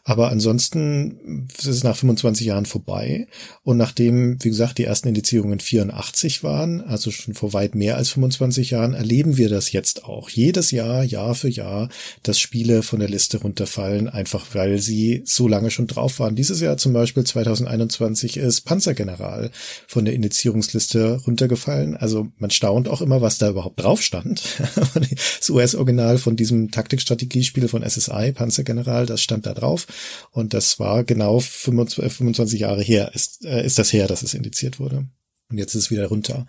Aber ansonsten ist es nach 25 Jahren vorbei. Und nachdem, wie gesagt, die ersten Indizierungen 84 waren, also schon vor weit mehr als 25 Jahren, erleben wir das jetzt auch jedes Jahr, Jahr für Jahr, dass Spiele von der Liste runterfallen, einfach weil sie so lange schon drauf waren. Dieses Jahr zum Beispiel 2021 ist Panzergeneral von der Indizierungsliste runtergefallen. Also man staunt auch immer, was da überhaupt drauf stand. [laughs] das US-Original von diesem Taktikstrategiespiel von SSI, Panzergeneral, das stand da drauf. Und das war genau 25 Jahre her, ist, äh, ist das her, dass es indiziert wurde. Und jetzt ist es wieder runter.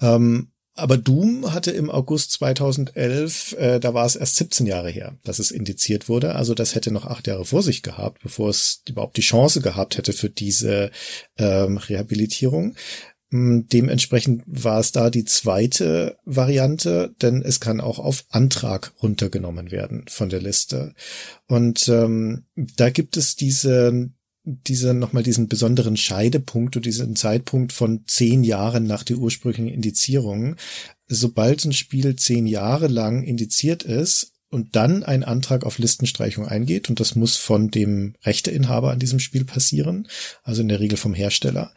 Ähm, aber Doom hatte im August 2011, äh, da war es erst 17 Jahre her, dass es indiziert wurde. Also das hätte noch acht Jahre vor sich gehabt, bevor es überhaupt die Chance gehabt hätte für diese ähm, Rehabilitierung. Hm, dementsprechend war es da die zweite Variante, denn es kann auch auf Antrag runtergenommen werden von der Liste. Und ähm, da gibt es diese diese nochmal diesen besonderen Scheidepunkt und diesen Zeitpunkt von zehn Jahren nach der ursprünglichen Indizierung. Sobald ein Spiel zehn Jahre lang indiziert ist und dann ein Antrag auf Listenstreichung eingeht, und das muss von dem Rechteinhaber an diesem Spiel passieren, also in der Regel vom Hersteller,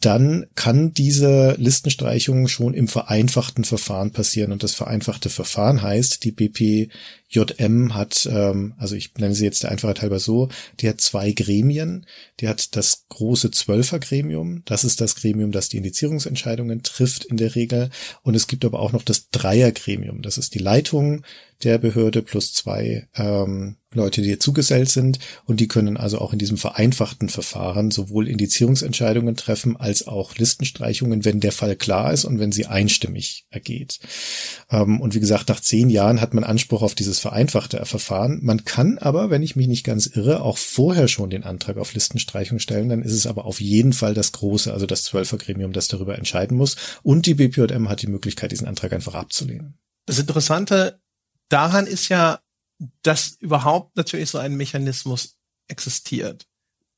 dann kann diese Listenstreichung schon im vereinfachten Verfahren passieren. Und das vereinfachte Verfahren heißt, die BPJM hat, ähm, also ich nenne sie jetzt der Einfachheit halber so, die hat zwei Gremien. Die hat das große Zwölfergremium. Das ist das Gremium, das die Indizierungsentscheidungen trifft in der Regel. Und es gibt aber auch noch das Dreiergremium. Das ist die Leitung der Behörde plus zwei ähm, Leute, die ihr zugesellt sind und die können also auch in diesem vereinfachten Verfahren sowohl Indizierungsentscheidungen treffen als auch Listenstreichungen, wenn der Fall klar ist und wenn sie einstimmig ergeht. Ähm, und wie gesagt, nach zehn Jahren hat man Anspruch auf dieses vereinfachte Verfahren. Man kann aber, wenn ich mich nicht ganz irre, auch vorher schon den Antrag auf Listenstreichung stellen. Dann ist es aber auf jeden Fall das große, also das Zwölfergremium, das darüber entscheiden muss. Und die BPJM hat die Möglichkeit, diesen Antrag einfach abzulehnen. Das Interessante daran ist ja, dass überhaupt natürlich so ein Mechanismus existiert.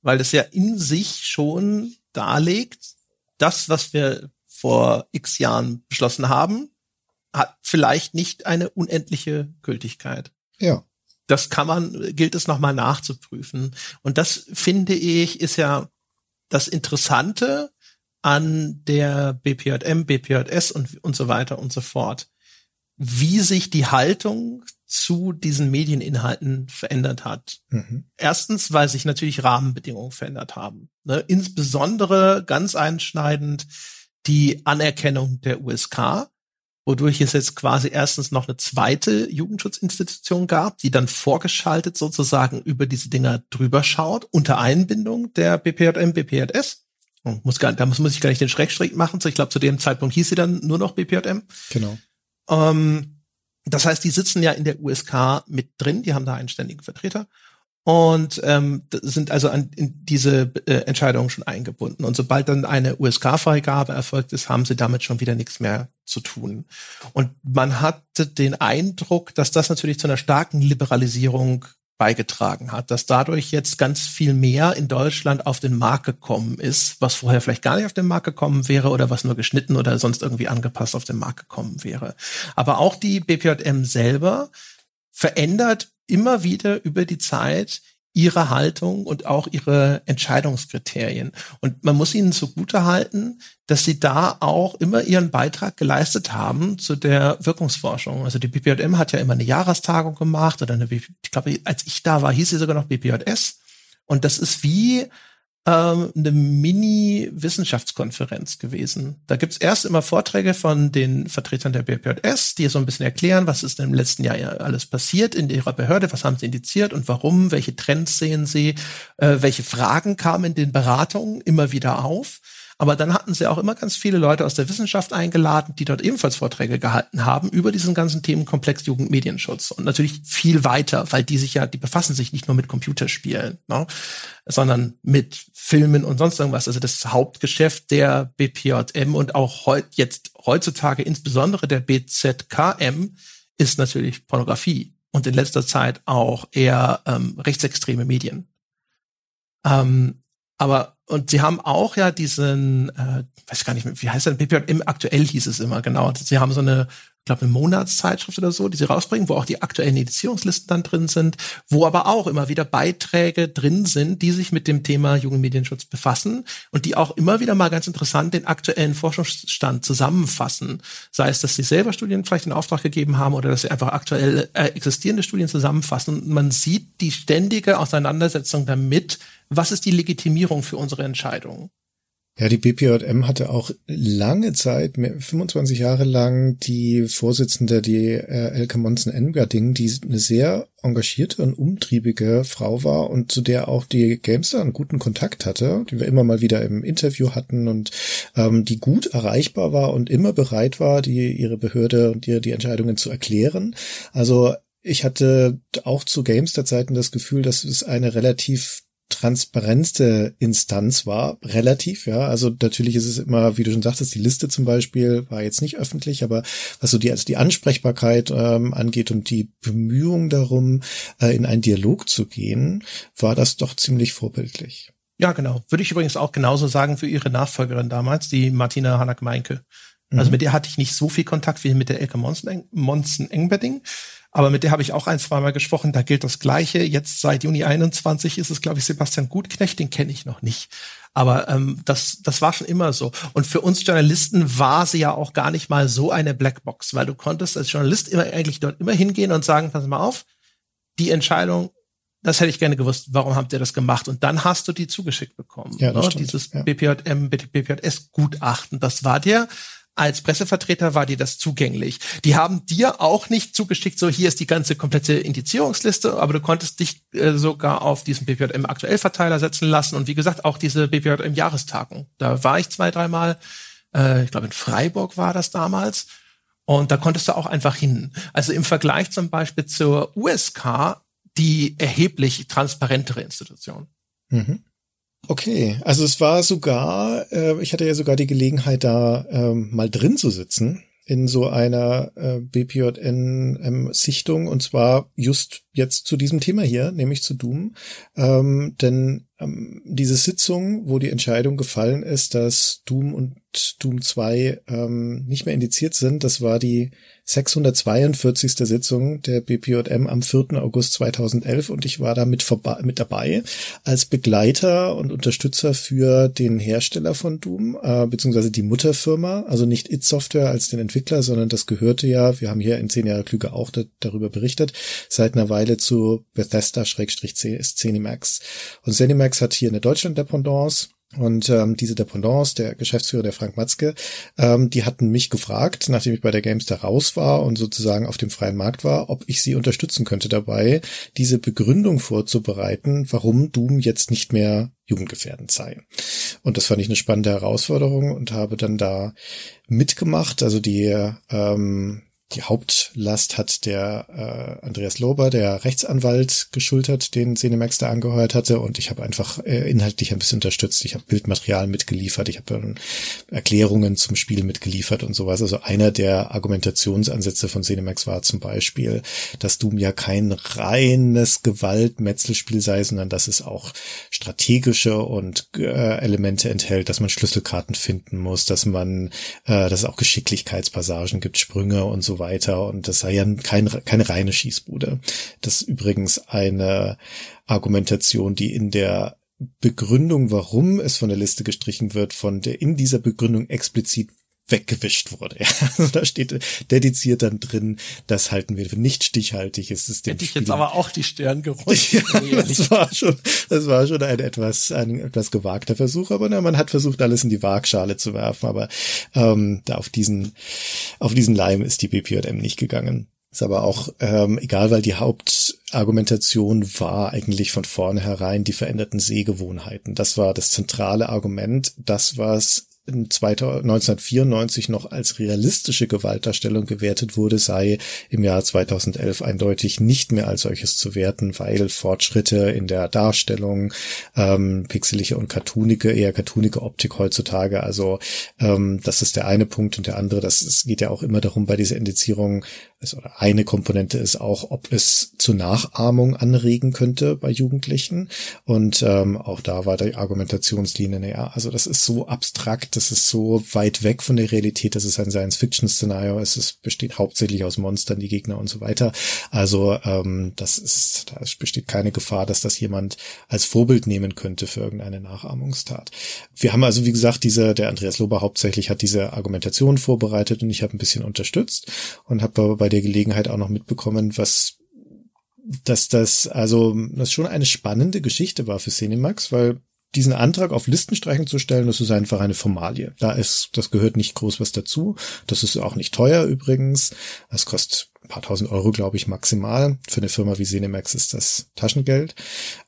Weil es ja in sich schon darlegt, das, was wir vor x Jahren beschlossen haben, hat vielleicht nicht eine unendliche Gültigkeit. Ja. Das kann man, gilt es nochmal nachzuprüfen. Und das finde ich, ist ja das Interessante an der BPJM, BPJS und, und so weiter und so fort. Wie sich die Haltung zu diesen Medieninhalten verändert hat. Mhm. Erstens, weil sich natürlich Rahmenbedingungen verändert haben. Ne? Insbesondere ganz einschneidend die Anerkennung der USK, wodurch es jetzt quasi erstens noch eine zweite Jugendschutzinstitution gab, die dann vorgeschaltet sozusagen über diese Dinger drüber schaut, unter Einbindung der BPJM, BPJS. Und muss gar, da muss, muss ich gar nicht den Schrägstrich machen. Ich glaube, zu dem Zeitpunkt hieß sie dann nur noch BPJM. Genau. Ähm, das heißt, die sitzen ja in der USK mit drin, die haben da einen ständigen Vertreter und ähm, sind also an in diese äh, Entscheidungen schon eingebunden. Und sobald dann eine USK-Freigabe erfolgt ist, haben sie damit schon wieder nichts mehr zu tun. Und man hatte den Eindruck, dass das natürlich zu einer starken Liberalisierung beigetragen hat, dass dadurch jetzt ganz viel mehr in Deutschland auf den Markt gekommen ist, was vorher vielleicht gar nicht auf den Markt gekommen wäre oder was nur geschnitten oder sonst irgendwie angepasst auf den Markt gekommen wäre. Aber auch die BPJM selber verändert immer wieder über die Zeit ihre Haltung und auch ihre Entscheidungskriterien. Und man muss ihnen zugute halten, dass sie da auch immer ihren Beitrag geleistet haben zu der Wirkungsforschung. Also die BPJM hat ja immer eine Jahrestagung gemacht oder eine, ich glaube, als ich da war, hieß sie sogar noch BPJS. Und das ist wie ähm, eine Mini-Wissenschaftskonferenz gewesen. Da gibt's erst immer Vorträge von den Vertretern der BPJS, die so ein bisschen erklären, was ist denn im letzten Jahr alles passiert in ihrer Behörde, was haben sie indiziert und warum, welche Trends sehen sie, äh, welche Fragen kamen in den Beratungen immer wieder auf. Aber dann hatten sie auch immer ganz viele Leute aus der Wissenschaft eingeladen, die dort ebenfalls Vorträge gehalten haben über diesen ganzen Themenkomplex Jugendmedienschutz. Und natürlich viel weiter, weil die sich ja, die befassen sich nicht nur mit Computerspielen, ne, sondern mit Filmen und sonst irgendwas. Also das Hauptgeschäft der BPJM und auch heut, jetzt heutzutage insbesondere der BZKM ist natürlich Pornografie und in letzter Zeit auch eher ähm, rechtsextreme Medien. Ähm, aber und sie haben auch ja diesen, äh, weiß gar nicht mehr, wie heißt der, BPJM aktuell hieß es immer, genau. Sie haben so eine ich glaube, eine Monatszeitschrift oder so, die sie rausbringen, wo auch die aktuellen Editierungslisten dann drin sind, wo aber auch immer wieder Beiträge drin sind, die sich mit dem Thema Jugendmedienschutz befassen und die auch immer wieder mal ganz interessant den aktuellen Forschungsstand zusammenfassen. Sei es, dass sie selber Studien vielleicht in Auftrag gegeben haben oder dass sie einfach aktuell äh, existierende Studien zusammenfassen. Und man sieht die ständige Auseinandersetzung damit, was ist die Legitimierung für unsere Entscheidungen. Ja, die BPJM hatte auch lange Zeit, 25 Jahre lang, die Vorsitzende, die äh, Elke Monsen-Engerding, die eine sehr engagierte und umtriebige Frau war und zu der auch die Gamester einen guten Kontakt hatte, die wir immer mal wieder im Interview hatten und ähm, die gut erreichbar war und immer bereit war, die ihre Behörde und ihre die Entscheidungen zu erklären. Also ich hatte auch zu Gamester-Zeiten das Gefühl, dass es eine relativ transparentste Instanz war, relativ, ja. Also natürlich ist es immer, wie du schon sagtest, die Liste zum Beispiel war jetzt nicht öffentlich, aber was so die, also die Ansprechbarkeit ähm, angeht und die Bemühung darum, äh, in einen Dialog zu gehen, war das doch ziemlich vorbildlich. Ja, genau. Würde ich übrigens auch genauso sagen für ihre Nachfolgerin damals, die Martina Hanak-Meinke. Also mhm. mit der hatte ich nicht so viel Kontakt wie mit der Elke Monsen-Engbedding. Aber mit der habe ich auch ein, zweimal gesprochen. Da gilt das Gleiche. Jetzt seit Juni 21 ist es, glaube ich, Sebastian Gutknecht. Den kenne ich noch nicht. Aber ähm, das, das war schon immer so. Und für uns Journalisten war sie ja auch gar nicht mal so eine Blackbox, weil du konntest als Journalist immer eigentlich dort immer hingehen und sagen, pass mal auf, die Entscheidung, das hätte ich gerne gewusst, warum habt ihr das gemacht? Und dann hast du die zugeschickt bekommen. Ja, das ne? stimmt, Dieses ja. BPJM, BPJS-Gutachten, das war dir als Pressevertreter war dir das zugänglich. Die haben dir auch nicht zugeschickt, so hier ist die ganze komplette Indizierungsliste, aber du konntest dich äh, sogar auf diesen BPJM aktuell Verteiler setzen lassen und wie gesagt auch diese BPJM Jahrestagung. Da war ich zwei, dreimal, äh, ich glaube in Freiburg war das damals und da konntest du auch einfach hin. Also im Vergleich zum Beispiel zur USK die erheblich transparentere Institution. Mhm. Okay, also es war sogar, äh, ich hatte ja sogar die Gelegenheit, da ähm, mal drin zu sitzen in so einer äh, BPJN-Sichtung und zwar just jetzt zu diesem Thema hier, nämlich zu Doom. Ähm, denn ähm, diese Sitzung, wo die Entscheidung gefallen ist, dass Doom und Doom 2 ähm, nicht mehr indiziert sind, das war die 642. Sitzung der BPJM am 4. August 2011 und ich war da mit, mit dabei als Begleiter und Unterstützer für den Hersteller von Doom, äh, beziehungsweise die Mutterfirma, also nicht It Software als den Entwickler, sondern das gehörte ja, wir haben hier in 10 Jahre Klüge auch da, darüber berichtet, seit einer Weile zu Bethesda-Zenimax. Und Zenimax hat hier eine Deutschland-Dependance und ähm, diese Dependance, der Geschäftsführer, der Frank Matzke, ähm, die hatten mich gefragt, nachdem ich bei der Gamestar raus war und sozusagen auf dem freien Markt war, ob ich sie unterstützen könnte dabei, diese Begründung vorzubereiten, warum Doom jetzt nicht mehr jugendgefährdend sei. Und das fand ich eine spannende Herausforderung und habe dann da mitgemacht. Also die ähm, die Hauptlast hat der äh, Andreas Lober, der Rechtsanwalt, geschultert, den Cinemax da angeheuert hatte. Und ich habe einfach äh, inhaltlich ein bisschen unterstützt. Ich habe Bildmaterial mitgeliefert, ich habe äh, Erklärungen zum Spiel mitgeliefert und sowas. Also einer der Argumentationsansätze von Cinemax war zum Beispiel, dass Doom ja kein reines Gewaltmetzelspiel sei, sondern dass es auch strategische und äh, Elemente enthält, dass man Schlüsselkarten finden muss, dass man, äh, dass es auch Geschicklichkeitspassagen gibt, Sprünge und so weiter. Und das sei ja kein, keine reine Schießbude. Das ist übrigens eine Argumentation, die in der Begründung, warum es von der Liste gestrichen wird, von der in dieser Begründung explizit weggewischt wurde. [laughs] Ja, also da steht dediziert dann drin, das halten wir für nicht stichhaltig. Es ist dem Hätte ich jetzt aber auch die Stirn [laughs] gerollt. ja, das war schon, das war schon ein etwas, ein etwas gewagter Versuch, aber na, man hat versucht, alles in die Waagschale zu werfen, aber ähm, da auf diesen, auf diesen Leim ist die BPJM nicht gegangen. Ist aber auch ähm, egal, weil die Hauptargumentation war eigentlich von vornherein die veränderten Sehgewohnheiten. Das war das zentrale Argument. Das, was 1994 noch als realistische Gewaltdarstellung gewertet wurde, sei im Jahr 2011 eindeutig nicht mehr als solches zu werten, weil Fortschritte in der Darstellung, ähm, pixelige und cartoonige, eher cartoonige Optik heutzutage, also ähm, das ist der eine Punkt und der andere, das es geht ja auch immer darum bei dieser Indizierung, oder eine Komponente ist auch, ob es zur Nachahmung anregen könnte bei Jugendlichen und ähm, auch da war die Argumentationslinie, naja, also das ist so abstrakt, das ist so weit weg von der Realität, das ist ein Science-Fiction-Szenario, es ist, besteht hauptsächlich aus Monstern, die Gegner und so weiter. Also ähm, das ist, da besteht keine Gefahr, dass das jemand als Vorbild nehmen könnte für irgendeine Nachahmungstat. Wir haben also, wie gesagt, diese, der Andreas Lober hauptsächlich hat diese Argumentation vorbereitet und ich habe ein bisschen unterstützt und habe bei der Gelegenheit auch noch mitbekommen, was dass das also das schon eine spannende Geschichte war für Cinemax, weil diesen Antrag auf Listenstreichung zu stellen, das ist einfach eine Formalie. Da ist, das gehört nicht groß was dazu. Das ist auch nicht teuer übrigens. Das kostet ein paar tausend Euro, glaube ich, maximal. Für eine Firma wie Cinemax ist das Taschengeld.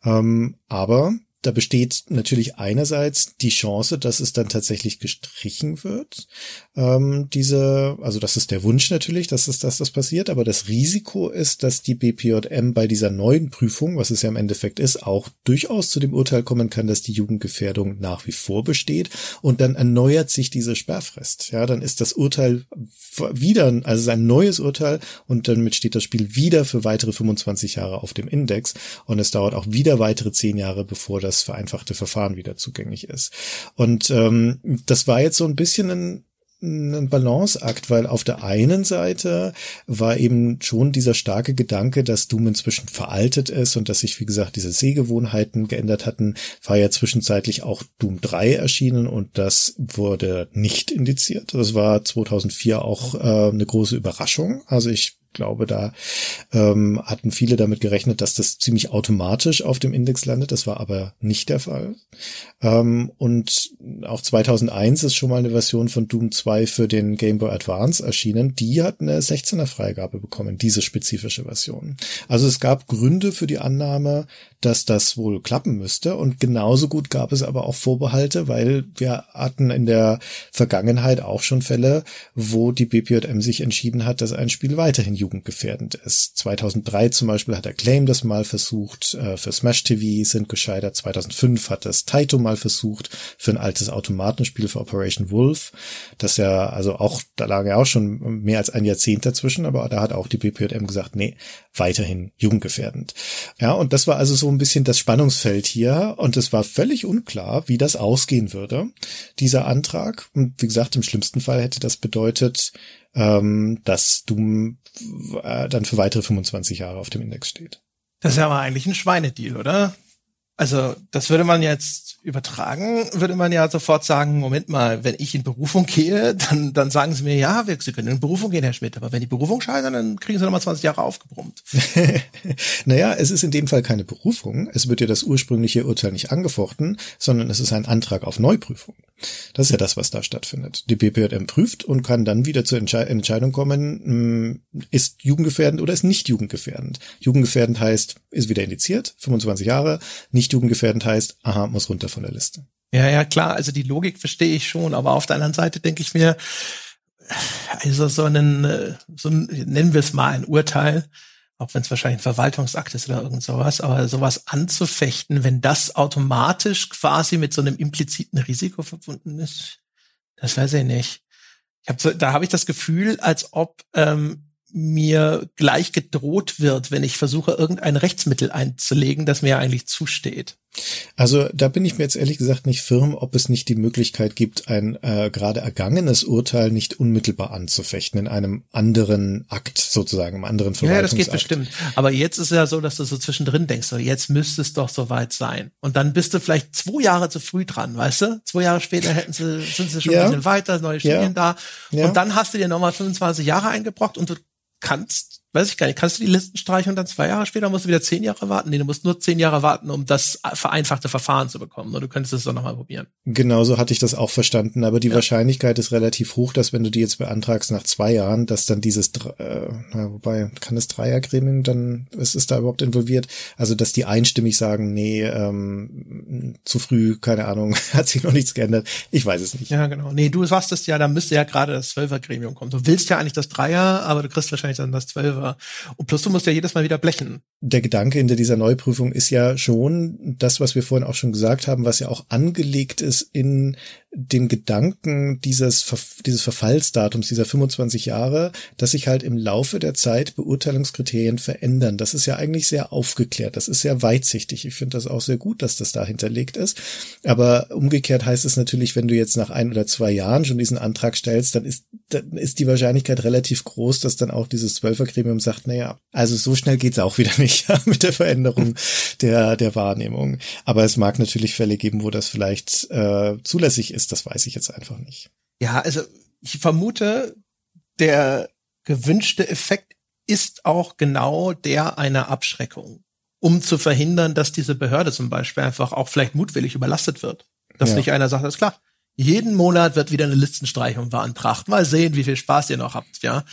Ähm, aber da besteht natürlich einerseits die Chance, dass es dann tatsächlich gestrichen wird. Ähm, diese, also das ist der Wunsch natürlich, dass es, dass das passiert, aber das Risiko ist, dass die BPJM bei dieser neuen Prüfung, was es ja im Endeffekt ist, auch durchaus zu dem Urteil kommen kann, dass die Jugendgefährdung nach wie vor besteht und dann erneuert sich diese Sperrfrist. Ja, dann ist das Urteil wieder, also ein neues Urteil und damit steht das Spiel wieder für weitere 25 Jahre auf dem Index und es dauert auch wieder weitere zehn Jahre, bevor das vereinfachte Verfahren wieder zugänglich ist. Und ähm, das war jetzt so ein bisschen ein ein Balanceakt, weil auf der einen Seite war eben schon dieser starke Gedanke, dass Doom inzwischen veraltet ist und dass sich, wie gesagt, diese Sehgewohnheiten geändert hatten, war ja zwischenzeitlich auch Doom 3 erschienen und das wurde nicht indiziert. Das war 2004 auch äh, eine große Überraschung. Also ich glaube, da ähm, hatten viele damit gerechnet, dass das ziemlich automatisch auf dem Index landet. Das war aber nicht der Fall. Ähm, und auch 2001 ist schon mal eine Version von Doom 2 für den Game Boy Advance erschienen. Die hat eine 16er Freigabe bekommen, diese spezifische Version. Also es gab Gründe für die Annahme, dass das wohl klappen müsste. Und genauso gut gab es aber auch Vorbehalte, weil wir hatten in der Vergangenheit auch schon Fälle, wo die BPJM sich entschieden hat, dass ein Spiel weiterhin jugendgefährdend ist. 2003 zum Beispiel hat Acclaim das mal versucht, äh, für Smash TV sind gescheitert. 2005 hat das Taito mal versucht, für ein altes Automatenspiel für Operation Wolf. Das ja, also auch, da lag ja auch schon mehr als ein Jahrzehnt dazwischen, aber da hat auch die BPJM gesagt, nee, weiterhin jugendgefährdend. Ja, und das war also so ein bisschen das Spannungsfeld hier und es war völlig unklar, wie das ausgehen würde, dieser Antrag. Und wie gesagt, im schlimmsten Fall hätte das bedeutet, ähm, dass Doom äh, dann für weitere 25 Jahre auf dem Index steht. Das ist ja aber eigentlich ein Schweinedeal, oder? Also, das würde man jetzt übertragen, würde man ja sofort sagen, Moment mal, wenn ich in Berufung gehe, dann, dann sagen sie mir, ja, wir, Sie können in Berufung gehen, Herr Schmidt, aber wenn die Berufung scheitert, dann kriegen Sie nochmal 20 Jahre aufgebrummt. [laughs] naja, es ist in dem Fall keine Berufung. Es wird ja das ursprüngliche Urteil nicht angefochten, sondern es ist ein Antrag auf Neuprüfung. Das ist ja das, was da stattfindet. Die BPJM prüft und kann dann wieder zur Entsche Entscheidung kommen, hm, ist jugendgefährdend oder ist nicht jugendgefährdend. Jugendgefährdend heißt, ist wieder indiziert, 25 Jahre. Nicht jugendgefährdend heißt, aha, muss runter von der Liste. Ja, ja, klar. Also die Logik verstehe ich schon, aber auf der anderen Seite denke ich mir, also so einen, äh, so ein, nennen wir es mal ein Urteil, auch wenn es wahrscheinlich ein Verwaltungsakt ist oder irgend sowas, aber sowas anzufechten, wenn das automatisch quasi mit so einem impliziten Risiko verbunden ist, das weiß ich nicht. Ich hab so, da habe ich das Gefühl, als ob ähm, mir gleich gedroht wird, wenn ich versuche, irgendein Rechtsmittel einzulegen, das mir eigentlich zusteht. Also da bin ich mir jetzt ehrlich gesagt nicht firm, ob es nicht die Möglichkeit gibt, ein äh, gerade ergangenes Urteil nicht unmittelbar anzufechten in einem anderen Akt sozusagen, im anderen Verwaltungsakt. Ja, das geht bestimmt. Aber jetzt ist ja so, dass du so zwischendrin denkst, so jetzt müsste es doch soweit sein. Und dann bist du vielleicht zwei Jahre zu früh dran, weißt du? Zwei Jahre später hätten sie, sind sie schon ja. ein bisschen weiter, neue Studien ja. da. Ja. Und dann hast du dir nochmal 25 Jahre eingebrockt und du kannst weiß ich gar nicht, kannst du die Listen streichen und dann zwei Jahre später musst du wieder zehn Jahre warten? Nee, du musst nur zehn Jahre warten, um das vereinfachte Verfahren zu bekommen. Oder du könntest es doch nochmal probieren. Genauso hatte ich das auch verstanden, aber die ja. Wahrscheinlichkeit ist relativ hoch, dass wenn du die jetzt beantragst nach zwei Jahren, dass dann dieses, äh, na, wobei, kann das Dreiergremium dann, was ist da überhaupt involviert? Also, dass die einstimmig sagen, nee, ähm, zu früh, keine Ahnung, [laughs] hat sich noch nichts geändert. Ich weiß es nicht. Ja, genau. Nee, du sagst es ja, da müsste ja gerade das Zwölfergremium kommen. Du willst ja eigentlich das Dreier, aber du kriegst wahrscheinlich dann das Zwölfer Server. Und plus du musst ja jedes Mal wieder blechen. Der Gedanke hinter dieser Neuprüfung ist ja schon das, was wir vorhin auch schon gesagt haben, was ja auch angelegt ist in den Gedanken dieses, dieses Verfallsdatums, dieser 25 Jahre, dass sich halt im Laufe der Zeit Beurteilungskriterien verändern. Das ist ja eigentlich sehr aufgeklärt. Das ist sehr weitsichtig. Ich finde das auch sehr gut, dass das da hinterlegt ist. Aber umgekehrt heißt es natürlich, wenn du jetzt nach ein oder zwei Jahren schon diesen Antrag stellst, dann ist, dann ist die Wahrscheinlichkeit relativ groß, dass dann auch dieses Zwölfergremium sagt, naja, also so schnell geht's auch wieder nicht [laughs] mit der Veränderung der, der Wahrnehmung. Aber es mag natürlich Fälle geben, wo das vielleicht äh, zulässig ist ist, das weiß ich jetzt einfach nicht. Ja, also ich vermute, der gewünschte Effekt ist auch genau der einer Abschreckung, um zu verhindern, dass diese Behörde zum Beispiel einfach auch vielleicht mutwillig überlastet wird. Dass ja. nicht einer sagt, alles klar, jeden Monat wird wieder eine Listenstreichung beantragt. Mal sehen, wie viel Spaß ihr noch habt, ja.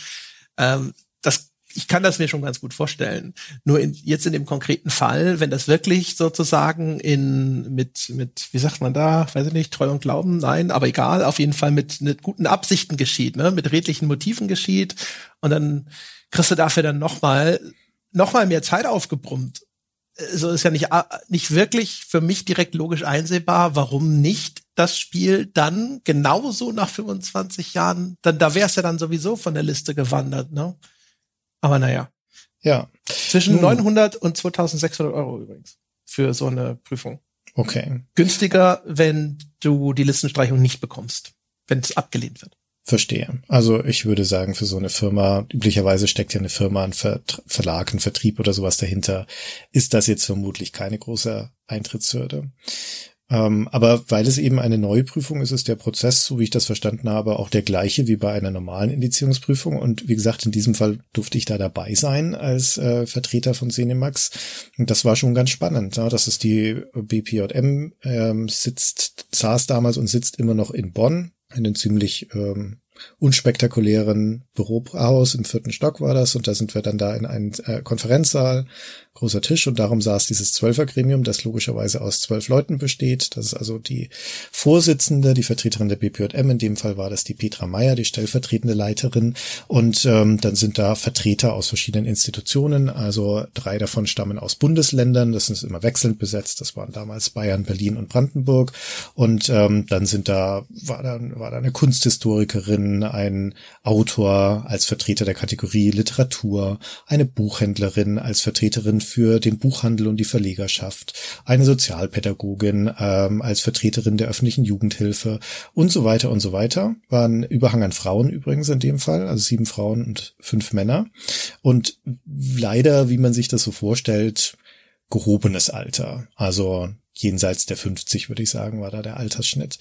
Ähm, das ich kann das mir schon ganz gut vorstellen. Nur in, jetzt in dem konkreten Fall, wenn das wirklich sozusagen in mit mit wie sagt man da, weiß ich nicht, Treu und Glauben, nein, aber egal, auf jeden Fall mit, mit guten Absichten geschieht, ne, mit redlichen Motiven geschieht und dann kriegst du dafür dann noch mal noch mal mehr Zeit aufgebrummt. So ist ja nicht nicht wirklich für mich direkt logisch einsehbar, warum nicht das Spiel dann genauso nach 25 Jahren, dann da wär's ja dann sowieso von der Liste gewandert, ne? Aber naja. Ja. Zwischen Nun. 900 und 2600 Euro übrigens für so eine Prüfung. Okay. Günstiger, wenn du die Listenstreichung nicht bekommst, wenn es abgelehnt wird. Verstehe. Also ich würde sagen, für so eine Firma, üblicherweise steckt ja eine Firma, ein Ver Verlag, ein Vertrieb oder sowas dahinter, ist das jetzt vermutlich keine große Eintrittshürde. Ähm, aber weil es eben eine neue Prüfung ist, ist der Prozess, so wie ich das verstanden habe, auch der gleiche wie bei einer normalen Indizierungsprüfung. Und wie gesagt, in diesem Fall durfte ich da dabei sein als äh, Vertreter von Cinemax. Und das war schon ganz spannend. Ja, dass es die BPJM ähm, sitzt, saß damals und sitzt immer noch in Bonn, in den ziemlich ähm, unspektakulären Bürohaus im vierten Stock war das und da sind wir dann da in einen äh, Konferenzsaal großer Tisch und darum saß dieses Zwölfergremium, das logischerweise aus zwölf Leuten besteht. Das ist also die Vorsitzende, die Vertreterin der BPJM. In dem Fall war das die Petra Meyer, die stellvertretende Leiterin. Und ähm, dann sind da Vertreter aus verschiedenen Institutionen. Also drei davon stammen aus Bundesländern. Das ist immer wechselnd besetzt. Das waren damals Bayern, Berlin und Brandenburg. Und ähm, dann sind da war dann war da eine Kunsthistorikerin, ein Autor als Vertreter der Kategorie Literatur, eine Buchhändlerin als Vertreterin für den Buchhandel und die Verlegerschaft, eine Sozialpädagogin ähm, als Vertreterin der öffentlichen Jugendhilfe und so weiter und so weiter. War Überhang an Frauen übrigens in dem Fall, also sieben Frauen und fünf Männer. Und leider, wie man sich das so vorstellt, gehobenes Alter. Also jenseits der 50, würde ich sagen, war da der Altersschnitt.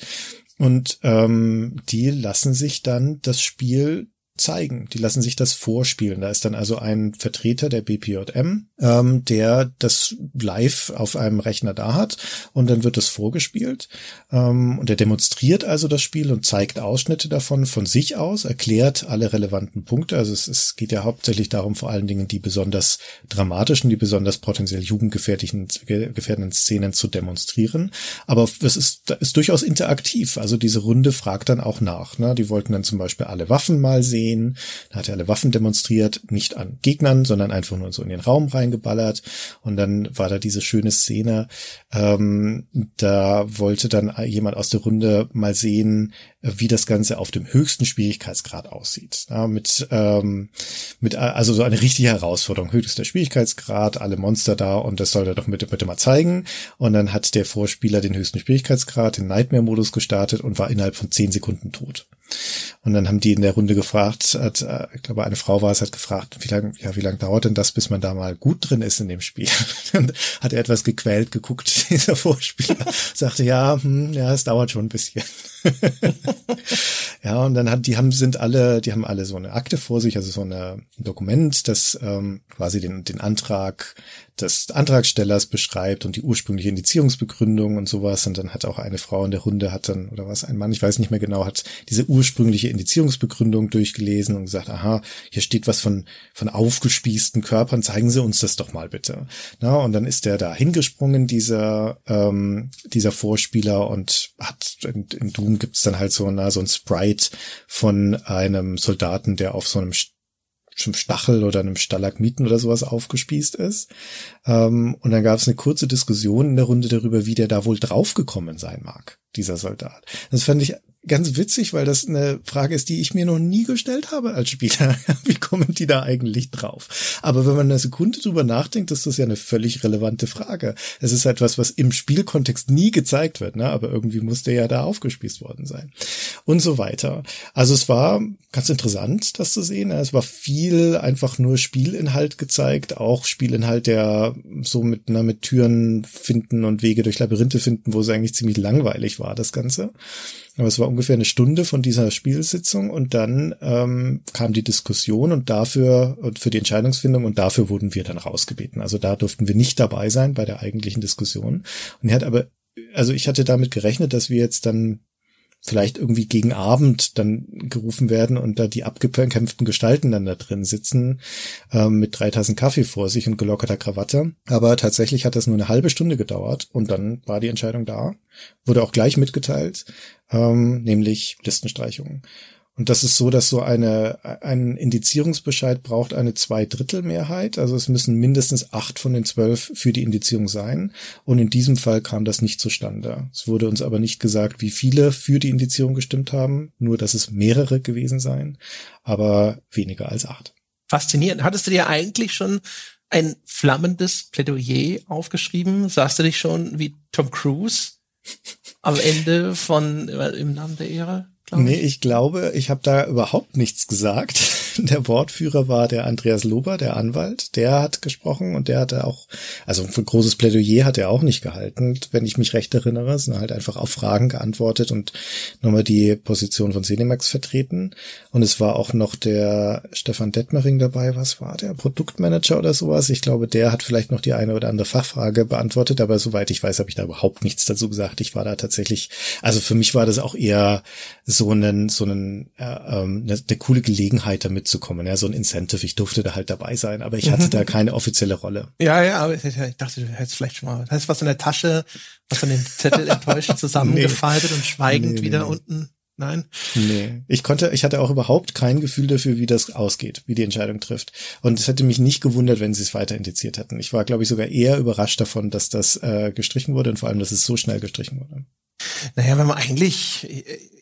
Und ähm, die lassen sich dann das Spiel zeigen. Die lassen sich das vorspielen. Da ist dann also ein Vertreter der BPJM, ähm, der das live auf einem Rechner da hat und dann wird das vorgespielt. Ähm, und er demonstriert also das Spiel und zeigt Ausschnitte davon von sich aus, erklärt alle relevanten Punkte. Also es, es geht ja hauptsächlich darum, vor allen Dingen die besonders dramatischen, die besonders potenziell jugendgefährdenden gefährdenden Szenen zu demonstrieren. Aber es ist, ist durchaus interaktiv. Also diese Runde fragt dann auch nach. Ne? Die wollten dann zum Beispiel alle Waffen mal sehen. Da hat er alle Waffen demonstriert, nicht an Gegnern, sondern einfach nur so in den Raum reingeballert. Und dann war da diese schöne Szene, ähm, da wollte dann jemand aus der Runde mal sehen, wie das Ganze auf dem höchsten Schwierigkeitsgrad aussieht. Ja, mit, ähm, mit, also so eine richtige Herausforderung, höchster Schwierigkeitsgrad, alle Monster da und das soll er doch bitte, bitte mal zeigen. Und dann hat der Vorspieler den höchsten Schwierigkeitsgrad, den Nightmare-Modus gestartet und war innerhalb von zehn Sekunden tot. Und dann haben die in der Runde gefragt, hat, äh, ich glaube, eine Frau war es, hat gefragt, wie lange, ja, wie lange dauert denn das, bis man da mal gut drin ist in dem Spiel? [laughs] Dann hat er etwas gequält geguckt, [laughs] dieser Vorspieler, sagte, ja, hm, ja, es dauert schon ein bisschen. [laughs] ja, und dann hat, die haben, sind alle, die haben alle so eine Akte vor sich, also so eine, ein Dokument, das ähm, quasi den, den Antrag des Antragstellers beschreibt und die ursprüngliche Indizierungsbegründung und sowas. Und dann hat auch eine Frau in der Runde hat dann, oder was, ein Mann, ich weiß nicht mehr genau, hat diese ursprüngliche Indizierungsbegründung durchgelesen und gesagt, aha, hier steht was von, von aufgespießten Körpern, zeigen Sie uns das doch mal bitte. Na, und dann ist der da hingesprungen, dieser, ähm, dieser Vorspieler und hat, in, in Doom gibt's dann halt so, na, so ein Sprite von einem Soldaten, der auf so einem Stachel oder einem Stalagmiten oder sowas aufgespießt ist. Ähm, und dann gab es eine kurze Diskussion in der Runde darüber, wie der da wohl draufgekommen sein mag, dieser Soldat. Das fand ich ganz witzig, weil das eine Frage ist, die ich mir noch nie gestellt habe als Spieler. [laughs] Wie kommen die da eigentlich drauf? Aber wenn man eine Sekunde drüber nachdenkt, ist das ja eine völlig relevante Frage. Es ist etwas, was im Spielkontext nie gezeigt wird, ne? aber irgendwie muss der ja da aufgespießt worden sein. Und so weiter. Also es war ganz interessant, das zu sehen. Es war viel einfach nur Spielinhalt gezeigt, auch Spielinhalt, der so mit, na, mit Türen finden und Wege durch Labyrinthe finden, wo es eigentlich ziemlich langweilig war, das Ganze. Aber es war ungefähr eine Stunde von dieser Spielsitzung und dann ähm, kam die Diskussion und dafür und für die Entscheidungsfindung und dafür wurden wir dann rausgebeten. Also da durften wir nicht dabei sein bei der eigentlichen Diskussion. Und er hat aber, also ich hatte damit gerechnet, dass wir jetzt dann vielleicht irgendwie gegen Abend dann gerufen werden und da die abgekämpften Gestalten dann da drin sitzen ähm, mit drei Tassen Kaffee vor sich und gelockerter Krawatte. Aber tatsächlich hat das nur eine halbe Stunde gedauert und dann war die Entscheidung da. Wurde auch gleich mitgeteilt, ähm, nämlich Listenstreichungen. Und das ist so, dass so eine, ein Indizierungsbescheid braucht eine Zweidrittelmehrheit. Also es müssen mindestens acht von den zwölf für die Indizierung sein. Und in diesem Fall kam das nicht zustande. Es wurde uns aber nicht gesagt, wie viele für die Indizierung gestimmt haben. Nur, dass es mehrere gewesen seien. Aber weniger als acht. Faszinierend. Hattest du dir eigentlich schon ein flammendes Plädoyer aufgeschrieben? Sahst du dich schon wie Tom Cruise am Ende von Im Namen der Ehre? Nee, ich glaube, ich habe da überhaupt nichts gesagt. [laughs] Der Wortführer war der Andreas Lober, der Anwalt. Der hat gesprochen und der hatte auch, also ein großes Plädoyer hat er auch nicht gehalten, wenn ich mich recht erinnere, sondern halt einfach auf Fragen geantwortet und nochmal die Position von Cinemax vertreten. Und es war auch noch der Stefan Detmering dabei, was war der? Produktmanager oder sowas? Ich glaube, der hat vielleicht noch die eine oder andere Fachfrage beantwortet, aber soweit ich weiß, habe ich da überhaupt nichts dazu gesagt. Ich war da tatsächlich, also für mich war das auch eher so so einen, so einen, äh, ähm, eine, eine coole Gelegenheit damit zu kommen, ja, so ein Incentive. Ich durfte da halt dabei sein, aber ich hatte da keine offizielle Rolle. Ja, ja, aber ich, ich dachte, du hättest vielleicht schon mal, hast was in der Tasche, was an den Zettel enttäuscht [laughs] zusammengefaltet nee. und schweigend nee, wieder nee. unten. Nein? Nee. Ich konnte, ich hatte auch überhaupt kein Gefühl dafür, wie das ausgeht, wie die Entscheidung trifft. Und es hätte mich nicht gewundert, wenn sie es weiter indiziert hätten. Ich war, glaube ich, sogar eher überrascht davon, dass das äh, gestrichen wurde und vor allem, dass es so schnell gestrichen wurde. Naja, wenn man eigentlich,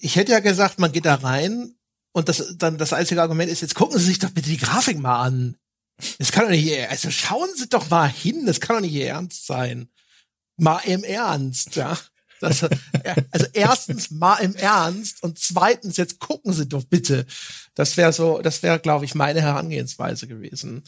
ich hätte ja gesagt, man geht da rein und das dann das einzige Argument ist, jetzt gucken Sie sich doch bitte die Grafik mal an. Das kann doch nicht, also schauen Sie doch mal hin, das kann doch nicht Ihr Ernst sein. Mal im Ernst, ja. Das, also erstens mal im Ernst und zweitens jetzt gucken Sie doch bitte. Das wäre so, das wäre, glaube ich, meine Herangehensweise gewesen.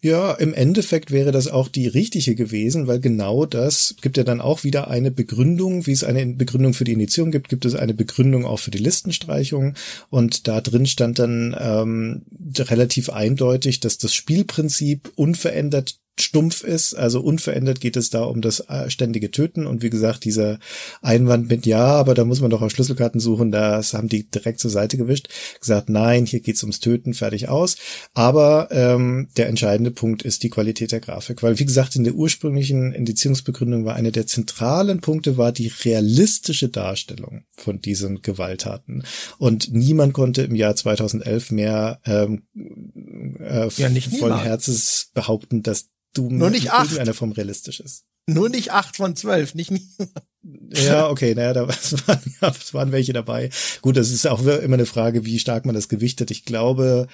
Ja, im Endeffekt wäre das auch die richtige gewesen, weil genau das gibt ja dann auch wieder eine Begründung, wie es eine Begründung für die Initiierung gibt, gibt es eine Begründung auch für die Listenstreichung und da drin stand dann ähm, relativ eindeutig, dass das Spielprinzip unverändert stumpf ist. Also unverändert geht es da um das äh, ständige Töten. Und wie gesagt, dieser Einwand mit ja, aber da muss man doch auf Schlüsselkarten suchen, das haben die direkt zur Seite gewischt. Gesagt, nein, hier geht's ums Töten, fertig aus. Aber ähm, der entscheidende Punkt ist die Qualität der Grafik. Weil, wie gesagt, in der ursprünglichen Indizierungsbegründung war eine der zentralen Punkte war die realistische Darstellung von diesen Gewalttaten. Und niemand konnte im Jahr 2011 mehr ähm, äh, ja, vollen Herzens behaupten, dass du Nur nicht acht. irgendeiner Form realistisch ist. Nur nicht acht von zwölf, nicht nie. Ja, okay, naja, da [laughs] waren, ja, waren welche dabei. Gut, das ist auch immer eine Frage, wie stark man das gewichtet. Ich glaube,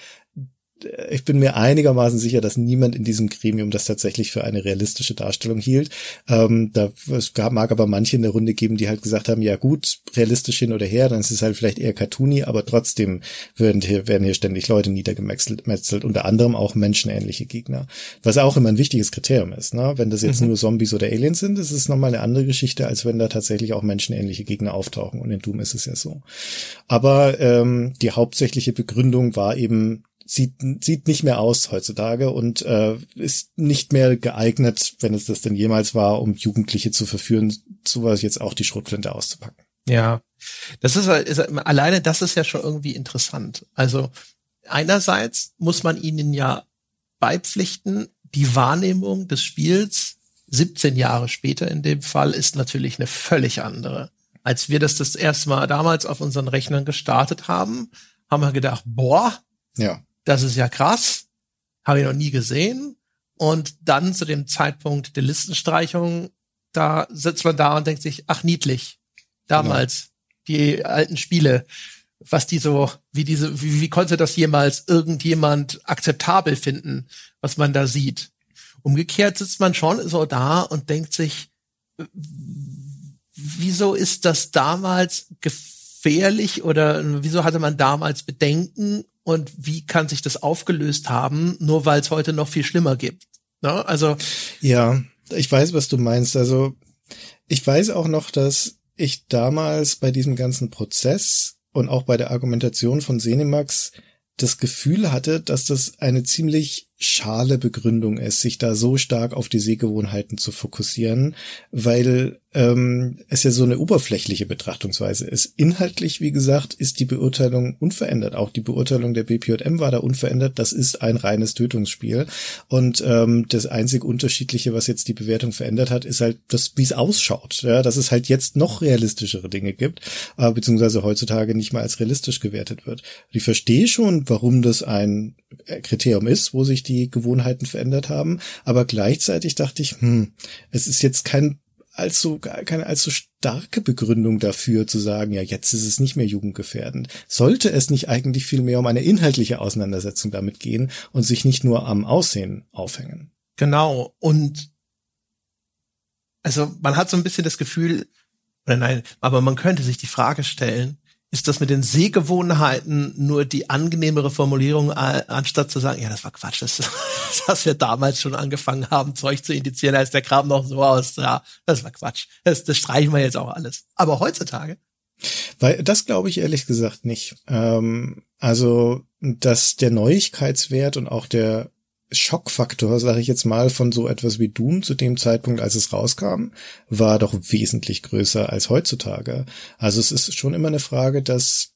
ich bin mir einigermaßen sicher, dass niemand in diesem Gremium das tatsächlich für eine realistische Darstellung hielt. Ähm, da es gab, mag aber manche in der Runde geben, die halt gesagt haben, ja gut, realistisch hin oder her, dann ist es halt vielleicht eher cartoony, aber trotzdem werden hier, werden hier ständig Leute niedergemetzelt, unter anderem auch menschenähnliche Gegner. Was auch immer ein wichtiges Kriterium ist. Ne? Wenn das jetzt mhm. nur Zombies oder Aliens sind, ist es nochmal eine andere Geschichte, als wenn da tatsächlich auch menschenähnliche Gegner auftauchen. Und in Doom ist es ja so. Aber ähm, die hauptsächliche Begründung war eben sieht, sieht nicht mehr aus heutzutage und äh, ist nicht mehr geeignet, wenn es das denn jemals war, um Jugendliche zu verführen, sowas jetzt auch die Schrotflinte auszupacken. Ja, das ist, ist alleine das ist ja schon irgendwie interessant. Also einerseits muss man ihnen ja beipflichten, die Wahrnehmung des Spiels 17 Jahre später in dem Fall ist natürlich eine völlig andere. Als wir das das erste Mal damals auf unseren Rechnern gestartet haben, haben wir gedacht, boah, ja das ist ja krass, habe ich noch nie gesehen. Und dann zu dem Zeitpunkt der Listenstreichung, da sitzt man da und denkt sich, ach niedlich, damals genau. die alten Spiele, was die so, wie diese, wie, wie konnte das jemals irgendjemand akzeptabel finden, was man da sieht? Umgekehrt sitzt man schon so da und denkt sich, wieso ist das damals gefährlich oder wieso hatte man damals Bedenken und wie kann sich das aufgelöst haben, nur weil es heute noch viel schlimmer gibt. Ne? Also ja, ich weiß, was du meinst. Also ich weiß auch noch, dass ich damals bei diesem ganzen Prozess und auch bei der Argumentation von Senemax das Gefühl hatte, dass das eine ziemlich schale Begründung ist, sich da so stark auf die Sehgewohnheiten zu fokussieren, weil ähm, es ja so eine oberflächliche Betrachtungsweise ist. Inhaltlich, wie gesagt, ist die Beurteilung unverändert. Auch die Beurteilung der BPJM war da unverändert. Das ist ein reines Tötungsspiel. Und ähm, das einzig Unterschiedliche, was jetzt die Bewertung verändert hat, ist halt, wie es ausschaut. Ja, dass es halt jetzt noch realistischere Dinge gibt, äh, beziehungsweise heutzutage nicht mal als realistisch gewertet wird. Ich verstehe schon, warum das ein Kriterium ist, wo sich die Gewohnheiten verändert haben. Aber gleichzeitig dachte ich, hm, es ist jetzt kein allzu, keine allzu starke Begründung dafür zu sagen, ja, jetzt ist es nicht mehr jugendgefährdend. Sollte es nicht eigentlich viel um eine inhaltliche Auseinandersetzung damit gehen und sich nicht nur am Aussehen aufhängen? Genau. Und also man hat so ein bisschen das Gefühl, oder nein, aber man könnte sich die Frage stellen, ist das mit den Sehgewohnheiten nur die angenehmere Formulierung, anstatt zu sagen, ja, das war Quatsch, das, [laughs] dass wir damals schon angefangen haben, Zeug zu indizieren, als der Kram noch so aus. Ja, das war Quatsch. Das, das streichen wir jetzt auch alles. Aber heutzutage? Weil das glaube ich ehrlich gesagt nicht. Ähm, also, dass der Neuigkeitswert und auch der Schockfaktor, sage ich jetzt mal, von so etwas wie Doom zu dem Zeitpunkt, als es rauskam, war doch wesentlich größer als heutzutage. Also es ist schon immer eine Frage, dass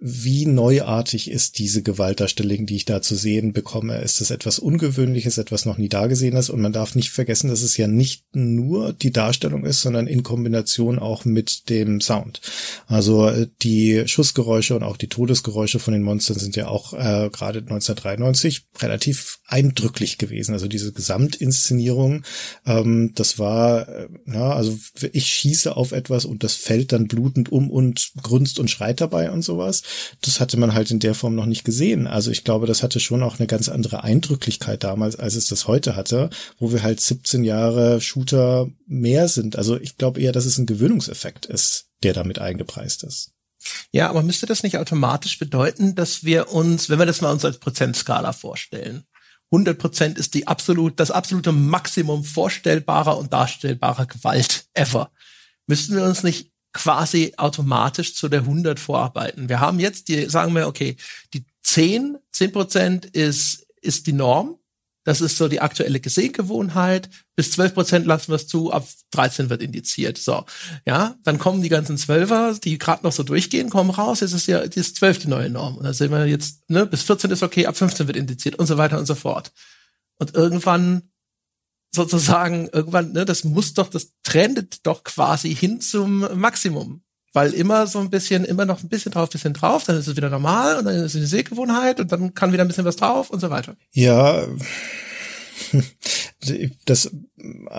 wie neuartig ist diese Gewaltdarstellung, die ich da zu sehen bekomme? Ist es etwas Ungewöhnliches, etwas noch nie dagesehenes? Und man darf nicht vergessen, dass es ja nicht nur die Darstellung ist, sondern in Kombination auch mit dem Sound. Also äh, die Schussgeräusche und auch die Todesgeräusche von den Monstern sind ja auch äh, gerade 1993 relativ eindrücklich gewesen. Also diese Gesamtinszenierung, ähm, das war, äh, ja, also ich schieße auf etwas und das fällt dann blutend um und grunzt und schreit dabei und sowas das hatte man halt in der Form noch nicht gesehen. Also ich glaube, das hatte schon auch eine ganz andere Eindrücklichkeit damals, als es das heute hatte, wo wir halt 17 Jahre Shooter mehr sind. Also ich glaube eher, dass es ein Gewöhnungseffekt ist, der damit eingepreist ist. Ja, aber müsste das nicht automatisch bedeuten, dass wir uns, wenn wir das mal uns als Prozentskala vorstellen, 100 Prozent ist die absolut, das absolute Maximum vorstellbarer und darstellbarer Gewalt ever. Müssten wir uns nicht quasi automatisch zu der 100 vorarbeiten. Wir haben jetzt die, sagen wir, okay, die 10, 10 Prozent ist, ist die Norm. Das ist so die aktuelle Gesehgewohnheit. Bis 12 Prozent lassen wir es zu, ab 13 wird indiziert. So, ja, dann kommen die ganzen Zwölfer, die gerade noch so durchgehen, kommen raus. Jetzt ist ja die ist 12 die neue Norm. Und dann sehen wir jetzt, ne, bis 14 ist okay, ab 15 wird indiziert und so weiter und so fort. Und irgendwann sozusagen irgendwann, ne, das muss doch, das trendet doch quasi hin zum Maximum. Weil immer so ein bisschen, immer noch ein bisschen drauf, bisschen drauf, dann ist es wieder normal und dann ist es eine Sehgewohnheit und dann kann wieder ein bisschen was drauf und so weiter. Ja, [laughs] das,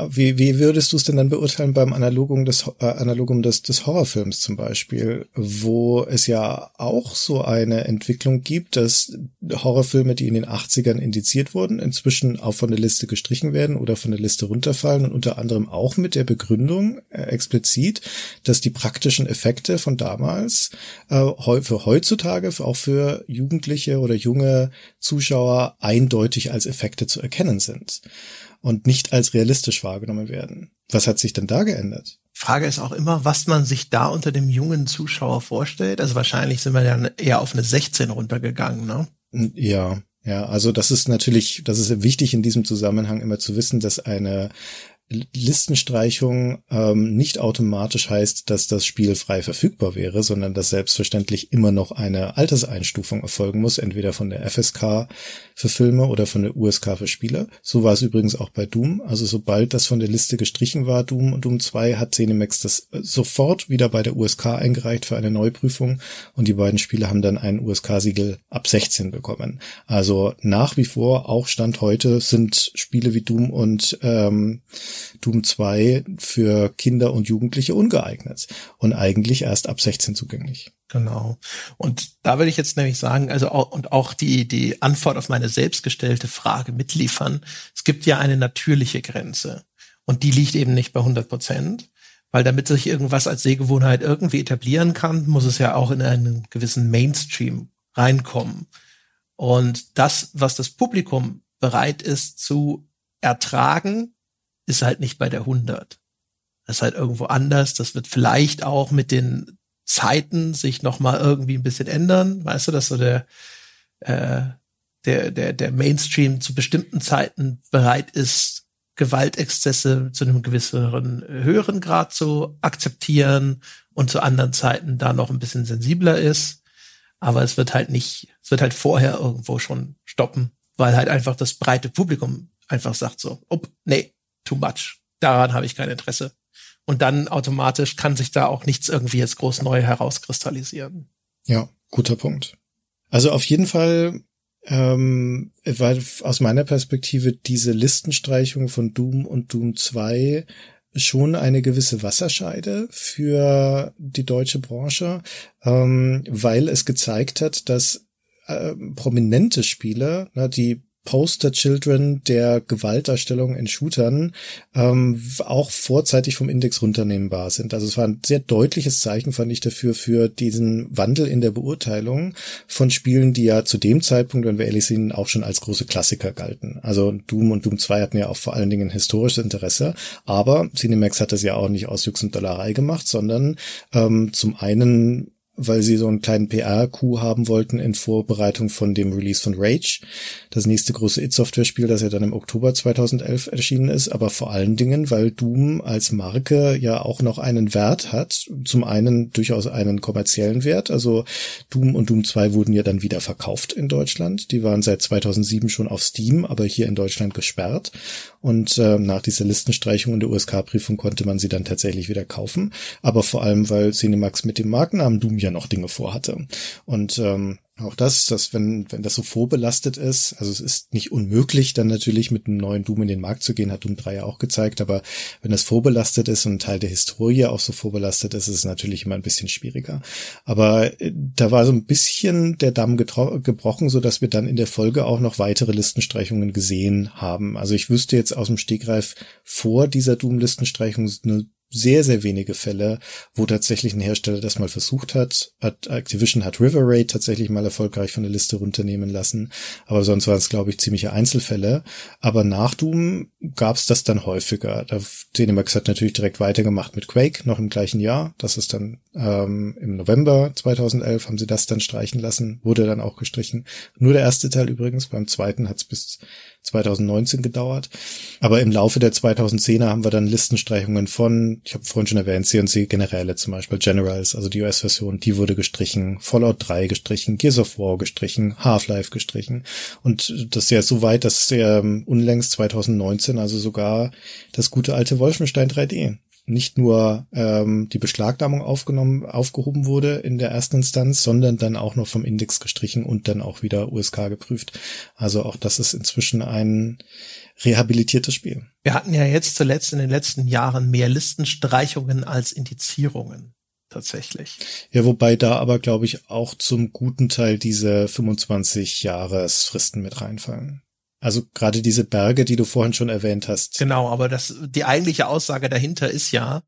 wie, wie würdest du es denn dann beurteilen beim Analogum des, äh, Analogum des, des Horrorfilms zum Beispiel, wo es ja auch so eine Entwicklung gibt, dass Horrorfilme, die in den 80ern indiziert wurden, inzwischen auch von der Liste gestrichen werden oder von der Liste runterfallen und unter anderem auch mit der Begründung äh, explizit, dass die praktischen Effekte von damals äh, für heutzutage, auch für Jugendliche oder junge Zuschauer eindeutig als Effekte zu erkennen sind und nicht als realistisch wahrgenommen werden. Was hat sich denn da geändert? Frage ist auch immer, was man sich da unter dem jungen Zuschauer vorstellt. Also wahrscheinlich sind wir ja eher auf eine 16 runtergegangen, ne? Ja, ja, also das ist natürlich, das ist wichtig in diesem Zusammenhang immer zu wissen, dass eine Listenstreichung ähm, nicht automatisch heißt, dass das Spiel frei verfügbar wäre, sondern dass selbstverständlich immer noch eine Alterseinstufung erfolgen muss, entweder von der FSK für Filme oder von der USK für Spiele. So war es übrigens auch bei Doom. Also sobald das von der Liste gestrichen war, Doom und Doom 2, hat Cinemax das sofort wieder bei der USK eingereicht für eine Neuprüfung und die beiden Spiele haben dann ein USK-Siegel ab 16 bekommen. Also nach wie vor, auch Stand heute, sind Spiele wie Doom und ähm, Doom 2 für Kinder und Jugendliche ungeeignet und eigentlich erst ab 16 zugänglich. Genau. Und da würde ich jetzt nämlich sagen, also auch, und auch die, die Antwort auf meine selbstgestellte Frage mitliefern. Es gibt ja eine natürliche Grenze und die liegt eben nicht bei 100 Prozent. Weil damit sich irgendwas als Sehgewohnheit irgendwie etablieren kann, muss es ja auch in einen gewissen Mainstream reinkommen. Und das, was das Publikum bereit ist zu ertragen, ist halt nicht bei der 100. Das ist halt irgendwo anders. Das wird vielleicht auch mit den Zeiten sich noch mal irgendwie ein bisschen ändern. Weißt du, dass so der äh, der der der Mainstream zu bestimmten Zeiten bereit ist, Gewaltexzesse zu einem gewissen höheren Grad zu akzeptieren und zu anderen Zeiten da noch ein bisschen sensibler ist. Aber es wird halt nicht, es wird halt vorher irgendwo schon stoppen, weil halt einfach das breite Publikum einfach sagt so, oh, nee, too much. Daran habe ich kein Interesse. Und dann automatisch kann sich da auch nichts irgendwie jetzt groß neu herauskristallisieren. Ja, guter Punkt. Also auf jeden Fall ähm, war aus meiner Perspektive diese Listenstreichung von Doom und Doom 2 schon eine gewisse Wasserscheide für die deutsche Branche, ähm, weil es gezeigt hat, dass äh, prominente Spieler, na, die Poster Children der Gewaltdarstellung in Shootern ähm, auch vorzeitig vom Index runternehmbar sind. Also es war ein sehr deutliches Zeichen, fand ich dafür, für diesen Wandel in der Beurteilung von Spielen, die ja zu dem Zeitpunkt, wenn wir ehrlich sind, auch schon als große Klassiker galten. Also Doom und Doom 2 hatten ja auch vor allen Dingen historisches Interesse, aber Cinemax hat das ja auch nicht aus Jux und Dollerei gemacht, sondern ähm, zum einen weil sie so einen kleinen PR-Coup haben wollten in Vorbereitung von dem Release von Rage, das nächste große It-Software-Spiel, das ja dann im Oktober 2011 erschienen ist, aber vor allen Dingen, weil Doom als Marke ja auch noch einen Wert hat, zum einen durchaus einen kommerziellen Wert, also Doom und Doom 2 wurden ja dann wieder verkauft in Deutschland, die waren seit 2007 schon auf Steam, aber hier in Deutschland gesperrt und äh, nach dieser Listenstreichung in der USK-Prüfung konnte man sie dann tatsächlich wieder kaufen, aber vor allem, weil Cinemax mit dem Markennamen Doom ja noch Dinge vorhatte. Und ähm, auch das, dass wenn, wenn das so vorbelastet ist, also es ist nicht unmöglich, dann natürlich mit einem neuen Doom in den Markt zu gehen, hat Doom 3 ja auch gezeigt, aber wenn das vorbelastet ist und Teil der Historie auch so vorbelastet ist, ist es natürlich immer ein bisschen schwieriger. Aber äh, da war so ein bisschen der Damm gebrochen, so dass wir dann in der Folge auch noch weitere Listenstreichungen gesehen haben. Also ich wüsste jetzt aus dem Stegreif vor dieser Doom-Listenstreichung eine sehr, sehr wenige Fälle, wo tatsächlich ein Hersteller das mal versucht hat. Activision hat River Raid tatsächlich mal erfolgreich von der Liste runternehmen lassen, aber sonst waren es, glaube ich, ziemliche Einzelfälle. Aber nach Doom gab es das dann häufiger. Da Cinemax hat natürlich direkt weitergemacht mit Quake, noch im gleichen Jahr. Das ist dann ähm, im November 2011 haben sie das dann streichen lassen, wurde dann auch gestrichen. Nur der erste Teil übrigens, beim zweiten hat es bis 2019 gedauert. Aber im Laufe der 2010er haben wir dann Listenstreichungen von, ich habe vorhin schon erwähnt, C&C Generäle zum Beispiel, Generals, also die US-Version, die wurde gestrichen, Fallout 3 gestrichen, Gears of War gestrichen, Half-Life gestrichen. Und das ist ja so weit, dass der unlängst 2019 also sogar das gute alte Wolfenstein 3D nicht nur ähm, die Beschlagnahmung aufgenommen, aufgehoben wurde in der ersten Instanz, sondern dann auch noch vom Index gestrichen und dann auch wieder USK geprüft. Also auch das ist inzwischen ein rehabilitiertes Spiel. Wir hatten ja jetzt zuletzt in den letzten Jahren mehr Listenstreichungen als Indizierungen tatsächlich. Ja, wobei da aber, glaube ich, auch zum guten Teil diese 25 Jahresfristen mit reinfallen. Also gerade diese Berge, die du vorhin schon erwähnt hast. Genau, aber das, die eigentliche Aussage dahinter ist ja,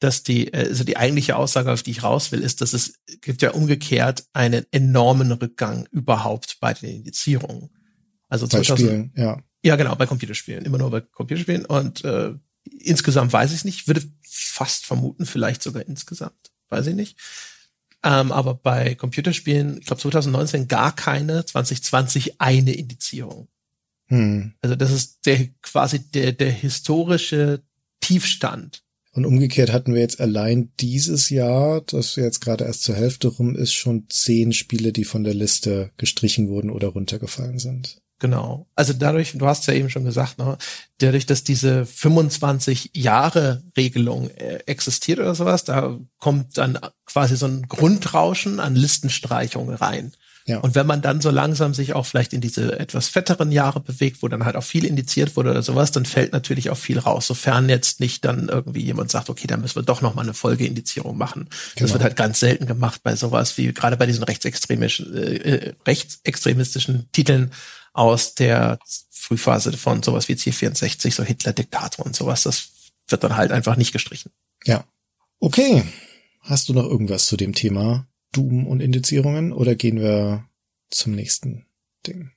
dass die, also die eigentliche Aussage, auf die ich raus will, ist, dass es gibt ja umgekehrt einen enormen Rückgang überhaupt bei den Indizierungen. Also bei 2000, Spielen, ja. Ja, genau, bei Computerspielen, immer nur bei Computerspielen. Und äh, insgesamt weiß ich es nicht, würde fast vermuten, vielleicht sogar insgesamt, weiß ich nicht. Ähm, aber bei Computerspielen, ich glaube 2019 gar keine, 2020 eine Indizierung. Hm. Also das ist der quasi der, der historische Tiefstand. Und umgekehrt hatten wir jetzt allein dieses Jahr, das jetzt gerade erst zur Hälfte rum ist, schon zehn Spiele, die von der Liste gestrichen wurden oder runtergefallen sind. Genau. Also dadurch, du hast ja eben schon gesagt, ne, dadurch, dass diese 25 Jahre Regelung äh, existiert oder sowas, da kommt dann quasi so ein Grundrauschen an Listenstreichung rein. Ja. Und wenn man dann so langsam sich auch vielleicht in diese etwas fetteren Jahre bewegt, wo dann halt auch viel indiziert wurde oder sowas, dann fällt natürlich auch viel raus, sofern jetzt nicht dann irgendwie jemand sagt, okay, dann müssen wir doch noch mal eine Folgeindizierung machen. Genau. Das wird halt ganz selten gemacht bei sowas wie gerade bei diesen rechtsextremistischen, äh, äh, rechtsextremistischen Titeln aus der Frühphase von sowas wie C64, so Hitler-Diktator und sowas. Das wird dann halt einfach nicht gestrichen. Ja. Okay. Hast du noch irgendwas zu dem Thema? Doom und Indizierungen oder gehen wir zum nächsten Ding?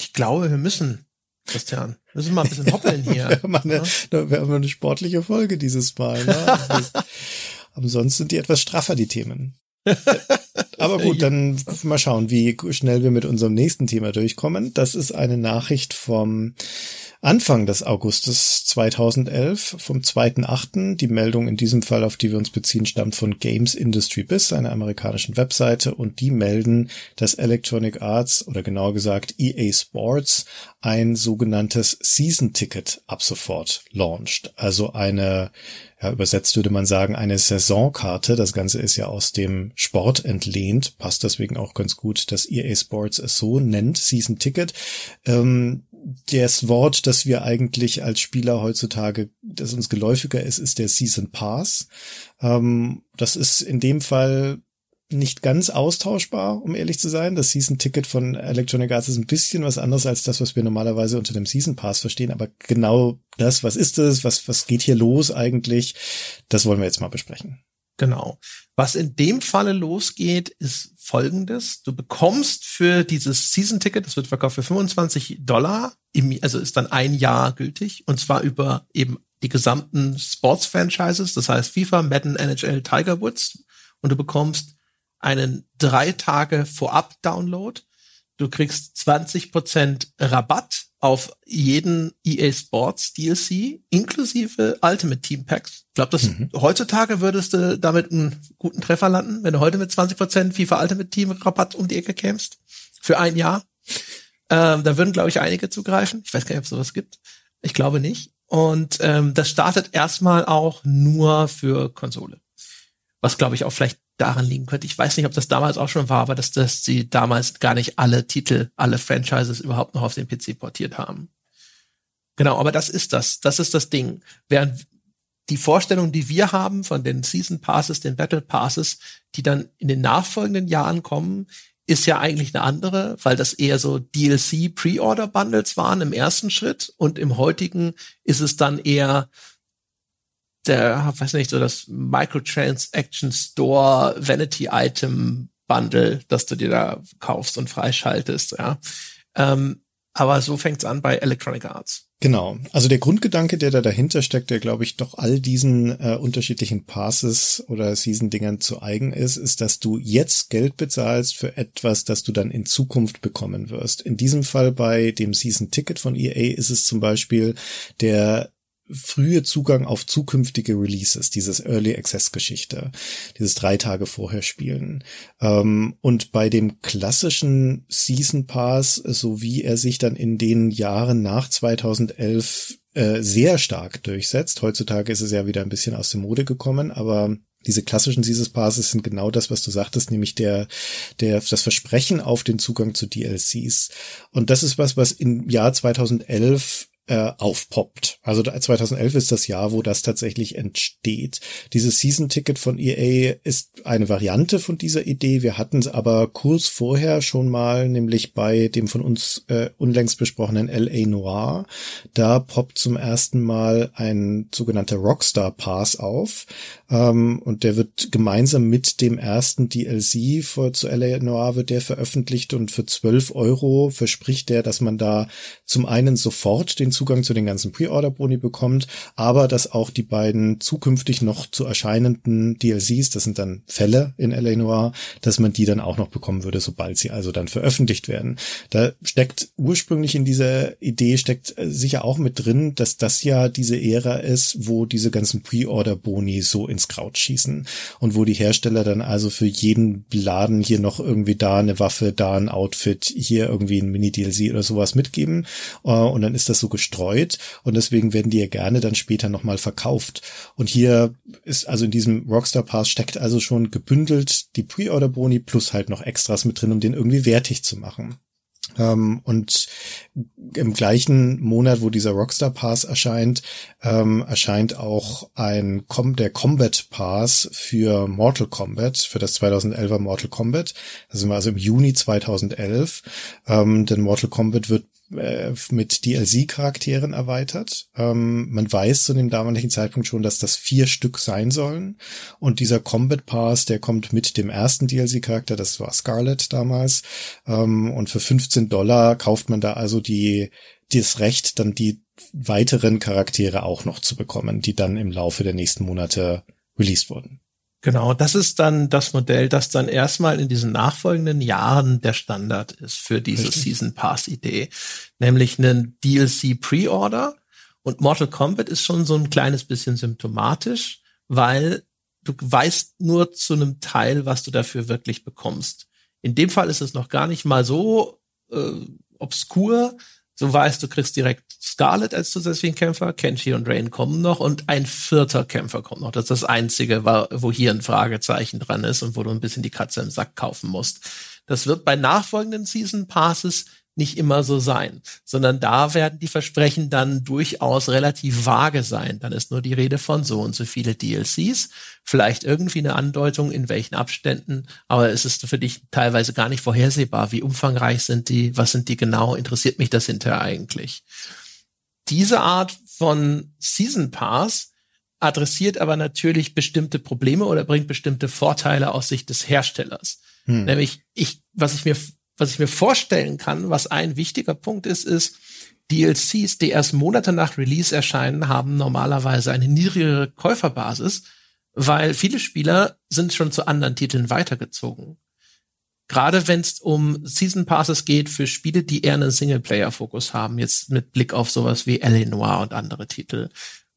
Ich glaube, wir müssen, Christian. Wir müssen mal ein bisschen hoppeln [laughs] hier. wir, haben eine, ja? wir haben eine sportliche Folge dieses Mal. Ne? Aber [laughs] sonst sind die etwas straffer, die Themen. [laughs] Aber gut, dann mal schauen, wie schnell wir mit unserem nächsten Thema durchkommen. Das ist eine Nachricht vom Anfang des Augustes 2011, vom 2.8. Die Meldung in diesem Fall, auf die wir uns beziehen, stammt von Games Industry Biz, einer amerikanischen Webseite, und die melden, dass Electronic Arts oder genauer gesagt EA Sports ein sogenanntes Season Ticket ab sofort launcht. Also eine ja, übersetzt würde man sagen, eine Saisonkarte. Das Ganze ist ja aus dem Sport entlehnt, passt deswegen auch ganz gut, dass EA Sports es so nennt, Season Ticket. Ähm, das Wort, das wir eigentlich als Spieler heutzutage, das uns geläufiger ist, ist der Season Pass. Ähm, das ist in dem Fall nicht ganz austauschbar, um ehrlich zu sein. Das Season Ticket von Electronic Arts ist ein bisschen was anderes als das, was wir normalerweise unter dem Season Pass verstehen. Aber genau das, was ist es, was, was geht hier los eigentlich, das wollen wir jetzt mal besprechen. Genau. Was in dem Falle losgeht, ist folgendes. Du bekommst für dieses Season-Ticket, das wird verkauft für 25 Dollar, im, also ist dann ein Jahr gültig, und zwar über eben die gesamten Sports-Franchises, das heißt FIFA, Madden, NHL, Tiger Woods und du bekommst einen drei Tage Vorab-Download. Du kriegst 20% Rabatt auf jeden EA Sports DLC inklusive Ultimate Team Packs. Ich glaube, dass mhm. heutzutage würdest du damit einen guten Treffer landen, wenn du heute mit 20% FIFA Ultimate Team Rabatt um die Ecke kämst. Für ein Jahr. Ähm, da würden, glaube ich, einige zugreifen. Ich weiß gar nicht, ob es sowas gibt. Ich glaube nicht. Und ähm, das startet erstmal auch nur für Konsole. Was, glaube ich, auch vielleicht daran liegen könnte. Ich weiß nicht, ob das damals auch schon war, aber dass, dass sie damals gar nicht alle Titel, alle Franchises überhaupt noch auf den PC portiert haben. Genau, aber das ist das. Das ist das Ding. Während die Vorstellung, die wir haben von den Season Passes, den Battle Passes, die dann in den nachfolgenden Jahren kommen, ist ja eigentlich eine andere, weil das eher so DLC Pre-Order Bundles waren im ersten Schritt und im heutigen ist es dann eher der, weiß nicht, so das Microtransaction Store Vanity Item Bundle, das du dir da kaufst und freischaltest, ja. Ähm, aber so fängt's an bei Electronic Arts. Genau. Also der Grundgedanke, der da dahinter steckt, der glaube ich doch all diesen äh, unterschiedlichen Passes oder Season-Dingern zu eigen ist, ist, dass du jetzt Geld bezahlst für etwas, das du dann in Zukunft bekommen wirst. In diesem Fall bei dem Season-Ticket von EA ist es zum Beispiel der frühe Zugang auf zukünftige Releases, dieses Early Access Geschichte, dieses drei Tage vorher spielen. Ähm, und bei dem klassischen Season Pass, so wie er sich dann in den Jahren nach 2011 äh, sehr stark durchsetzt, heutzutage ist es ja wieder ein bisschen aus der Mode gekommen, aber diese klassischen Season Passes sind genau das, was du sagtest, nämlich der, der, das Versprechen auf den Zugang zu DLCs. Und das ist was, was im Jahr 2011 äh, aufpoppt. Also 2011 ist das Jahr, wo das tatsächlich entsteht. Dieses Season-Ticket von EA ist eine Variante von dieser Idee. Wir hatten es aber kurz vorher schon mal, nämlich bei dem von uns äh, unlängst besprochenen LA Noir. Da poppt zum ersten Mal ein sogenannter Rockstar Pass auf. Ähm, und der wird gemeinsam mit dem ersten DLC für, zu LA Noir wird der veröffentlicht und für 12 Euro verspricht der, dass man da zum einen sofort den Zugang zu den ganzen Pre-Order-Boni bekommt, aber dass auch die beiden zukünftig noch zu erscheinenden DLCs, das sind dann Fälle in LA Noir, dass man die dann auch noch bekommen würde, sobald sie also dann veröffentlicht werden. Da steckt ursprünglich in dieser Idee steckt äh, sicher auch mit drin, dass das ja diese Ära ist, wo diese ganzen Pre-Order-Boni so ins Kraut schießen und wo die Hersteller dann also für jeden Laden hier noch irgendwie da eine Waffe, da ein Outfit, hier irgendwie ein Mini-DLC oder sowas mitgeben äh, und dann ist das so gestreut und deswegen werden die ja gerne dann später nochmal verkauft. Und hier ist also in diesem Rockstar Pass steckt also schon gebündelt die Pre-Order-Boni plus halt noch Extras mit drin, um den irgendwie wertig zu machen. Ähm, und im gleichen Monat, wo dieser Rockstar Pass erscheint, ähm, erscheint auch ein Com der Combat Pass für Mortal Kombat, für das 2011er Mortal Kombat. Das sind wir also im Juni 2011. Ähm, denn Mortal Kombat wird äh, mit DLC-Charakteren erweitert. Ähm, man weiß zu dem damaligen Zeitpunkt schon, dass das vier Stück sein sollen. Und dieser Combat Pass, der kommt mit dem ersten DLC-Charakter, das war Scarlet damals. Ähm, und für 15 Dollar kauft man da also die, das Recht, dann die weiteren Charaktere auch noch zu bekommen, die dann im Laufe der nächsten Monate released wurden. Genau, das ist dann das Modell, das dann erstmal in diesen nachfolgenden Jahren der Standard ist für diese Richtig. Season Pass Idee, nämlich einen DLC Pre-Order und Mortal Kombat ist schon so ein kleines bisschen symptomatisch, weil du weißt nur zu einem Teil, was du dafür wirklich bekommst. In dem Fall ist es noch gar nicht mal so äh, obskur, so weißt, du kriegst direkt Scarlet als zusätzlichen Kämpfer, Kenshi und Rain kommen noch und ein vierter Kämpfer kommt noch. Das ist das einzige, wo hier ein Fragezeichen dran ist und wo du ein bisschen die Katze im Sack kaufen musst. Das wird bei nachfolgenden Season Passes nicht immer so sein, sondern da werden die Versprechen dann durchaus relativ vage sein. Dann ist nur die Rede von so und so viele DLCs, vielleicht irgendwie eine Andeutung, in welchen Abständen, aber es ist für dich teilweise gar nicht vorhersehbar, wie umfangreich sind die, was sind die genau, interessiert mich das hinterher eigentlich. Diese Art von Season Pass adressiert aber natürlich bestimmte Probleme oder bringt bestimmte Vorteile aus Sicht des Herstellers. Hm. Nämlich ich, was ich mir was ich mir vorstellen kann, was ein wichtiger Punkt ist, ist, DLCs, die erst Monate nach Release erscheinen, haben normalerweise eine niedrigere Käuferbasis, weil viele Spieler sind schon zu anderen Titeln weitergezogen. Gerade wenn es um Season Passes geht für Spiele, die eher einen Singleplayer-Fokus haben, jetzt mit Blick auf sowas wie L.A. Noir und andere Titel,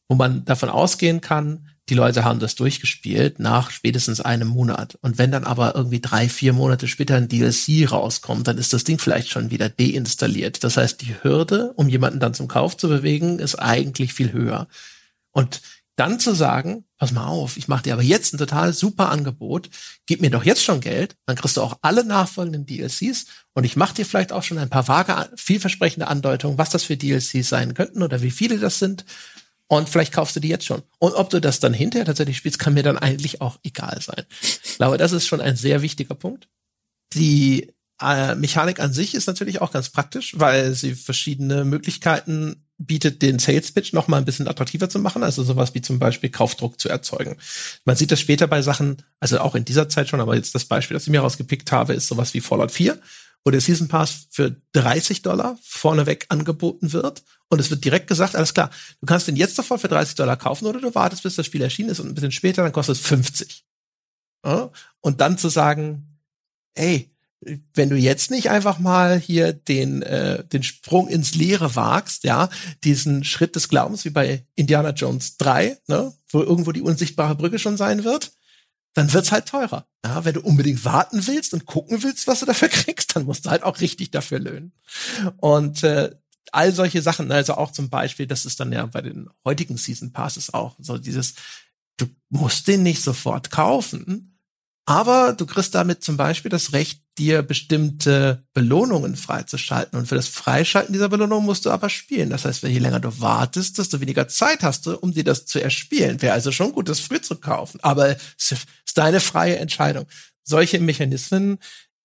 wo man davon ausgehen kann, die Leute haben das durchgespielt nach spätestens einem Monat. Und wenn dann aber irgendwie drei, vier Monate später ein DLC rauskommt, dann ist das Ding vielleicht schon wieder deinstalliert. Das heißt, die Hürde, um jemanden dann zum Kauf zu bewegen, ist eigentlich viel höher. Und dann zu sagen, pass mal auf, ich mache dir aber jetzt ein total super Angebot, gib mir doch jetzt schon Geld, dann kriegst du auch alle nachfolgenden DLCs und ich mache dir vielleicht auch schon ein paar vage, vielversprechende Andeutungen, was das für DLCs sein könnten oder wie viele das sind. Und vielleicht kaufst du die jetzt schon. Und ob du das dann hinterher tatsächlich spielst, kann mir dann eigentlich auch egal sein. Ich glaube, das ist schon ein sehr wichtiger Punkt. Die äh, Mechanik an sich ist natürlich auch ganz praktisch, weil sie verschiedene Möglichkeiten bietet, den Sales Pitch noch mal ein bisschen attraktiver zu machen, also sowas wie zum Beispiel Kaufdruck zu erzeugen. Man sieht das später bei Sachen, also auch in dieser Zeit schon, aber jetzt das Beispiel, das ich mir rausgepickt habe, ist sowas wie Fallout 4, wo der Season Pass für 30 Dollar vorneweg angeboten wird und es wird direkt gesagt, alles klar, du kannst den jetzt sofort für 30 Dollar kaufen oder du wartest, bis das Spiel erschienen ist und ein bisschen später, dann kostet es 50. Ja? Und dann zu sagen, ey, wenn du jetzt nicht einfach mal hier den, äh, den Sprung ins Leere wagst, ja, diesen Schritt des Glaubens wie bei Indiana Jones 3, ne, wo irgendwo die unsichtbare Brücke schon sein wird, dann wird's halt teurer. Ja, wenn du unbedingt warten willst und gucken willst, was du dafür [laughs] kriegst, dann musst du halt auch richtig dafür löhnen. Und äh, all solche Sachen, also auch zum Beispiel, das ist dann ja bei den heutigen Season Passes auch so dieses, du musst den nicht sofort kaufen, aber du kriegst damit zum Beispiel das Recht, dir bestimmte Belohnungen freizuschalten. Und für das Freischalten dieser Belohnung musst du aber spielen. Das heißt, je länger du wartest, desto weniger Zeit hast du, um dir das zu erspielen. Wäre also schon gut, das früh zu kaufen. Aber es ist deine freie Entscheidung. Solche Mechanismen,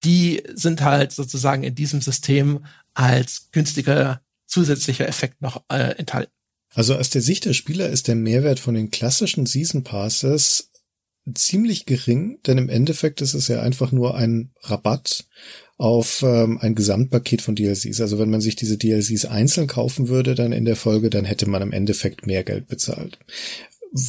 die sind halt sozusagen in diesem System als günstiger zusätzlicher Effekt noch äh, enthalten. Also aus der Sicht der Spieler ist der Mehrwert von den klassischen Season Passes ziemlich gering, denn im Endeffekt ist es ja einfach nur ein Rabatt auf ähm, ein Gesamtpaket von DLCs. Also wenn man sich diese DLCs einzeln kaufen würde, dann in der Folge, dann hätte man im Endeffekt mehr Geld bezahlt.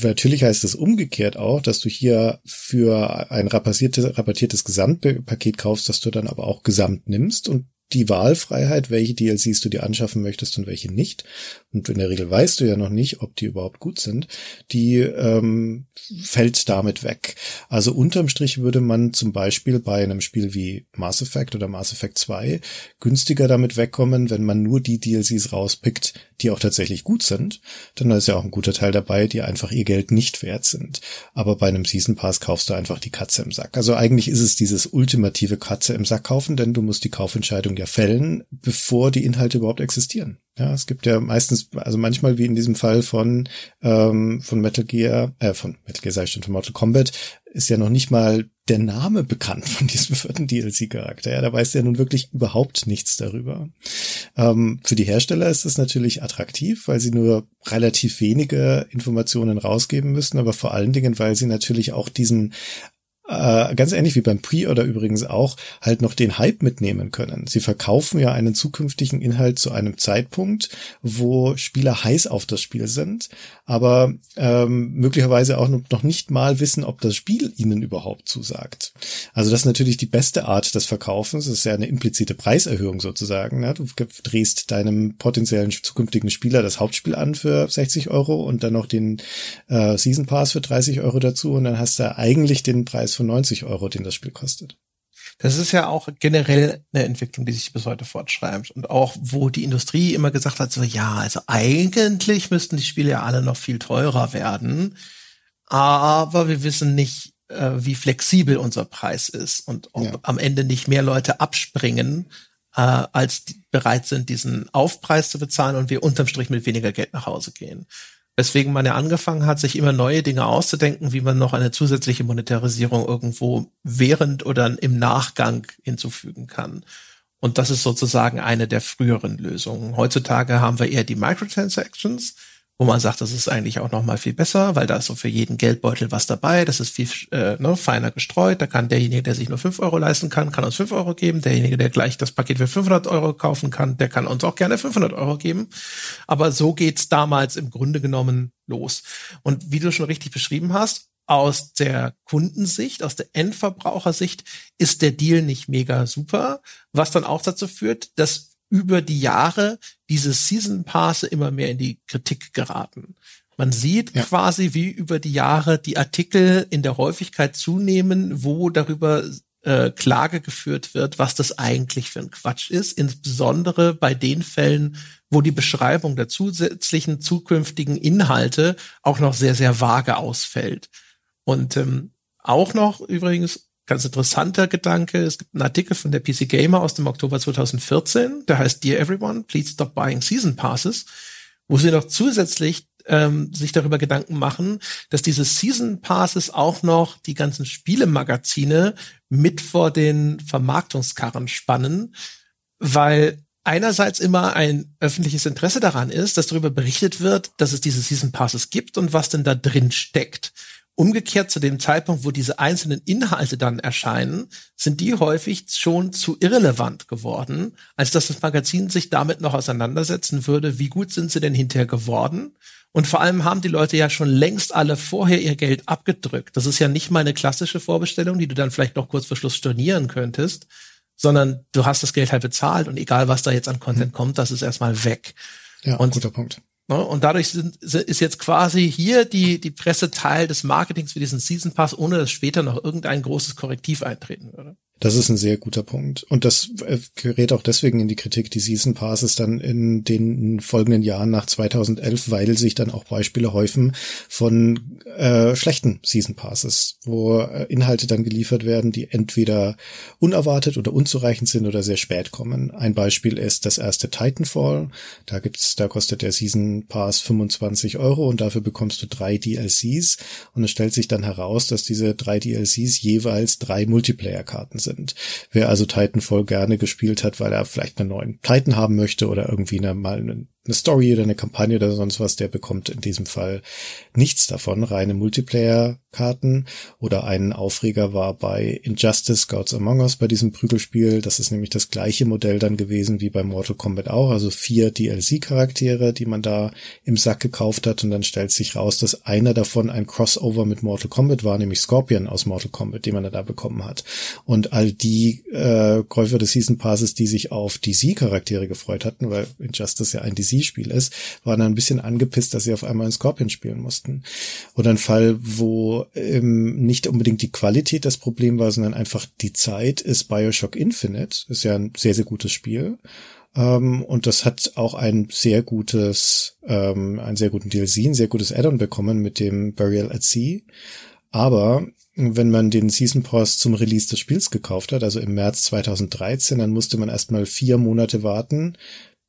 Natürlich heißt es umgekehrt auch, dass du hier für ein rabattiertes, rabattiertes Gesamtpaket kaufst, dass du dann aber auch Gesamt nimmst und die Wahlfreiheit, welche DLCs du dir anschaffen möchtest und welche nicht. Und in der Regel weißt du ja noch nicht, ob die überhaupt gut sind. Die ähm, fällt damit weg. Also unterm Strich würde man zum Beispiel bei einem Spiel wie Mass Effect oder Mass Effect 2 günstiger damit wegkommen, wenn man nur die DLCs rauspickt, die auch tatsächlich gut sind. Dann ist ja auch ein guter Teil dabei, die einfach ihr Geld nicht wert sind. Aber bei einem Season Pass kaufst du einfach die Katze im Sack. Also eigentlich ist es dieses ultimative Katze im Sack kaufen, denn du musst die Kaufentscheidung ja fällen, bevor die Inhalte überhaupt existieren. Ja, es gibt ja meistens, also manchmal wie in diesem Fall von ähm, von Metal Gear, äh, von Metal Gear sag ich schon, von Mortal Kombat, ist ja noch nicht mal der Name bekannt von diesem vierten DLC-Charakter. Ja, da weiß ja nun wirklich überhaupt nichts darüber. Ähm, für die Hersteller ist es natürlich attraktiv, weil sie nur relativ wenige Informationen rausgeben müssen, aber vor allen Dingen, weil sie natürlich auch diesen äh, ganz ähnlich wie beim Pre-Order übrigens auch, halt noch den Hype mitnehmen können. Sie verkaufen ja einen zukünftigen Inhalt zu einem Zeitpunkt, wo Spieler heiß auf das Spiel sind, aber ähm, möglicherweise auch noch nicht mal wissen, ob das Spiel ihnen überhaupt zusagt. Also das ist natürlich die beste Art des Verkaufens. Das ist ja eine implizite Preiserhöhung sozusagen. Ne? Du drehst deinem potenziellen zukünftigen Spieler das Hauptspiel an für 60 Euro und dann noch den äh, Season Pass für 30 Euro dazu und dann hast du eigentlich den Preis von 90 Euro, den das Spiel kostet. Das ist ja auch generell eine Entwicklung, die sich bis heute fortschreibt. Und auch, wo die Industrie immer gesagt hat, so, ja, also eigentlich müssten die Spiele ja alle noch viel teurer werden. Aber wir wissen nicht, äh, wie flexibel unser Preis ist und ob ja. am Ende nicht mehr Leute abspringen, äh, als bereit sind, diesen Aufpreis zu bezahlen und wir unterm Strich mit weniger Geld nach Hause gehen weswegen man ja angefangen hat, sich immer neue Dinge auszudenken, wie man noch eine zusätzliche Monetarisierung irgendwo während oder im Nachgang hinzufügen kann. Und das ist sozusagen eine der früheren Lösungen. Heutzutage haben wir eher die Microtransactions, wo man sagt, das ist eigentlich auch noch mal viel besser, weil da ist so für jeden Geldbeutel was dabei, das ist viel äh, ne, feiner gestreut, da kann derjenige, der sich nur fünf Euro leisten kann, kann uns fünf Euro geben, derjenige, der gleich das Paket für 500 Euro kaufen kann, der kann uns auch gerne 500 Euro geben, aber so geht's damals im Grunde genommen los. Und wie du schon richtig beschrieben hast, aus der Kundensicht, aus der Endverbrauchersicht ist der Deal nicht mega super, was dann auch dazu führt, dass über die Jahre diese Season Pass immer mehr in die Kritik geraten. Man sieht ja. quasi, wie über die Jahre die Artikel in der Häufigkeit zunehmen, wo darüber äh, Klage geführt wird, was das eigentlich für ein Quatsch ist, insbesondere bei den Fällen, wo die Beschreibung der zusätzlichen zukünftigen Inhalte auch noch sehr, sehr vage ausfällt. Und ähm, auch noch übrigens ganz interessanter Gedanke, es gibt einen Artikel von der PC Gamer aus dem Oktober 2014, der heißt Dear Everyone, please stop buying Season Passes, wo sie noch zusätzlich ähm, sich darüber Gedanken machen, dass diese Season Passes auch noch die ganzen Spielemagazine mit vor den Vermarktungskarren spannen, weil einerseits immer ein öffentliches Interesse daran ist, dass darüber berichtet wird, dass es diese Season Passes gibt und was denn da drin steckt. Umgekehrt zu dem Zeitpunkt, wo diese einzelnen Inhalte dann erscheinen, sind die häufig schon zu irrelevant geworden, als dass das Magazin sich damit noch auseinandersetzen würde, wie gut sind sie denn hinterher geworden und vor allem haben die Leute ja schon längst alle vorher ihr Geld abgedrückt. Das ist ja nicht mal eine klassische Vorbestellung, die du dann vielleicht noch kurz vor Schluss stornieren könntest, sondern du hast das Geld halt bezahlt und egal was da jetzt an Content mhm. kommt, das ist erstmal weg. Ja, und, guter Punkt. Ne, und dadurch sind, ist jetzt quasi hier die, die Presse Teil des Marketings für diesen Season Pass, ohne dass später noch irgendein großes Korrektiv eintreten würde. Das ist ein sehr guter Punkt. Und das äh, gerät auch deswegen in die Kritik, die Season Passes dann in den folgenden Jahren nach 2011, weil sich dann auch Beispiele häufen von äh, schlechten Season Passes, wo äh, Inhalte dann geliefert werden, die entweder unerwartet oder unzureichend sind oder sehr spät kommen. Ein Beispiel ist das erste Titanfall. Da gibt's, da kostet der Season Pass 25 Euro und dafür bekommst du drei DLCs. Und es stellt sich dann heraus, dass diese drei DLCs jeweils drei Multiplayer-Karten sind. Wer also Titanfall gerne gespielt hat, weil er vielleicht einen neuen Titan haben möchte oder irgendwie eine, mal einen eine Story oder eine Kampagne oder sonst was, der bekommt in diesem Fall nichts davon. Reine Multiplayer-Karten oder ein Aufreger war bei Injustice Gods Among Us bei diesem Prügelspiel. Das ist nämlich das gleiche Modell dann gewesen wie bei Mortal Kombat auch. Also vier DLC-Charaktere, die man da im Sack gekauft hat und dann stellt sich raus, dass einer davon ein Crossover mit Mortal Kombat war, nämlich Scorpion aus Mortal Kombat, den man da bekommen hat. Und all die äh, Käufer des Season Passes, die sich auf DC-Charaktere gefreut hatten, weil Injustice ja ein DC spiel ist, waren dann ein bisschen angepisst, dass sie auf einmal in Scorpion spielen mussten. Oder ein Fall, wo ähm, nicht unbedingt die Qualität das Problem war, sondern einfach die Zeit, ist Bioshock Infinite. Ist ja ein sehr, sehr gutes Spiel. Um, ähm, und das hat auch ein sehr gutes, ähm, einen sehr guten DLC, ein sehr gutes Add-on bekommen mit dem Burial at Sea. Aber wenn man den Season Pass zum Release des Spiels gekauft hat, also im März 2013, dann musste man erstmal vier Monate warten,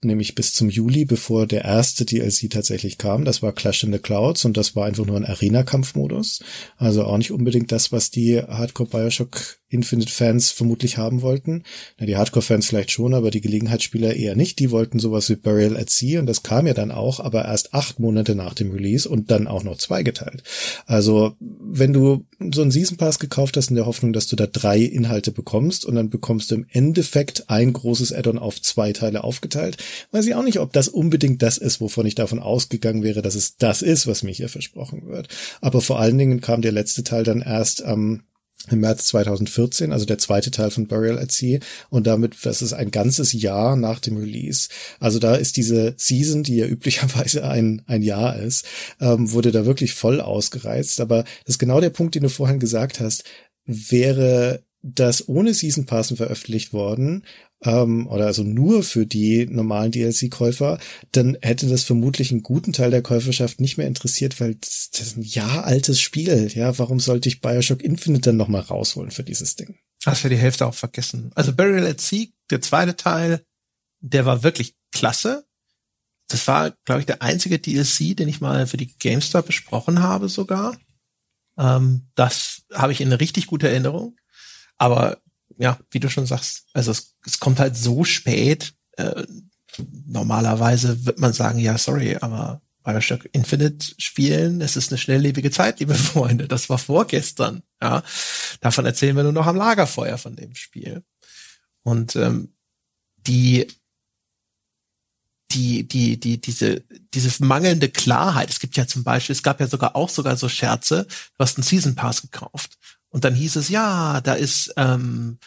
nämlich bis zum Juli, bevor der erste DLC tatsächlich kam. Das war Clash in the Clouds und das war einfach nur ein Arena-Kampfmodus. Also auch nicht unbedingt das, was die Hardcore Bioshock Infinite-Fans vermutlich haben wollten. Na, die Hardcore-Fans vielleicht schon, aber die Gelegenheitsspieler eher nicht. Die wollten sowas wie Burial at Sea und das kam ja dann auch, aber erst acht Monate nach dem Release und dann auch noch zweigeteilt. Also, wenn du so einen Season Pass gekauft hast in der Hoffnung, dass du da drei Inhalte bekommst und dann bekommst du im Endeffekt ein großes Add-on auf zwei Teile aufgeteilt, weiß ich auch nicht, ob das unbedingt das ist, wovon ich davon ausgegangen wäre, dass es das ist, was mir hier versprochen wird. Aber vor allen Dingen kam der letzte Teil dann erst am im März 2014, also der zweite Teil von Burial at Sea und damit, das ist ein ganzes Jahr nach dem Release. Also da ist diese Season, die ja üblicherweise ein, ein Jahr ist, ähm, wurde da wirklich voll ausgereizt. Aber das ist genau der Punkt, den du vorhin gesagt hast. Wäre das ohne Season Passen veröffentlicht worden ähm, oder also nur für die normalen DLC-Käufer, dann hätte das vermutlich einen guten Teil der Käuferschaft nicht mehr interessiert, weil das, das ist ein Jahr altes Spiel. Ja, warum sollte ich Bioshock Infinite dann nochmal rausholen für dieses Ding? Hast du die Hälfte auch vergessen. Also Burial at Sea, der zweite Teil, der war wirklich klasse. Das war, glaube ich, der einzige DLC, den ich mal für die GameStar besprochen habe sogar. Ähm, das habe ich in richtig guter Erinnerung. Aber ja, wie du schon sagst, also es, es kommt halt so spät. Äh, normalerweise wird man sagen, ja, sorry, aber Bioshock Infinite spielen, es ist eine schnelllebige Zeit, liebe [laughs] Freunde. Das war vorgestern. Ja, davon erzählen wir nur noch am Lagerfeuer von dem Spiel. Und ähm, die die, die, die, diese, diese mangelnde Klarheit. Es gibt ja zum Beispiel, es gab ja sogar auch sogar so Scherze, du hast einen Season Pass gekauft. Und dann hieß es, ja, da ist, ähm,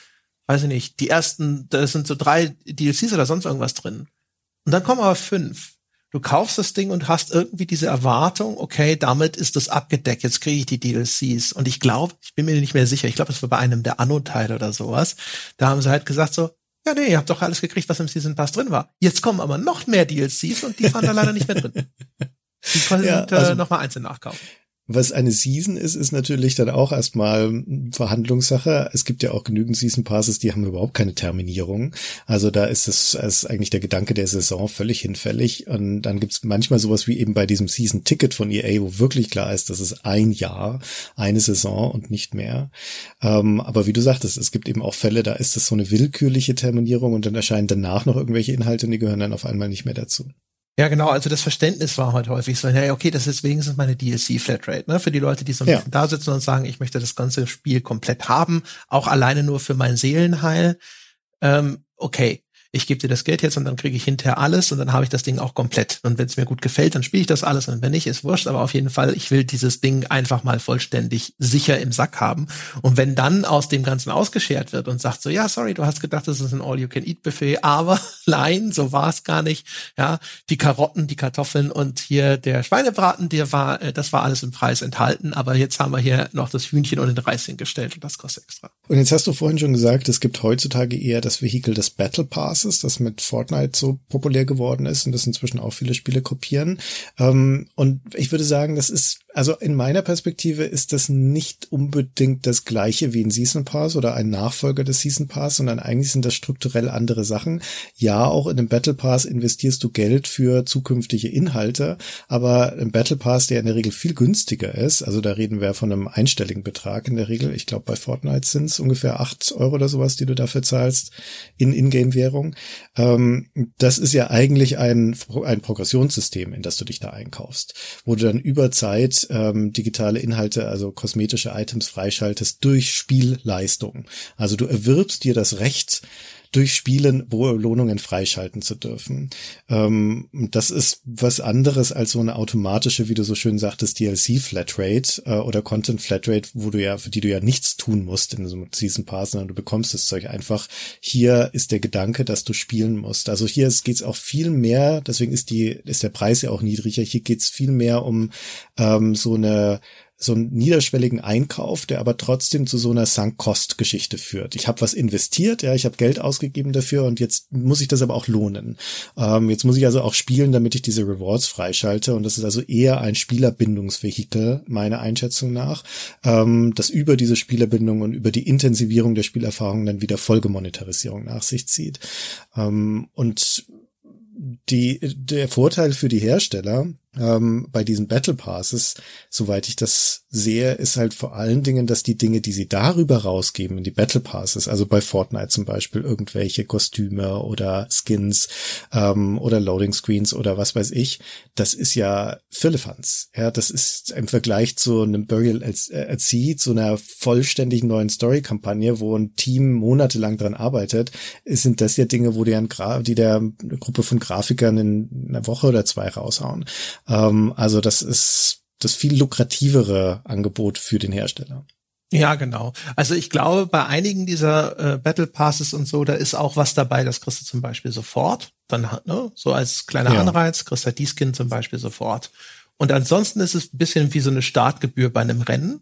weiß ich nicht, die ersten, da sind so drei DLCs oder sonst irgendwas drin. Und dann kommen aber fünf. Du kaufst das Ding und hast irgendwie diese Erwartung, okay, damit ist das abgedeckt, jetzt kriege ich die DLCs. Und ich glaube, ich bin mir nicht mehr sicher, ich glaube, es war bei einem der Anno-Teile oder sowas. Da haben sie halt gesagt so, ja, nee, ihr habt doch alles gekriegt, was im Season Pass drin war. Jetzt kommen aber noch mehr DLCs und die waren da leider nicht mehr drin. Die konnten [laughs] ja, also, äh, nochmal einzeln nachkaufen. Was eine Season ist, ist natürlich dann auch erstmal Verhandlungssache. Es gibt ja auch genügend Season Passes, die haben überhaupt keine Terminierung. Also da ist es ist eigentlich der Gedanke der Saison völlig hinfällig. Und dann gibt's manchmal sowas wie eben bei diesem Season Ticket von EA, wo wirklich klar ist, das ist ein Jahr, eine Saison und nicht mehr. Ähm, aber wie du sagtest, es gibt eben auch Fälle, da ist es so eine willkürliche Terminierung und dann erscheinen danach noch irgendwelche Inhalte und die gehören dann auf einmal nicht mehr dazu. Ja, genau. Also das Verständnis war halt häufig so, ja, okay, das ist wenigstens meine DLC-Flatrate, ne? Für die Leute, die so ein ja. bisschen da sitzen und sagen, ich möchte das ganze Spiel komplett haben, auch alleine nur für mein Seelenheil. Ähm, okay ich gebe dir das Geld jetzt und dann kriege ich hinterher alles und dann habe ich das Ding auch komplett. Und wenn es mir gut gefällt, dann spiele ich das alles und wenn nicht, ist wurscht. Aber auf jeden Fall, ich will dieses Ding einfach mal vollständig sicher im Sack haben. Und wenn dann aus dem Ganzen ausgeschert wird und sagt so, ja, sorry, du hast gedacht, das ist ein All-You-Can-Eat-Buffet, aber [laughs] nein, so war es gar nicht. Ja, die Karotten, die Kartoffeln und hier der Schweinebraten, der war, äh, das war alles im Preis enthalten. Aber jetzt haben wir hier noch das Hühnchen und den Reis hingestellt und das kostet extra. Und jetzt hast du vorhin schon gesagt, es gibt heutzutage eher das Vehikel des Battle Pass Passes, das mit Fortnite so populär geworden ist und das inzwischen auch viele Spiele kopieren. Ähm, und ich würde sagen, das ist also in meiner Perspektive ist das nicht unbedingt das gleiche wie ein Season Pass oder ein Nachfolger des Season Pass, sondern eigentlich sind das strukturell andere Sachen. Ja, auch in dem Battle Pass investierst du Geld für zukünftige Inhalte, aber im Battle Pass, der in der Regel viel günstiger ist, also da reden wir von einem einstelligen Betrag in der Regel. Ich glaube, bei Fortnite sind es ungefähr acht Euro oder sowas, die du dafür zahlst in Ingame-Währung. Ähm, das ist ja eigentlich ein, ein Progressionssystem, in das du dich da einkaufst, wo du dann über Zeit ähm, digitale Inhalte, also kosmetische Items freischaltest durch Spielleistung. Also du erwirbst dir das Recht, durch Spielen Belohnungen freischalten zu dürfen. Ähm, das ist was anderes als so eine automatische, wie du so schön sagtest, DLC-Flatrate äh, oder Content-Flatrate, wo du ja, für die du ja nichts tun musst in so einem Season Pass, sondern du bekommst das Zeug einfach. Hier ist der Gedanke, dass du spielen musst. Also hier geht's auch viel mehr, deswegen ist die, ist der Preis ja auch niedriger. Hier geht's viel mehr um ähm, so eine so einen niederschwelligen Einkauf, der aber trotzdem zu so einer Sunk-Cost-Geschichte führt. Ich habe was investiert, ja, ich habe Geld ausgegeben dafür und jetzt muss ich das aber auch lohnen. Ähm, jetzt muss ich also auch spielen, damit ich diese Rewards freischalte und das ist also eher ein Spielerbindungsvehikel, meiner Einschätzung nach, ähm, das über diese Spielerbindung und über die Intensivierung der Spielerfahrung dann wieder Folgemonetarisierung nach sich zieht. Ähm, und die, der Vorteil für die Hersteller ähm, bei diesen Battle Passes, soweit ich das sehe, ist halt vor allen Dingen, dass die Dinge, die sie darüber rausgeben in die Battle Passes, also bei Fortnite zum Beispiel irgendwelche Kostüme oder Skins ähm, oder Loading Screens oder was weiß ich, das ist ja Firlefanz. Ja, das ist im Vergleich zu einem Burial at Sea, zu einer vollständig neuen Story-Kampagne, wo ein Team monatelang dran arbeitet, sind das ja Dinge, wo die, die der Gruppe von Grafikern in einer Woche oder zwei raushauen. Ähm, also das ist das viel lukrativere Angebot für den Hersteller. Ja, genau. Also ich glaube, bei einigen dieser äh, Battle Passes und so, da ist auch was dabei, das kriegst du zum Beispiel sofort. Dann, ne, so als kleiner ja. Anreiz, kriegst du halt die Skin zum Beispiel sofort. Und ansonsten ist es ein bisschen wie so eine Startgebühr bei einem Rennen,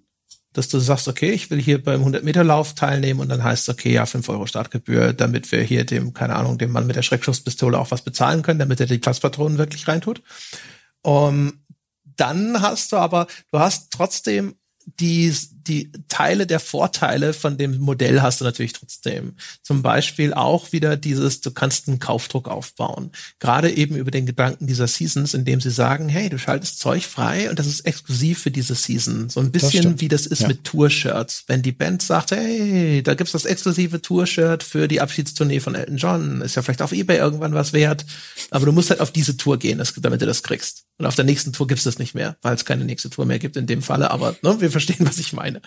dass du sagst, okay, ich will hier beim 100-Meter-Lauf teilnehmen und dann heißt es, okay, ja, 5 Euro Startgebühr, damit wir hier dem, keine Ahnung, dem Mann mit der Schreckschusspistole auch was bezahlen können, damit er die Platzpatronen wirklich reintut. Um, dann hast du aber, du hast trotzdem die, die Teile der Vorteile von dem Modell hast du natürlich trotzdem. Zum Beispiel auch wieder dieses, du kannst einen Kaufdruck aufbauen. Gerade eben über den Gedanken dieser Seasons, indem sie sagen, hey, du schaltest Zeug frei und das ist exklusiv für diese Season. So ein bisschen das wie das ist ja. mit Tour-Shirts. Wenn die Band sagt, hey, da gibt's das exklusive Tour-Shirt für die Abschiedstournee von Elton John, ist ja vielleicht auf Ebay irgendwann was wert, aber du musst halt auf diese Tour gehen, damit du das kriegst. Und auf der nächsten Tour gibt's das nicht mehr, weil es keine nächste Tour mehr gibt in dem Falle, aber ne, wir verstehen, was ich meine.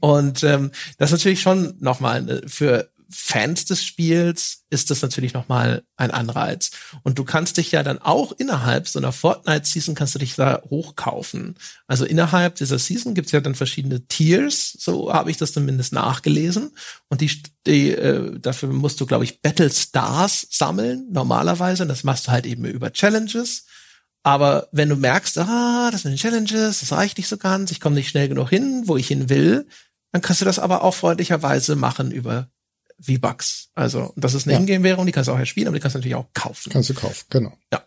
Und ähm, das ist natürlich schon nochmal für Fans des Spiels ist das natürlich nochmal ein Anreiz. Und du kannst dich ja dann auch innerhalb so einer Fortnite-Season kannst du dich da hochkaufen. Also innerhalb dieser Season gibt's ja dann verschiedene Tiers, so habe ich das zumindest nachgelesen. Und die, die äh, dafür musst du, glaube ich, Battle Stars sammeln, normalerweise. Und das machst du halt eben über Challenges. Aber wenn du merkst, ah, das sind Challenges, das reicht nicht so ganz, ich komme nicht schnell genug hin, wo ich hin will, dann kannst du das aber auch freundlicherweise machen über V-Bucks. Also, das ist eine ja. Ingame-Währung, die kannst du auch erspielen, aber die kannst du natürlich auch kaufen. Kannst du kaufen, genau. Ja.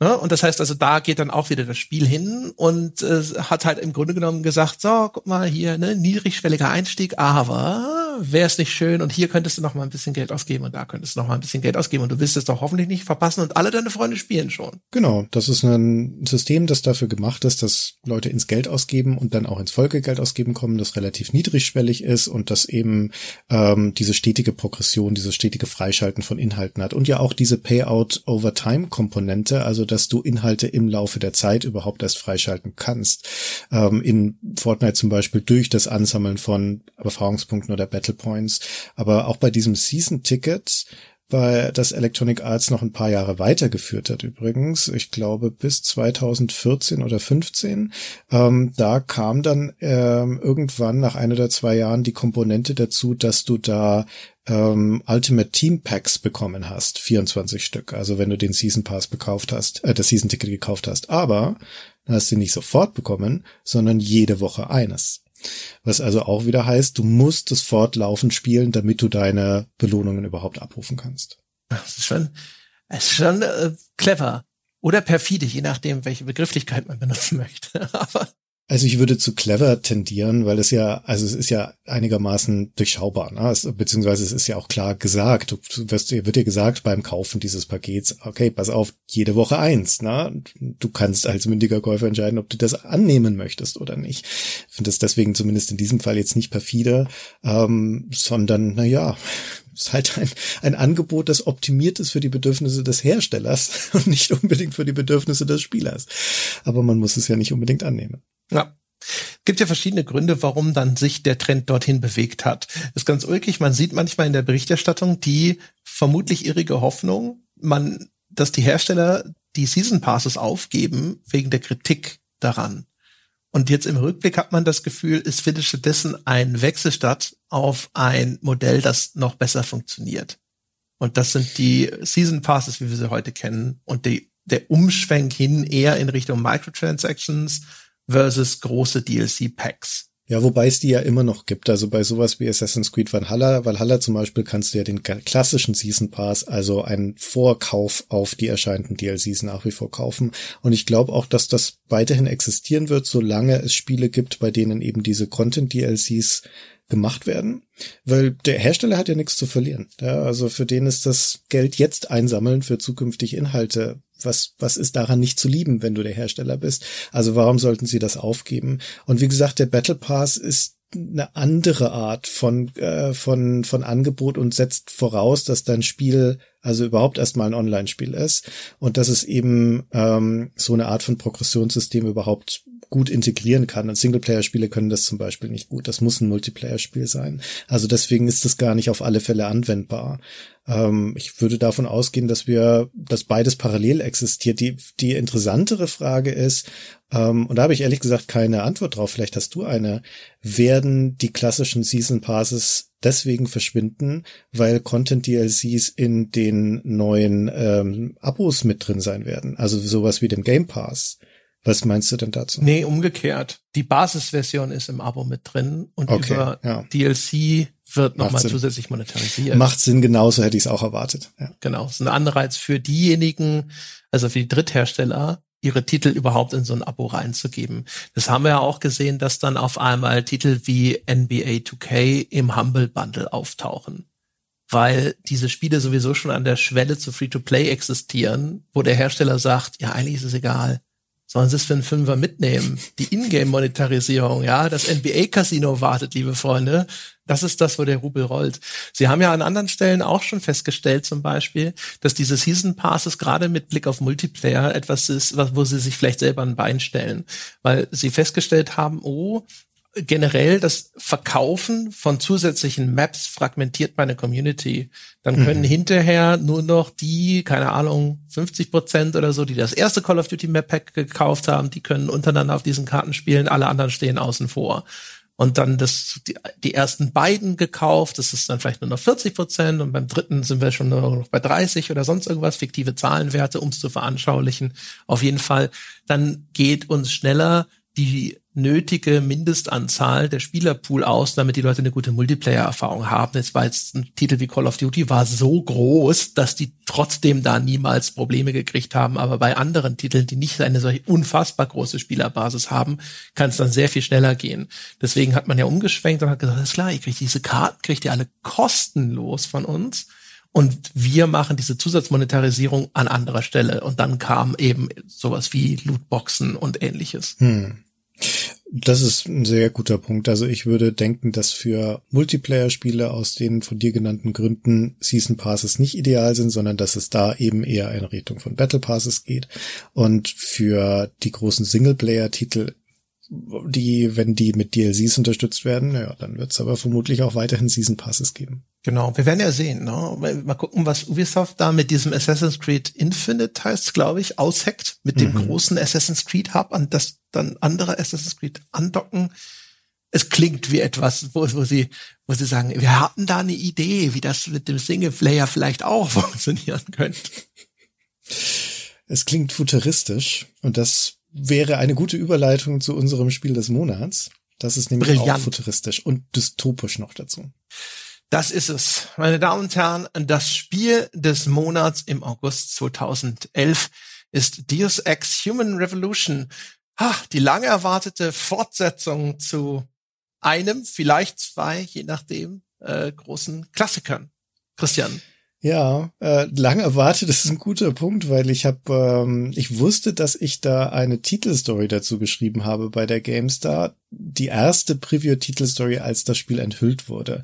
Ja. Und das heißt also, da geht dann auch wieder das Spiel hin und äh, hat halt im Grunde genommen gesagt, so, guck mal hier, ne, niedrigschwelliger Einstieg, aber wäre es nicht schön und hier könntest du noch mal ein bisschen Geld ausgeben und da könntest du noch mal ein bisschen Geld ausgeben und du wirst es doch hoffentlich nicht verpassen und alle deine Freunde spielen schon. Genau, das ist ein System, das dafür gemacht ist, dass Leute ins Geld ausgeben und dann auch ins Folgegeld ausgeben kommen, das relativ niedrigschwellig ist und das eben ähm, diese stetige Progression, dieses stetige Freischalten von Inhalten hat und ja auch diese Payout over Time Komponente, also dass du Inhalte im Laufe der Zeit überhaupt erst freischalten kannst. Ähm, in Fortnite zum Beispiel durch das Ansammeln von Erfahrungspunkten oder Battle Points. Aber auch bei diesem Season Ticket, bei das Electronic Arts noch ein paar Jahre weitergeführt hat übrigens, ich glaube bis 2014 oder 15, ähm, da kam dann ähm, irgendwann nach ein oder zwei Jahren die Komponente dazu, dass du da ähm, Ultimate Team Packs bekommen hast, 24 Stück, also wenn du den Season Pass gekauft hast, äh, das Season Ticket gekauft hast, aber dann hast du nicht sofort bekommen, sondern jede Woche eines. Was also auch wieder heißt, du musst es fortlaufend spielen, damit du deine Belohnungen überhaupt abrufen kannst. Das ist schon, das ist schon äh, clever. Oder perfide, je nachdem, welche Begrifflichkeit man benutzen [laughs] möchte. Aber also ich würde zu clever tendieren, weil es ja, also es ist ja einigermaßen durchschaubar, ne? es, beziehungsweise es ist ja auch klar gesagt, du wirst, wird dir gesagt beim Kaufen dieses Pakets, okay, pass auf, jede Woche eins, ne? Du kannst als mündiger Käufer entscheiden, ob du das annehmen möchtest oder nicht. Ich finde das deswegen zumindest in diesem Fall jetzt nicht perfide, ähm, sondern, na ja, [laughs] ist halt ein, ein Angebot, das optimiert ist für die Bedürfnisse des Herstellers [laughs] und nicht unbedingt für die Bedürfnisse des Spielers. Aber man muss es ja nicht unbedingt annehmen. Ja. Gibt ja verschiedene Gründe, warum dann sich der Trend dorthin bewegt hat. ist ganz ulkig. Man sieht manchmal in der Berichterstattung die vermutlich irrige Hoffnung, man, dass die Hersteller die Season Passes aufgeben wegen der Kritik daran. Und jetzt im Rückblick hat man das Gefühl, es findet stattdessen ein Wechsel statt auf ein Modell, das noch besser funktioniert. Und das sind die Season Passes, wie wir sie heute kennen, und die, der Umschwenk hin eher in Richtung Microtransactions, versus große DLC-Packs. Ja, wobei es die ja immer noch gibt. Also bei sowas wie Assassin's Creed Valhalla, Valhalla zum Beispiel kannst du ja den klassischen Season Pass, also einen Vorkauf auf die erscheinenden DLCs nach wie vor kaufen. Und ich glaube auch, dass das weiterhin existieren wird, solange es Spiele gibt, bei denen eben diese Content DLCs gemacht werden, weil der Hersteller hat ja nichts zu verlieren. Ja, also für den ist das Geld jetzt einsammeln für zukünftige Inhalte. Was, was ist daran nicht zu lieben, wenn du der Hersteller bist? Also warum sollten sie das aufgeben? Und wie gesagt, der Battle Pass ist eine andere Art von, äh, von, von Angebot und setzt voraus, dass dein Spiel also überhaupt erstmal ein Online-Spiel ist und dass es eben ähm, so eine Art von Progressionssystem überhaupt gut integrieren kann. Und Singleplayer-Spiele können das zum Beispiel nicht gut. Das muss ein Multiplayer-Spiel sein. Also deswegen ist das gar nicht auf alle Fälle anwendbar. Ähm, ich würde davon ausgehen, dass wir, dass beides parallel existiert. Die, die interessantere Frage ist, ähm, und da habe ich ehrlich gesagt keine Antwort drauf, vielleicht hast du eine, werden die klassischen Season Passes deswegen verschwinden, weil Content DLCs in den neuen ähm, Abos mit drin sein werden? Also sowas wie dem Game Pass. Was meinst du denn dazu? Nee, umgekehrt. Die Basisversion ist im Abo mit drin und okay, über ja. DLC wird nochmal zusätzlich monetarisiert. Macht Sinn, genauso hätte ich es auch erwartet. Ja. Genau, das ist ein Anreiz für diejenigen, also für die Dritthersteller, ihre Titel überhaupt in so ein Abo reinzugeben. Das haben wir ja auch gesehen, dass dann auf einmal Titel wie NBA 2K im Humble Bundle auftauchen. Weil diese Spiele sowieso schon an der Schwelle zu Free-to-Play existieren, wo der Hersteller sagt, ja, eigentlich ist es egal sollen sie es für einen Fünfer mitnehmen. Die Ingame-Monetarisierung, ja, das NBA-Casino wartet, liebe Freunde. Das ist das, wo der Rubel rollt. Sie haben ja an anderen Stellen auch schon festgestellt, zum Beispiel, dass diese Season Passes gerade mit Blick auf Multiplayer etwas ist, wo sie sich vielleicht selber ein Bein stellen, weil sie festgestellt haben, oh, generell das Verkaufen von zusätzlichen Maps fragmentiert meine Community. Dann können mhm. hinterher nur noch die, keine Ahnung, 50 Prozent oder so, die das erste Call of Duty Map Pack gekauft haben, die können untereinander auf diesen Karten spielen, alle anderen stehen außen vor. Und dann das, die, die ersten beiden gekauft, das ist dann vielleicht nur noch 40 Prozent und beim dritten sind wir schon nur noch bei 30 oder sonst irgendwas, fiktive Zahlenwerte, um es zu veranschaulichen. Auf jeden Fall, dann geht uns schneller die nötige Mindestanzahl der Spielerpool aus, damit die Leute eine gute Multiplayer-Erfahrung haben. Jetzt war jetzt ein Titel wie Call of Duty war so groß, dass die trotzdem da niemals Probleme gekriegt haben. Aber bei anderen Titeln, die nicht eine solche unfassbar große Spielerbasis haben, kann es dann sehr viel schneller gehen. Deswegen hat man ja umgeschwenkt und hat gesagt, alles klar, ihr kriegt diese Karten, kriegt ihr alle kostenlos von uns. Und wir machen diese Zusatzmonetarisierung an anderer Stelle. Und dann kam eben sowas wie Lootboxen und ähnliches. Hm. Das ist ein sehr guter Punkt. Also ich würde denken, dass für Multiplayer-Spiele aus den von dir genannten Gründen Season Passes nicht ideal sind, sondern dass es da eben eher in Richtung von Battle Passes geht. Und für die großen Singleplayer-Titel die, wenn die mit DLCs unterstützt werden, ja, dann wird es aber vermutlich auch weiterhin Season Passes geben. Genau, wir werden ja sehen. Ne? Mal gucken, was Ubisoft da mit diesem Assassin's Creed Infinite heißt, glaube ich, ausheckt mit dem mhm. großen Assassin's Creed Hub, an das dann andere Assassin's Creed andocken. Es klingt wie etwas, wo, wo sie, wo sie sagen, wir hatten da eine Idee, wie das mit dem Singleplayer vielleicht auch [laughs] funktionieren könnte. Es klingt futuristisch und das wäre eine gute Überleitung zu unserem Spiel des Monats. Das ist nämlich Brilliant. auch futuristisch und dystopisch noch dazu. Das ist es. Meine Damen und Herren, das Spiel des Monats im August 2011 ist Deus Ex Human Revolution. Ha, die lange erwartete Fortsetzung zu einem, vielleicht zwei, je nachdem, äh, großen Klassikern. Christian, ja, äh, lang erwartet, [laughs] das ist ein guter Punkt, weil ich habe, ähm, ich wusste, dass ich da eine Titelstory dazu geschrieben habe bei der GameStar, die erste Preview-Titelstory, als das Spiel enthüllt wurde.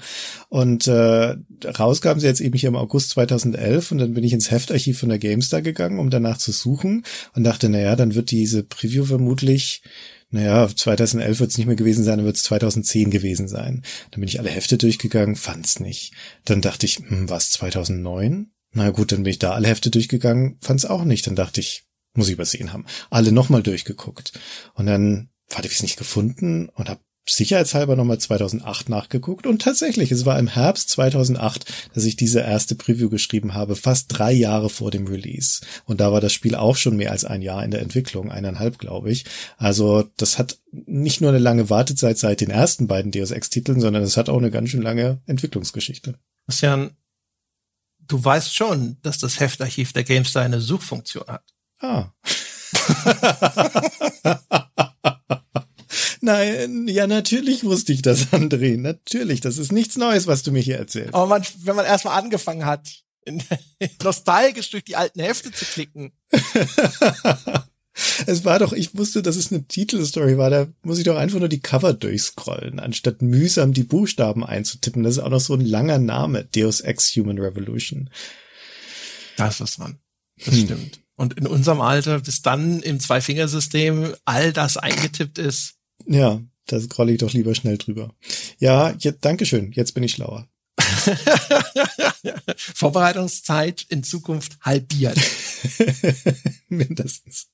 Und äh, rauskamen sie jetzt eben hier im August 2011 und dann bin ich ins Heftarchiv von der GameStar gegangen, um danach zu suchen und dachte, na ja, dann wird diese Preview vermutlich naja, 2011 wird es nicht mehr gewesen sein, dann wird es 2010 gewesen sein. Dann bin ich alle Hefte durchgegangen, fand's nicht. Dann dachte ich, hm, was 2009? Na gut, dann bin ich da alle Hefte durchgegangen, fand's auch nicht. Dann dachte ich, muss ich übersehen haben. Alle nochmal durchgeguckt. Und dann hatte ich es nicht gefunden und habe sicherheitshalber nochmal 2008 nachgeguckt und tatsächlich, es war im Herbst 2008, dass ich diese erste Preview geschrieben habe, fast drei Jahre vor dem Release. Und da war das Spiel auch schon mehr als ein Jahr in der Entwicklung, eineinhalb, glaube ich. Also das hat nicht nur eine lange Wartezeit seit den ersten beiden Deus Ex-Titeln, sondern es hat auch eine ganz schön lange Entwicklungsgeschichte. Christian, du weißt schon, dass das Heftarchiv der GameStar eine Suchfunktion hat. Ah. [laughs] [laughs] Nein, ja, natürlich wusste ich das, [laughs] André. Natürlich, das ist nichts Neues, was du mir hier erzählst. Aber man, wenn man erstmal angefangen hat, [laughs] nostalgisch durch die alten Hefte zu klicken. [laughs] es war doch, ich wusste, dass es eine Titelstory war, da muss ich doch einfach nur die Cover durchscrollen, anstatt mühsam die Buchstaben einzutippen. Das ist auch noch so ein langer Name, Deus Ex Human Revolution. Das ist man. Das hm. stimmt. Und in unserem Alter, bis dann im Zwei-Fingersystem all das eingetippt ist, ja, da scrolle ich doch lieber schnell drüber. Ja, ja Dankeschön. Jetzt bin ich schlauer. [laughs] Vorbereitungszeit in Zukunft halbiert. [laughs] Mindestens.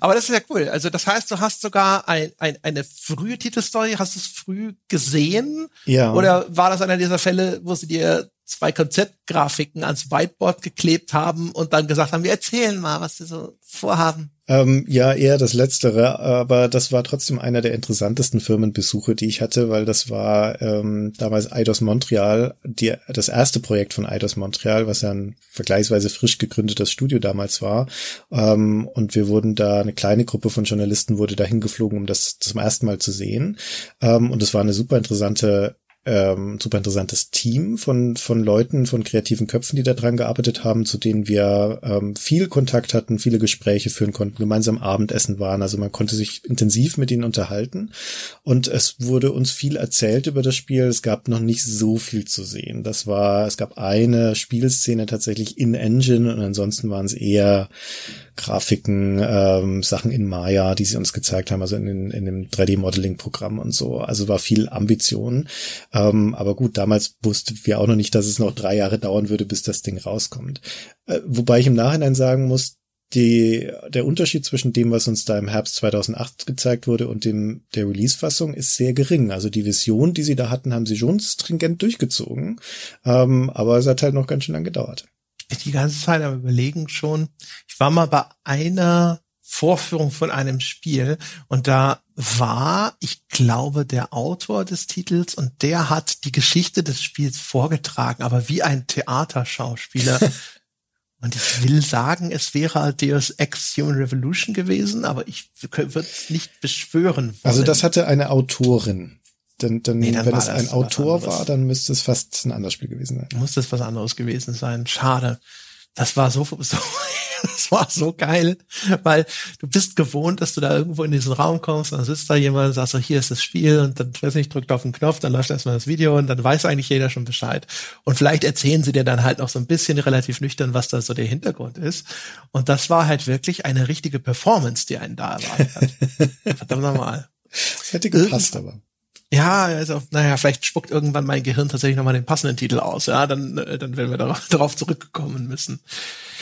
Aber das ist ja cool. Also das heißt, du hast sogar ein, ein, eine frühe Titelstory, hast du es früh gesehen? Ja. Oder war das einer dieser Fälle, wo sie dir zwei Konzeptgrafiken ans Whiteboard geklebt haben und dann gesagt haben, wir erzählen mal, was sie so vorhaben? Ähm, ja, eher das Letztere, aber das war trotzdem einer der interessantesten Firmenbesuche, die ich hatte, weil das war ähm, damals Eidos Montreal, die, das erste Projekt von Eidos Montreal, was ja ein vergleichsweise frisch gegründetes Studio damals war. Ähm, und wir wurden da, eine kleine Gruppe von Journalisten wurde da hingeflogen, um das zum ersten Mal zu sehen. Ähm, und es war eine super interessante ähm, super interessantes Team von, von Leuten, von kreativen Köpfen, die da dran gearbeitet haben, zu denen wir ähm, viel Kontakt hatten, viele Gespräche führen konnten, gemeinsam Abendessen waren. Also man konnte sich intensiv mit ihnen unterhalten. Und es wurde uns viel erzählt über das Spiel. Es gab noch nicht so viel zu sehen. Das war, es gab eine Spielszene tatsächlich in Engine und ansonsten waren es eher Grafiken, ähm, Sachen in Maya, die sie uns gezeigt haben, also in, in, in dem 3D-Modeling-Programm und so. Also war viel Ambition. Ähm, aber gut, damals wussten wir auch noch nicht, dass es noch drei Jahre dauern würde, bis das Ding rauskommt. Äh, wobei ich im Nachhinein sagen muss, die, der Unterschied zwischen dem, was uns da im Herbst 2008 gezeigt wurde und dem der Release-Fassung ist sehr gering. Also die Vision, die sie da hatten, haben sie schon stringent durchgezogen, ähm, aber es hat halt noch ganz schön lang gedauert. Ich bin die ganze Zeit am überlegen schon. Ich war mal bei einer Vorführung von einem Spiel und da war, ich glaube, der Autor des Titels und der hat die Geschichte des Spiels vorgetragen, aber wie ein Theaterschauspieler. [laughs] Und ich will sagen, es wäre halt Deus Ex Human Revolution gewesen, aber ich würde es nicht beschwören. Wollen. Also das hatte eine Autorin. Denn, denn nee, wenn es ein Autor war, dann müsste es fast ein anderes Spiel gewesen sein. Muss es was anderes gewesen sein. Schade. Das war so, [laughs] so das war so geil, weil du bist gewohnt, dass du da irgendwo in diesen Raum kommst, und dann sitzt da jemand und sagst so, hier ist das Spiel und dann, weiß nicht, drückt auf den Knopf, dann läuft erstmal das Video und dann weiß eigentlich jeder schon Bescheid. Und vielleicht erzählen sie dir dann halt noch so ein bisschen relativ nüchtern, was da so der Hintergrund ist. Und das war halt wirklich eine richtige Performance, die einen da erwartet hat. [laughs] Verdammt nochmal. Hätte gepasst, aber. Ja, also, naja, vielleicht spuckt irgendwann mein Gehirn tatsächlich nochmal den passenden Titel aus. Ja, dann, äh, dann werden wir [laughs] darauf, zurückkommen müssen.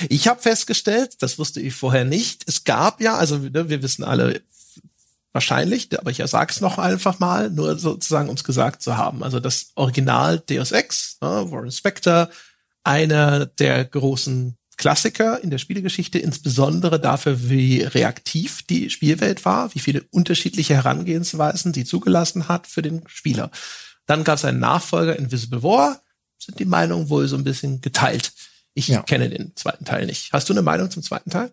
Ich habe festgestellt, das wusste ich vorher nicht, es gab ja, also ne, wir wissen alle wahrscheinlich, aber ich sage es noch einfach mal, nur sozusagen, um es gesagt zu haben. Also das Original Deus Ex, ne, Warren Spector, einer der großen Klassiker in der Spielegeschichte, insbesondere dafür, wie reaktiv die Spielwelt war, wie viele unterschiedliche Herangehensweisen sie zugelassen hat für den Spieler. Dann gab es einen Nachfolger Invisible War, sind die Meinungen wohl so ein bisschen geteilt. Ich ja. kenne den zweiten Teil nicht. Hast du eine Meinung zum zweiten Teil?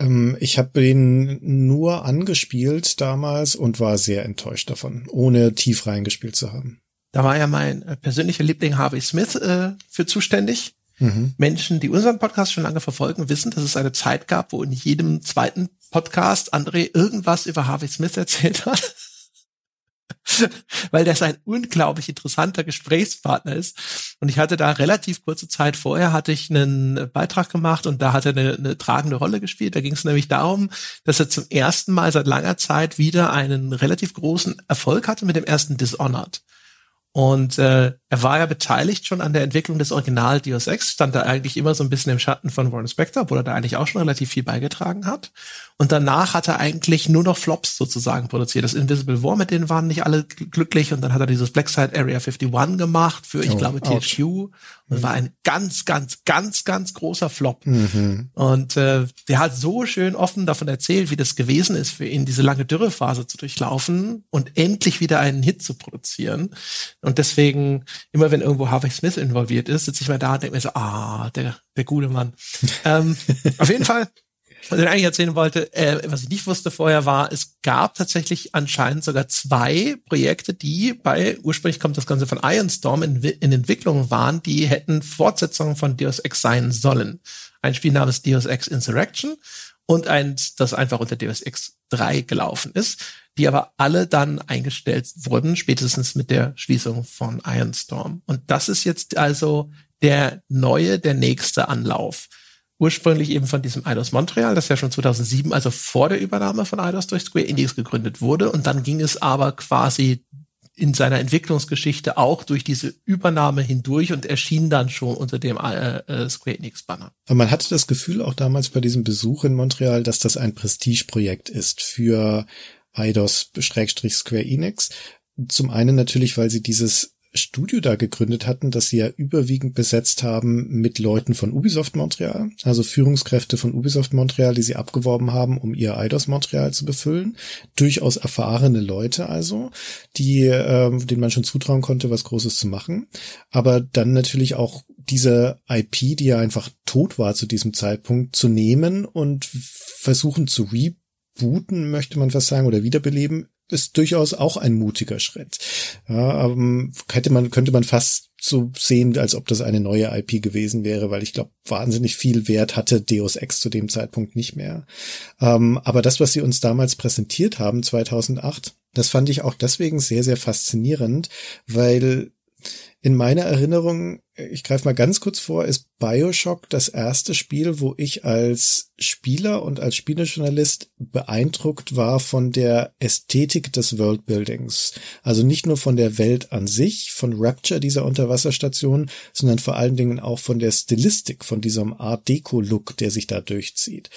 Ähm, ich habe den nur angespielt damals und war sehr enttäuscht davon, ohne tief reingespielt zu haben. Da war ja mein persönlicher Liebling Harvey Smith äh, für zuständig. Mhm. Menschen, die unseren Podcast schon lange verfolgen, wissen, dass es eine Zeit gab, wo in jedem zweiten Podcast André irgendwas über Harvey Smith erzählt hat. [laughs] Weil der ein unglaublich interessanter Gesprächspartner ist. Und ich hatte da relativ kurze Zeit vorher hatte ich einen Beitrag gemacht und da hat er eine, eine tragende Rolle gespielt. Da ging es nämlich darum, dass er zum ersten Mal seit langer Zeit wieder einen relativ großen Erfolg hatte mit dem ersten Dishonored. Und äh, er war ja beteiligt schon an der Entwicklung des Original Deus Ex, stand da eigentlich immer so ein bisschen im Schatten von Warren Spector, obwohl er da eigentlich auch schon relativ viel beigetragen hat. Und danach hat er eigentlich nur noch Flops sozusagen produziert. Das Invisible War, mit denen waren nicht alle glücklich. Und dann hat er dieses Blackside Area 51 gemacht für, ich oh, glaube, THQ. Und mhm. war ein ganz, ganz, ganz, ganz großer Flop. Mhm. Und äh, der hat so schön offen davon erzählt, wie das gewesen ist, für ihn diese lange Dürrephase zu durchlaufen und endlich wieder einen Hit zu produzieren. Und deswegen, immer wenn irgendwo Harvey Smith involviert ist, sitze ich mal da und denke mir so, ah, der, der gute Mann. [laughs] ähm, auf jeden Fall, was ich eigentlich erzählen wollte, äh, was ich nicht wusste vorher war, es gab tatsächlich anscheinend sogar zwei Projekte, die bei, ursprünglich kommt das Ganze von Ironstorm, in, in Entwicklung waren, die hätten Fortsetzungen von Deus Ex sein sollen. Ein Spiel namens Deus Ex Insurrection und eins, das einfach unter Deus Ex 3 gelaufen ist die aber alle dann eingestellt wurden, spätestens mit der Schließung von Ironstorm. Und das ist jetzt also der neue, der nächste Anlauf. Ursprünglich eben von diesem Eidos Montreal, das ja schon 2007, also vor der Übernahme von Eidos durch Square Enix gegründet wurde. Und dann ging es aber quasi in seiner Entwicklungsgeschichte auch durch diese Übernahme hindurch und erschien dann schon unter dem äh, äh, Square Enix Banner. Aber man hatte das Gefühl auch damals bei diesem Besuch in Montreal, dass das ein Prestigeprojekt ist für Eidos-Square Enix. Zum einen natürlich, weil sie dieses Studio da gegründet hatten, das sie ja überwiegend besetzt haben mit Leuten von Ubisoft Montreal, also Führungskräfte von Ubisoft Montreal, die sie abgeworben haben, um ihr Eidos Montreal zu befüllen. Durchaus erfahrene Leute also, die, äh, denen man schon zutrauen konnte, was Großes zu machen. Aber dann natürlich auch diese IP, die ja einfach tot war zu diesem Zeitpunkt, zu nehmen und versuchen zu re rebooten, möchte man fast sagen, oder wiederbeleben, ist durchaus auch ein mutiger Schritt. Ja, ähm, hätte man, könnte man fast so sehen, als ob das eine neue IP gewesen wäre, weil ich glaube, wahnsinnig viel Wert hatte Deus Ex zu dem Zeitpunkt nicht mehr. Ähm, aber das, was sie uns damals präsentiert haben, 2008, das fand ich auch deswegen sehr, sehr faszinierend, weil in meiner Erinnerung, ich greife mal ganz kurz vor, ist Bioshock das erste Spiel, wo ich als Spieler und als Spielejournalist beeindruckt war von der Ästhetik des Worldbuildings. Also nicht nur von der Welt an sich, von Rapture dieser Unterwasserstation, sondern vor allen Dingen auch von der Stilistik, von diesem Art Deco-Look, der sich da durchzieht.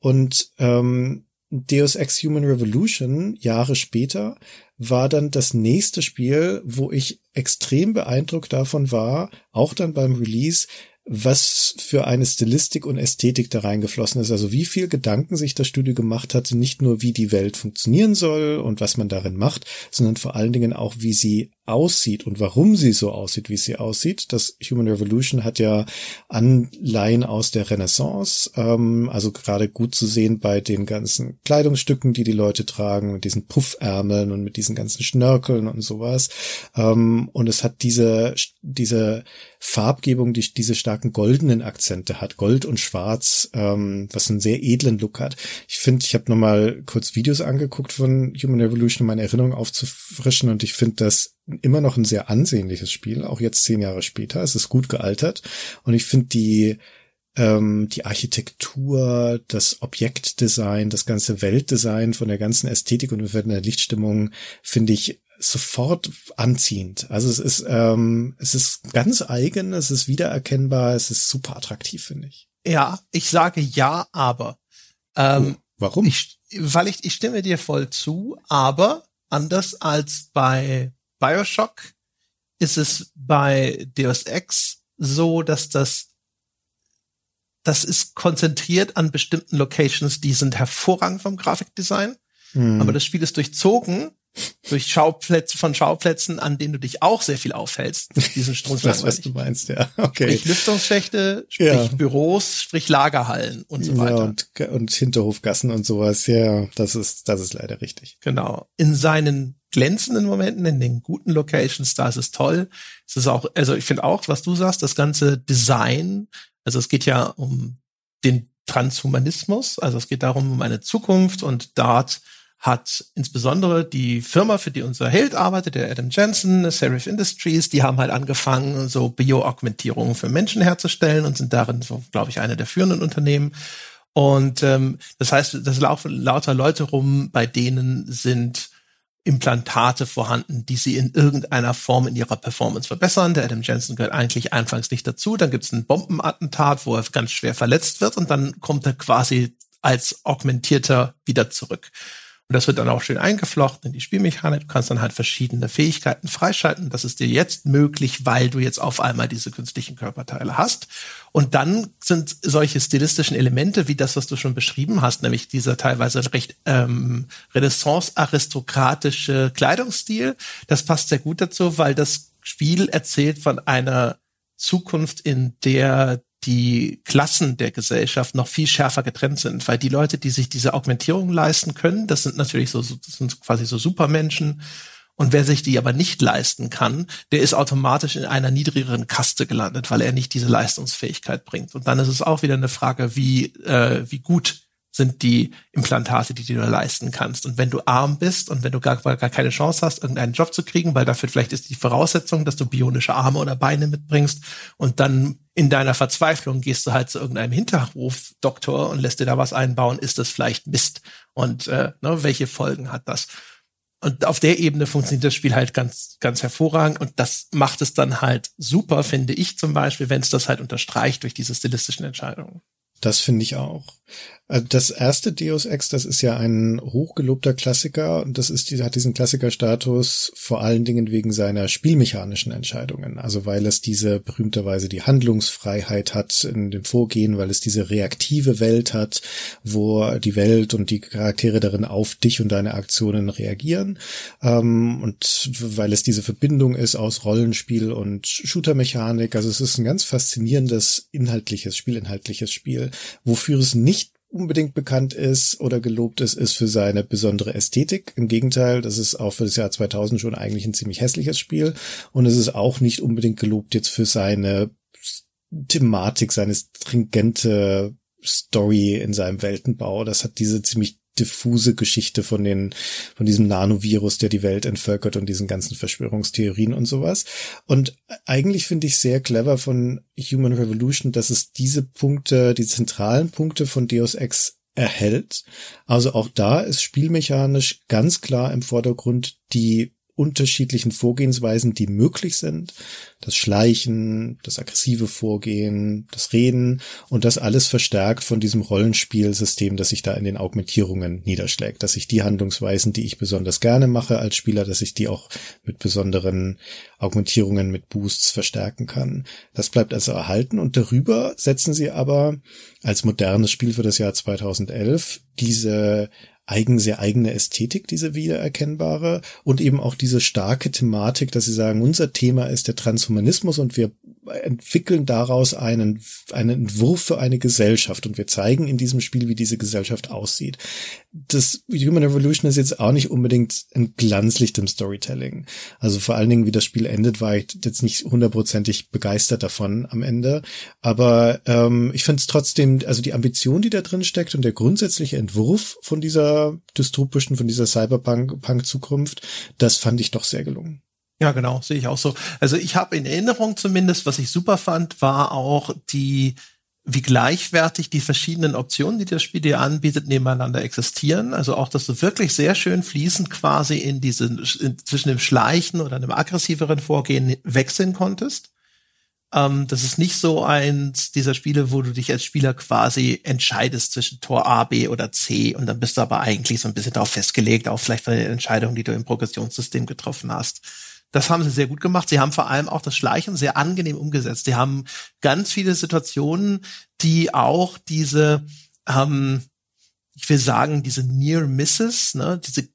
Und ähm, Deus Ex Human Revolution Jahre später war dann das nächste Spiel, wo ich extrem beeindruckt davon war, auch dann beim Release, was für eine Stilistik und Ästhetik da reingeflossen ist. Also wie viel Gedanken sich das Studio gemacht hatte, nicht nur wie die Welt funktionieren soll und was man darin macht, sondern vor allen Dingen auch, wie sie aussieht und warum sie so aussieht, wie sie aussieht. Das Human Revolution hat ja Anleihen aus der Renaissance, ähm, also gerade gut zu sehen bei den ganzen Kleidungsstücken, die die Leute tragen, mit diesen Puffärmeln und mit diesen ganzen Schnörkeln und sowas. Ähm, und es hat diese, diese Farbgebung, die diese starken goldenen Akzente hat, Gold und Schwarz, ähm, was einen sehr edlen Look hat. Ich finde, ich habe nochmal kurz Videos angeguckt von Human Revolution, um meine Erinnerung aufzufrischen und ich finde das immer noch ein sehr ansehnliches Spiel, auch jetzt zehn Jahre später. Es ist gut gealtert und ich finde die ähm, die Architektur, das Objektdesign, das ganze Weltdesign von der ganzen Ästhetik und von der Lichtstimmung finde ich sofort anziehend. Also es ist ähm, es ist ganz eigen, es ist wiedererkennbar, es ist super attraktiv, finde ich. Ja, ich sage ja, aber ähm, oh, warum? Ich, weil ich ich stimme dir voll zu, aber anders als bei Bioshock ist es bei Deus Ex so, dass das das ist konzentriert an bestimmten Locations, die sind hervorragend vom Grafikdesign, hm. aber das Spiel ist durchzogen durch Schauplätze von Schauplätzen, an denen du dich auch sehr viel aufhältst. Diesen [laughs] Strunz das, was du meinst, ja. Okay. Sprich Lüftungsschächte, sprich ja. Büros, sprich Lagerhallen und so weiter. Ja, und, und Hinterhofgassen und sowas. Ja, das ist, das ist leider richtig. Genau. In seinen glänzenden Momenten, in den guten Locations, da ist es toll. Es ist auch, also ich finde auch, was du sagst, das ganze Design, also es geht ja um den Transhumanismus, also es geht darum, um eine Zukunft und dort hat insbesondere die Firma, für die unser Held arbeitet, der Adam Jensen, Serif Industries, die haben halt angefangen, so Bio-Augmentierungen für Menschen herzustellen und sind darin so, glaube ich, eine der führenden Unternehmen. Und ähm, das heißt, das laufen lauter Leute rum, bei denen sind Implantate vorhanden, die sie in irgendeiner Form in ihrer Performance verbessern. Der Adam Jensen gehört eigentlich anfangs nicht dazu. Dann gibt es ein Bombenattentat, wo er ganz schwer verletzt wird und dann kommt er quasi als augmentierter wieder zurück. Und das wird dann auch schön eingeflochten in die Spielmechanik. Du kannst dann halt verschiedene Fähigkeiten freischalten. Das ist dir jetzt möglich, weil du jetzt auf einmal diese künstlichen Körperteile hast. Und dann sind solche stilistischen Elemente wie das, was du schon beschrieben hast, nämlich dieser teilweise recht ähm, renaissance-aristokratische Kleidungsstil, das passt sehr gut dazu, weil das Spiel erzählt von einer Zukunft, in der die Klassen der Gesellschaft noch viel schärfer getrennt sind, weil die Leute, die sich diese Augmentierung leisten können, das sind natürlich so, das sind quasi so Supermenschen. Und wer sich die aber nicht leisten kann, der ist automatisch in einer niedrigeren Kaste gelandet, weil er nicht diese Leistungsfähigkeit bringt. Und dann ist es auch wieder eine Frage, wie, äh, wie gut sind die Implantate, die du dir leisten kannst. Und wenn du arm bist und wenn du gar, gar keine Chance hast, irgendeinen Job zu kriegen, weil dafür vielleicht ist die Voraussetzung, dass du bionische Arme oder Beine mitbringst und dann in deiner Verzweiflung gehst du halt zu irgendeinem Hinterhofdoktor und lässt dir da was einbauen, ist das vielleicht Mist. Und äh, ne, welche Folgen hat das? Und auf der Ebene funktioniert das Spiel halt ganz, ganz hervorragend. Und das macht es dann halt super, finde ich zum Beispiel, wenn es das halt unterstreicht durch diese stilistischen Entscheidungen. Das finde ich auch. Äh, das erste Deus Ex, das ist ja ein hochgelobter Klassiker und das ist, hat diesen Klassikerstatus vor allen Dingen wegen seiner spielmechanischen Entscheidungen. Also weil es diese berühmterweise die Handlungsfreiheit hat in dem Vorgehen, weil es diese reaktive Welt hat, wo die Welt und die Charaktere darin auf dich und deine Aktionen reagieren. Ähm, und weil es diese Verbindung ist aus Rollenspiel und Shootermechanik. Also es ist ein ganz faszinierendes inhaltliches, spielinhaltliches Spiel, wofür es nicht unbedingt bekannt ist oder gelobt ist, ist für seine besondere Ästhetik. Im Gegenteil, das ist auch für das Jahr 2000 schon eigentlich ein ziemlich hässliches Spiel. Und es ist auch nicht unbedingt gelobt jetzt für seine Thematik, seine stringente Story in seinem Weltenbau. Das hat diese ziemlich diffuse Geschichte von den, von diesem Nanovirus, der die Welt entvölkert und diesen ganzen Verschwörungstheorien und sowas. Und eigentlich finde ich sehr clever von Human Revolution, dass es diese Punkte, die zentralen Punkte von Deus Ex erhält. Also auch da ist spielmechanisch ganz klar im Vordergrund die unterschiedlichen Vorgehensweisen, die möglich sind. Das Schleichen, das aggressive Vorgehen, das Reden und das alles verstärkt von diesem Rollenspielsystem, das sich da in den Augmentierungen niederschlägt. Dass ich die Handlungsweisen, die ich besonders gerne mache als Spieler, dass ich die auch mit besonderen Augmentierungen, mit Boosts verstärken kann. Das bleibt also erhalten und darüber setzen sie aber als modernes Spiel für das Jahr 2011 diese eigen, sehr eigene Ästhetik, diese wiedererkennbare und eben auch diese starke Thematik, dass sie sagen, unser Thema ist der Transhumanismus und wir entwickeln daraus einen, einen Entwurf für eine Gesellschaft und wir zeigen in diesem Spiel, wie diese Gesellschaft aussieht. Das Human Revolution ist jetzt auch nicht unbedingt ein Glanzlicht im Storytelling. Also vor allen Dingen, wie das Spiel endet, war ich jetzt nicht hundertprozentig begeistert davon am Ende. Aber ähm, ich finde es trotzdem, also die Ambition, die da drin steckt und der grundsätzliche Entwurf von dieser dystopischen, von dieser Cyberpunk-Zukunft, das fand ich doch sehr gelungen. Ja, genau, sehe ich auch so. Also ich habe in Erinnerung zumindest, was ich super fand, war auch die, wie gleichwertig die verschiedenen Optionen, die das Spiel dir anbietet, nebeneinander existieren. Also auch, dass du wirklich sehr schön fließend quasi in diese, in, zwischen dem Schleichen oder einem aggressiveren Vorgehen wechseln konntest. Ähm, das ist nicht so eins dieser Spiele, wo du dich als Spieler quasi entscheidest zwischen Tor A, B oder C und dann bist du aber eigentlich so ein bisschen darauf festgelegt, auch vielleicht von den Entscheidungen, die du im Progressionssystem getroffen hast. Das haben sie sehr gut gemacht. Sie haben vor allem auch das Schleichen sehr angenehm umgesetzt. Sie haben ganz viele Situationen, die auch diese, ähm, ich will sagen, diese Near Misses, ne, diese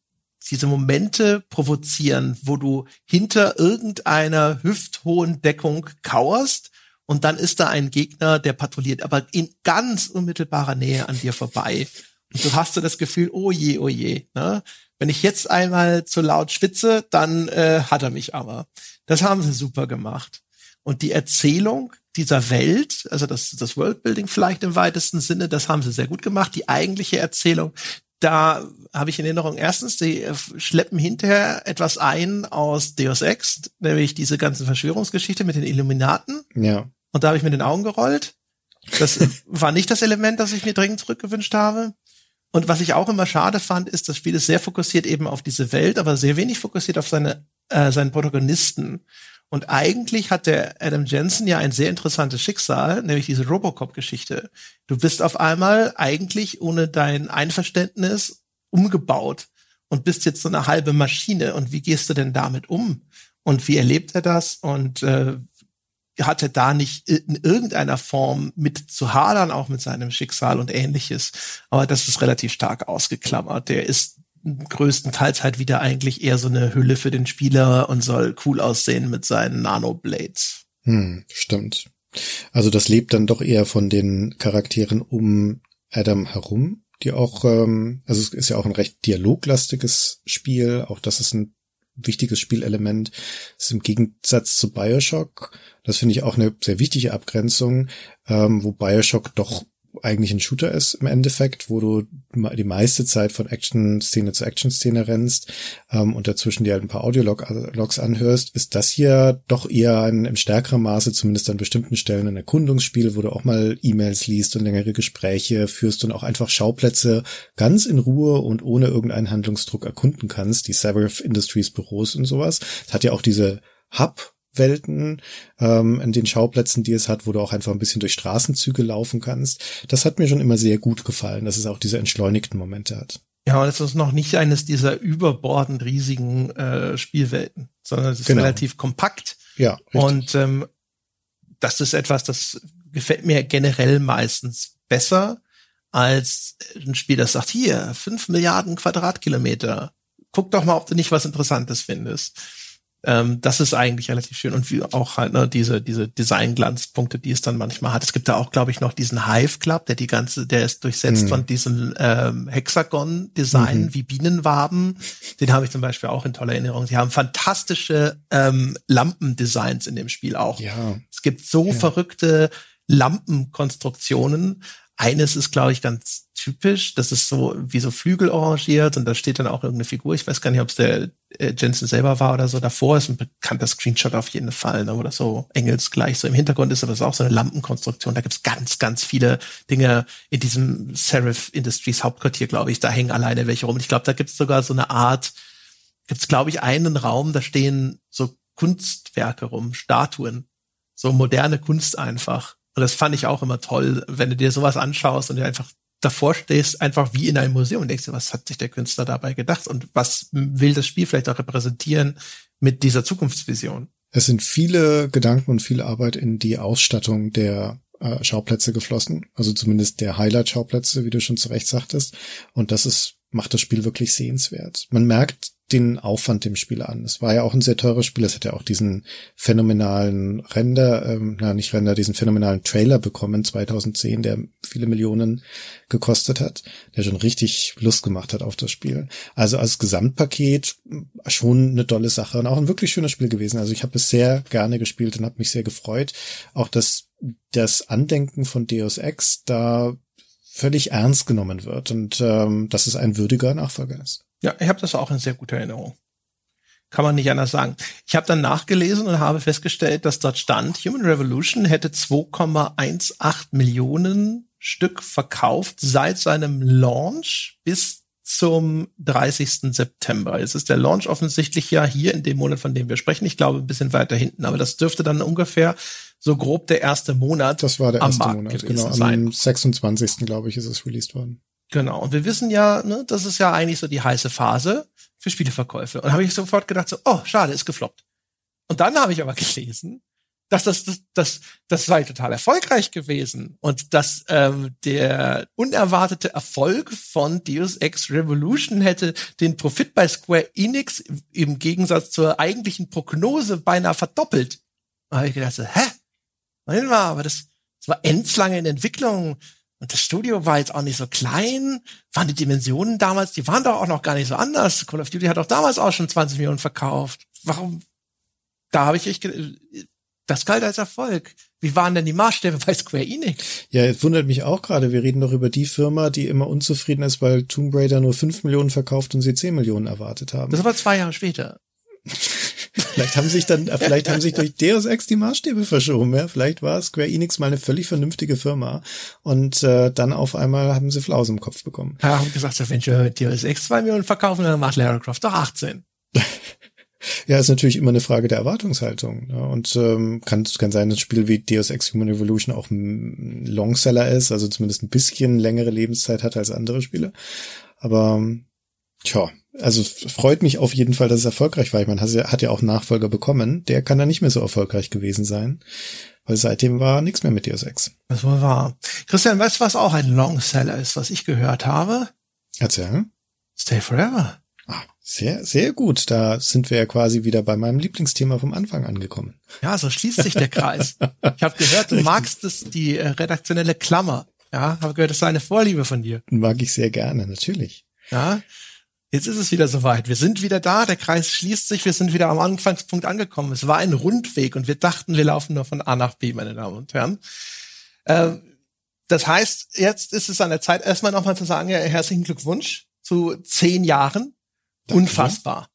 diese Momente provozieren, wo du hinter irgendeiner hüfthohen Deckung kauerst und dann ist da ein Gegner, der patrouilliert, aber in ganz unmittelbarer Nähe an dir vorbei. Du hast so das Gefühl, oh je, oh je. Ne? Wenn ich jetzt einmal zu laut schwitze, dann äh, hat er mich aber. Das haben sie super gemacht. Und die Erzählung dieser Welt, also das, das Worldbuilding vielleicht im weitesten Sinne, das haben sie sehr gut gemacht. Die eigentliche Erzählung, da habe ich in Erinnerung, erstens, die äh, schleppen hinterher etwas ein aus Deus Ex, nämlich diese ganze Verschwörungsgeschichte mit den Illuminaten. Ja. Und da habe ich mir den Augen gerollt. Das [laughs] war nicht das Element, das ich mir dringend zurückgewünscht habe. Und was ich auch immer schade fand, ist, das Spiel ist sehr fokussiert eben auf diese Welt, aber sehr wenig fokussiert auf seine, äh, seinen Protagonisten. Und eigentlich hat der Adam Jensen ja ein sehr interessantes Schicksal, nämlich diese Robocop-Geschichte. Du bist auf einmal eigentlich ohne dein Einverständnis umgebaut und bist jetzt so eine halbe Maschine. Und wie gehst du denn damit um? Und wie erlebt er das? Und äh, hatte da nicht in irgendeiner Form mit zu hadern, auch mit seinem Schicksal und ähnliches. Aber das ist relativ stark ausgeklammert. Der ist größtenteils halt wieder eigentlich eher so eine Hülle für den Spieler und soll cool aussehen mit seinen Nanoblades. Hm, stimmt. Also das lebt dann doch eher von den Charakteren um Adam herum, die auch, ähm, also es ist ja auch ein recht dialoglastiges Spiel, auch das ist ein wichtiges Spielelement. Das ist im Gegensatz zu Bioshock. Das finde ich auch eine sehr wichtige Abgrenzung, ähm, wo Bioshock doch eigentlich ein Shooter ist im Endeffekt, wo du die meiste Zeit von Action-Szene zu Action-Szene rennst ähm, und dazwischen dir halt ein paar Audiologs anhörst, ist das hier doch eher ein, im stärkeren Maße, zumindest an bestimmten Stellen, ein Erkundungsspiel, wo du auch mal E-Mails liest und längere Gespräche führst und auch einfach Schauplätze ganz in Ruhe und ohne irgendeinen Handlungsdruck erkunden kannst, die Severith Industries Büros und sowas. Es hat ja auch diese Hub Welten, ähm, in den Schauplätzen, die es hat, wo du auch einfach ein bisschen durch Straßenzüge laufen kannst. Das hat mir schon immer sehr gut gefallen, dass es auch diese entschleunigten Momente hat. Ja, und es ist noch nicht eines dieser überbordend riesigen äh, Spielwelten, sondern es ist genau. relativ kompakt. Ja. Richtig. Und ähm, das ist etwas, das gefällt mir generell meistens besser als ein Spiel, das sagt, hier, fünf Milliarden Quadratkilometer. Guck doch mal, ob du nicht was Interessantes findest. Ähm, das ist eigentlich relativ schön und wie auch halt ne, diese diese Designglanzpunkte, die es dann manchmal hat. Es gibt da auch, glaube ich, noch diesen Hive Club, der die ganze, der ist durchsetzt mhm. von diesem ähm, Hexagon-Design mhm. wie Bienenwaben. Den habe ich zum Beispiel auch in toller Erinnerung. Sie haben fantastische ähm, Lampendesigns in dem Spiel auch. Ja. Es gibt so ja. verrückte Lampenkonstruktionen, eines ist, glaube ich, ganz typisch. Das ist so wie so Flügel arrangiert und da steht dann auch irgendeine Figur. Ich weiß gar nicht, ob es der äh, Jensen selber war oder so. Davor ist ein bekannter Screenshot auf jeden Fall, ne, oder so engelsgleich so im Hintergrund ist, aber es ist auch so eine Lampenkonstruktion. Da gibt's ganz, ganz viele Dinge in diesem Serif Industries Hauptquartier, glaube ich. Da hängen alleine welche rum. Ich glaube, da gibt's sogar so eine Art, gibt's glaube ich einen Raum, da stehen so Kunstwerke rum, Statuen, so moderne Kunst einfach. Und das fand ich auch immer toll, wenn du dir sowas anschaust und du einfach davor stehst, einfach wie in einem Museum und denkst, was hat sich der Künstler dabei gedacht und was will das Spiel vielleicht auch repräsentieren mit dieser Zukunftsvision? Es sind viele Gedanken und viel Arbeit in die Ausstattung der äh, Schauplätze geflossen, also zumindest der Highlight-Schauplätze, wie du schon zu Recht sagtest. Und das ist, macht das Spiel wirklich sehenswert. Man merkt den Aufwand dem Spiel an. Es war ja auch ein sehr teures Spiel. Es hat ja auch diesen phänomenalen Render, ähm, na nicht Render, diesen phänomenalen Trailer bekommen 2010, der viele Millionen gekostet hat, der schon richtig Lust gemacht hat auf das Spiel. Also als Gesamtpaket schon eine tolle Sache und auch ein wirklich schönes Spiel gewesen. Also ich habe es sehr gerne gespielt und habe mich sehr gefreut. Auch dass das Andenken von Deus Ex da völlig ernst genommen wird und ähm, dass es ein würdiger Nachfolger ist. Ja, ich habe das auch in sehr guter Erinnerung. Kann man nicht anders sagen. Ich habe dann nachgelesen und habe festgestellt, dass dort stand, Human Revolution hätte 2,18 Millionen Stück verkauft seit seinem Launch bis zum 30. September. Jetzt ist der Launch offensichtlich ja hier in dem Monat, von dem wir sprechen. Ich glaube, ein bisschen weiter hinten, aber das dürfte dann ungefähr so grob der erste Monat. Das war der erste Monat, genau. Am sein. 26. glaube ich, ist es released worden. Genau. Und wir wissen ja, ne, das ist ja eigentlich so die heiße Phase für Spieleverkäufe. Und habe ich sofort gedacht, so, oh, schade, ist gefloppt. Und dann habe ich aber [laughs] gelesen, dass das, das, das, das sei total erfolgreich gewesen und dass ähm, der unerwartete Erfolg von Deus Ex Revolution hätte den Profit bei Square Enix im Gegensatz zur eigentlichen Prognose beinahe verdoppelt. Da habe ich gedacht, so, hä? Moment mal, aber das, das war endslange in Entwicklung. Und das Studio war jetzt auch nicht so klein. Waren die Dimensionen damals, die waren doch auch noch gar nicht so anders. Call of Duty hat auch damals auch schon 20 Millionen verkauft. Warum? Da habe ich echt, das galt als Erfolg. Wie waren denn die Maßstäbe bei Square Enix? Ja, es wundert mich auch gerade. Wir reden doch über die Firma, die immer unzufrieden ist, weil Tomb Raider nur 5 Millionen verkauft und sie 10 Millionen erwartet haben. Das war zwei Jahre später. [laughs] vielleicht haben sich dann, vielleicht haben sich durch Deus Ex die Maßstäbe verschoben, ja. Vielleicht war Square Enix mal eine völlig vernünftige Firma und äh, dann auf einmal haben sie Flaus im Kopf bekommen. Ja, haben gesagt, wenn wir Deus Ex zwei Millionen verkaufen, dann macht Lara Croft doch 18. [laughs] Ja, ist natürlich immer eine Frage der Erwartungshaltung. Ja, und ähm, kann, kann sein, dass ein Spiel wie Deus Ex Human Revolution auch ein Longseller ist, also zumindest ein bisschen längere Lebenszeit hat als andere Spiele. Aber tja, also freut mich auf jeden Fall, dass es erfolgreich war. Ich meine, hat ja auch Nachfolger bekommen. Der kann dann nicht mehr so erfolgreich gewesen sein, weil seitdem war nichts mehr mit Deus Ex. Das wohl wahr. Christian, weißt du, was auch ein Longseller ist, was ich gehört habe? Erzähl. Stay Forever. Ah, sehr, sehr gut. Da sind wir ja quasi wieder bei meinem Lieblingsthema vom Anfang angekommen. Ja, so schließt sich der Kreis. Ich habe gehört, du [laughs] magst es, die äh, redaktionelle Klammer. Ja, habe gehört, das ist eine Vorliebe von dir. Mag ich sehr gerne, natürlich. Ja, Jetzt ist es wieder soweit. Wir sind wieder da, der Kreis schließt sich, wir sind wieder am Anfangspunkt angekommen. Es war ein Rundweg und wir dachten, wir laufen nur von A nach B, meine Damen und Herren. Äh, das heißt, jetzt ist es an der Zeit, erstmal nochmal zu sagen, ja, herzlichen Glückwunsch zu zehn Jahren. Danke. Unfassbar.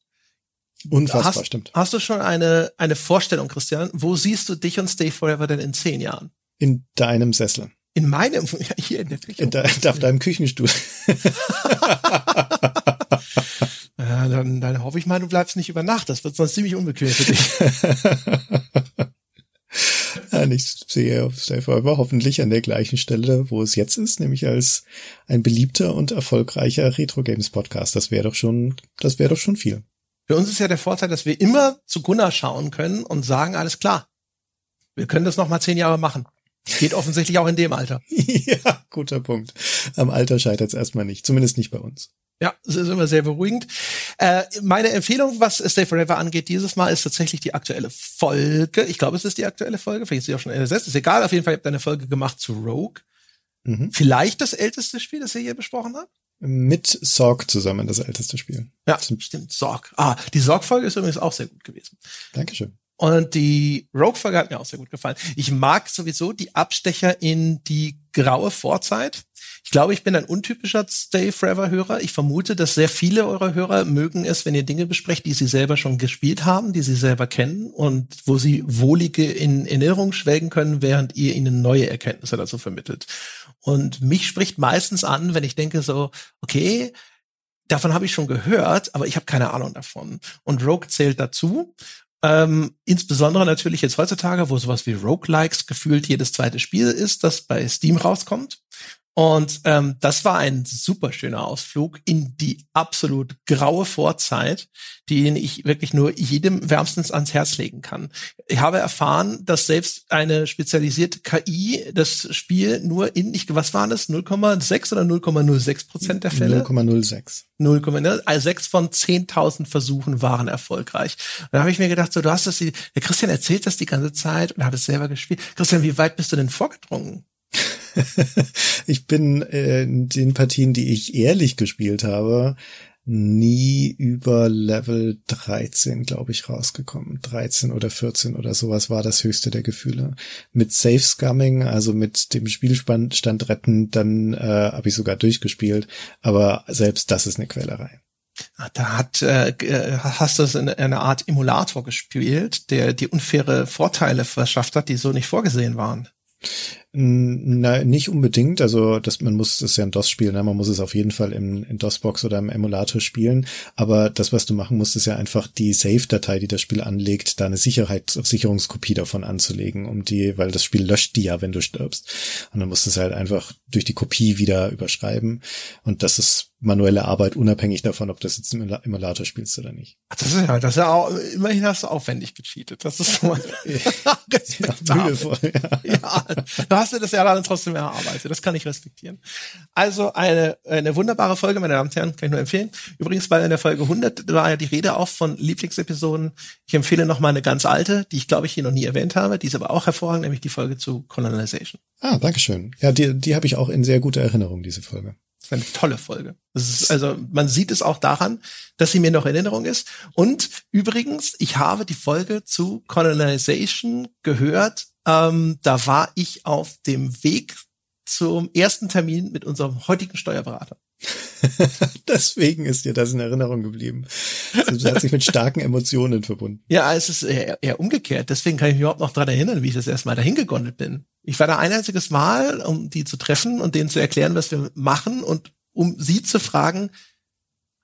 Unfassbar, hast, stimmt. Hast du schon eine, eine Vorstellung, Christian? Wo siehst du dich und Stay Forever denn in zehn Jahren? In deinem Sessel. In meinem, [laughs] ja, hier in der Küche. In de, auf deinem Küchenstuhl. [laughs] [laughs] ja, dann, dann hoffe ich mal, du bleibst nicht über Nacht. Das wird sonst ziemlich unbequem für dich. [laughs] ja, ich sehe auf Forever hoffentlich an der gleichen Stelle, wo es jetzt ist, nämlich als ein beliebter und erfolgreicher Retro Games Podcast. Das wäre doch schon, das wäre doch schon viel. Für uns ist ja der Vorteil, dass wir immer zu Gunnar schauen können und sagen, alles klar. Wir können das noch mal zehn Jahre machen. Geht offensichtlich auch in dem Alter. [laughs] ja, guter Punkt. Am Alter scheitert es erstmal nicht, zumindest nicht bei uns. Ja, das ist immer sehr beruhigend. Äh, meine Empfehlung, was Stay Forever angeht, dieses Mal ist tatsächlich die aktuelle Folge. Ich glaube, es ist die aktuelle Folge. Vielleicht ist sie auch schon ersetzt. Ist egal. Auf jeden Fall habt ihr eine Folge gemacht zu Rogue. Mhm. Vielleicht das älteste Spiel, das ihr hier besprochen habt? Mit Sorg zusammen, das älteste Spiel. Ja, stimmt. Sorg. Ah, die Sorg-Folge ist übrigens auch sehr gut gewesen. Dankeschön. Und die Rogue-Folge hat mir auch sehr gut gefallen. Ich mag sowieso die Abstecher in die graue Vorzeit. Ich glaube, ich bin ein untypischer Stay Forever Hörer. Ich vermute, dass sehr viele eurer Hörer mögen es, wenn ihr Dinge besprecht, die sie selber schon gespielt haben, die sie selber kennen und wo sie wohlige in Erinnerung schwelgen können, während ihr ihnen neue Erkenntnisse dazu vermittelt. Und mich spricht meistens an, wenn ich denke so, okay, davon habe ich schon gehört, aber ich habe keine Ahnung davon. Und Rogue zählt dazu. Ähm, insbesondere natürlich jetzt heutzutage, wo sowas wie Roguelikes gefühlt jedes zweite Spiel ist, das bei Steam rauskommt. Und ähm, das war ein super schöner Ausflug in die absolut graue Vorzeit, den ich wirklich nur jedem wärmstens ans Herz legen kann. Ich habe erfahren, dass selbst eine spezialisierte KI das Spiel nur in, ich, was waren das, 0,6 oder 0,06 Prozent der Fälle? 0,06. 0,6 ne? also von 10.000 Versuchen waren erfolgreich. Und da habe ich mir gedacht, so, du hast das, der Christian erzählt das die ganze Zeit und hat es selber gespielt. Christian, wie weit bist du denn vorgedrungen? [laughs] ich bin äh, in den Partien, die ich ehrlich gespielt habe, nie über Level 13, glaube ich, rausgekommen. 13 oder 14 oder sowas war das höchste der Gefühle. Mit Safe Scumming, also mit dem Spielstand retten, dann äh, habe ich sogar durchgespielt. Aber selbst das ist eine Quälerei. Ah, da hat, äh, hast du es in einer Art Emulator gespielt, der die unfaire Vorteile verschafft hat, die so nicht vorgesehen waren. Na, nicht unbedingt. Also, das, man muss, das ist ja ein DOS-Spiel, ne? man muss es auf jeden Fall in, in DOS-Box oder im Emulator spielen. Aber das, was du machen musst, ist ja einfach die Save-Datei, die das Spiel anlegt, da eine Sicherheit, Sicherungskopie davon anzulegen, um die, weil das Spiel löscht die ja, wenn du stirbst. Und dann musst du es halt einfach durch die Kopie wieder überschreiben. Und das ist manuelle Arbeit, unabhängig davon, ob du das jetzt im Emulator spielst oder nicht. Das ist ja, das ist ja auch, immerhin hast du aufwendig gecheatet. Das ist schon [laughs] mal ja, [laughs] mühevoll, ja. ja, hast dir das ja dann trotzdem erarbeitet. Das kann ich respektieren. Also eine, eine wunderbare Folge, meine Damen und Herren, kann ich nur empfehlen. Übrigens, weil in der Folge 100 war ja die Rede auch von Lieblingsepisoden. Ich empfehle noch mal eine ganz alte, die ich glaube ich hier noch nie erwähnt habe. Die ist aber auch hervorragend, nämlich die Folge zu Colonization. Ah, Dankeschön. Ja, die, die habe ich auch in sehr guter Erinnerung, diese Folge. Das ist eine tolle Folge. Also man sieht es auch daran, dass sie mir noch in Erinnerung ist. Und übrigens, ich habe die Folge zu Colonization gehört. Ähm, da war ich auf dem Weg zum ersten Termin mit unserem heutigen Steuerberater. [laughs] Deswegen ist dir das in Erinnerung geblieben. Also, das hat sich mit starken Emotionen verbunden. Ja, es ist eher, eher umgekehrt. Deswegen kann ich mich überhaupt noch dran erinnern, wie ich das erste Mal dahin gegondelt bin. Ich war da ein einziges Mal, um die zu treffen und denen zu erklären, was wir machen und um sie zu fragen,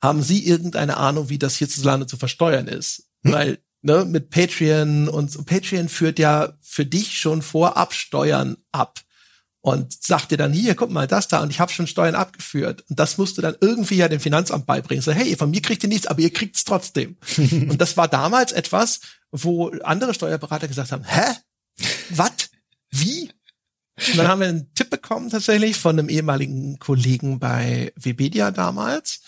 haben sie irgendeine Ahnung, wie das hierzulande zu versteuern ist? Hm. Weil, ne, mit Patreon und Patreon führt ja für dich schon vorab Steuern ab und sagt dir dann hier, guck mal, das da und ich habe schon Steuern abgeführt und das musst du dann irgendwie ja dem Finanzamt beibringen. So, hey, von mir kriegt ihr nichts, aber ihr kriegt's trotzdem. [laughs] und das war damals etwas, wo andere Steuerberater gesagt haben, hä? Was? Wie? Und dann haben wir einen Tipp bekommen tatsächlich von einem ehemaligen Kollegen bei Webedia damals.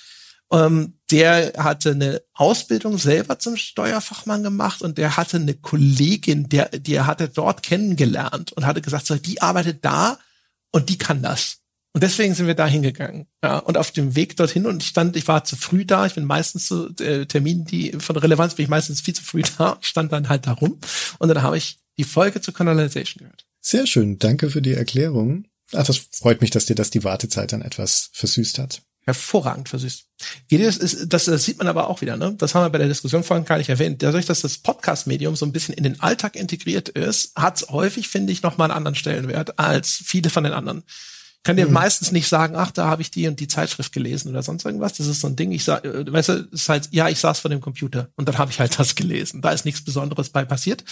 Ähm, der hatte eine Ausbildung selber zum Steuerfachmann gemacht und der hatte eine Kollegin, der, die er hatte dort kennengelernt und hatte gesagt, so, die arbeitet da und die kann das. Und deswegen sind wir da hingegangen. Ja, und auf dem Weg dorthin und ich stand, ich war zu früh da, ich bin meistens zu äh, Terminen, die von Relevanz bin ich meistens viel zu früh [laughs] da, stand dann halt da rum und dann habe ich die Folge zur Canalization gehört. Sehr schön, danke für die Erklärung. Ach, das freut mich, dass dir das die Wartezeit dann etwas versüßt hat. Hervorragend versüßt. Das, ist, das, das sieht man aber auch wieder, ne? Das haben wir bei der Diskussion vorhin gar nicht erwähnt. Dadurch, dass das Podcast-Medium so ein bisschen in den Alltag integriert ist, hat es häufig, finde ich, nochmal einen anderen Stellenwert als viele von den anderen. Ich kann dir mhm. meistens nicht sagen, ach, da habe ich die und die Zeitschrift gelesen oder sonst irgendwas. Das ist so ein Ding. Ich sag, äh, weißt du, ist halt, ja, ich saß vor dem Computer und dann habe ich halt das gelesen. Da ist nichts Besonderes bei passiert.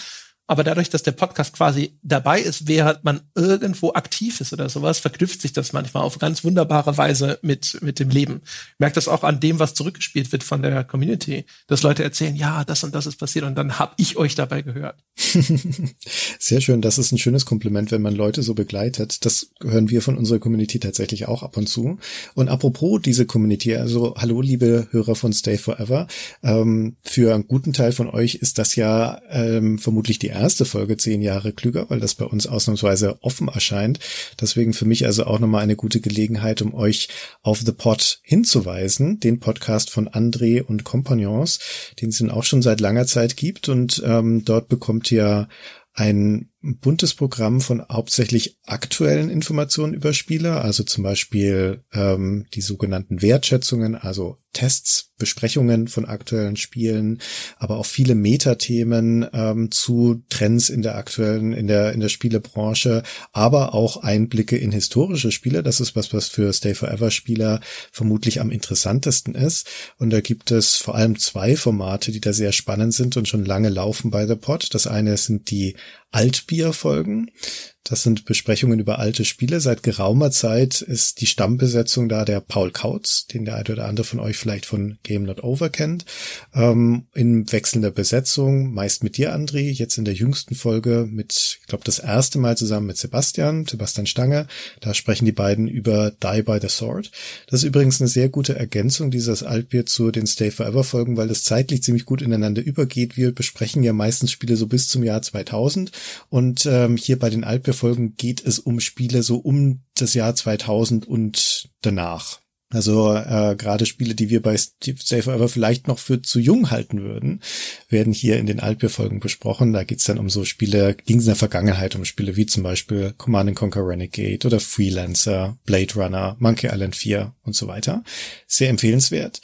Aber dadurch, dass der Podcast quasi dabei ist, während man irgendwo aktiv ist oder sowas, verknüpft sich das manchmal auf ganz wunderbare Weise mit, mit dem Leben. Ich merke das auch an dem, was zurückgespielt wird von der Community, dass Leute erzählen, ja, das und das ist passiert und dann habe ich euch dabei gehört. [laughs] Sehr schön. Das ist ein schönes Kompliment, wenn man Leute so begleitet. Das hören wir von unserer Community tatsächlich auch ab und zu. Und apropos diese Community, also hallo, liebe Hörer von Stay Forever. Ähm, für einen guten Teil von euch ist das ja ähm, vermutlich die erste Folge zehn Jahre klüger, weil das bei uns ausnahmsweise offen erscheint. Deswegen für mich also auch nochmal eine gute Gelegenheit, um euch auf The Pod hinzuweisen, den Podcast von André und Compagnons, den es auch schon seit langer Zeit gibt. Und ähm, dort bekommt ihr ein buntes Programm von hauptsächlich aktuellen Informationen über Spieler, also zum Beispiel ähm, die sogenannten Wertschätzungen, also Tests, Besprechungen von aktuellen Spielen, aber auch viele Metathemen ähm, zu Trends in der aktuellen, in der, in der Spielebranche, aber auch Einblicke in historische Spiele. Das ist was, was für Stay Forever Spieler vermutlich am interessantesten ist. Und da gibt es vor allem zwei Formate, die da sehr spannend sind und schon lange laufen bei The Pod. Das eine sind die Altbier-Folgen. Das sind Besprechungen über alte Spiele. Seit geraumer Zeit ist die Stammbesetzung da der Paul Kautz, den der eine oder andere von euch vielleicht von Game Not Over kennt, ähm, in wechselnder Besetzung, meist mit dir, André, jetzt in der jüngsten Folge mit, ich glaube, das erste Mal zusammen mit Sebastian, Sebastian Stange. Da sprechen die beiden über Die by the Sword. Das ist übrigens eine sehr gute Ergänzung dieses Altbier zu den Stay Forever Folgen, weil das zeitlich ziemlich gut ineinander übergeht. Wir besprechen ja meistens Spiele so bis zum Jahr 2000 und ähm, hier bei den Altbier Folgen geht es um Spiele so um das Jahr 2000 und danach. Also äh, gerade Spiele, die wir bei Stay Forever vielleicht noch für zu jung halten würden, werden hier in den Altbier-Folgen besprochen. Da geht's dann um so Spiele, ging es in der Vergangenheit um Spiele wie zum Beispiel Command Conquer Renegade oder Freelancer, Blade Runner, Monkey Island 4 und so weiter. Sehr empfehlenswert.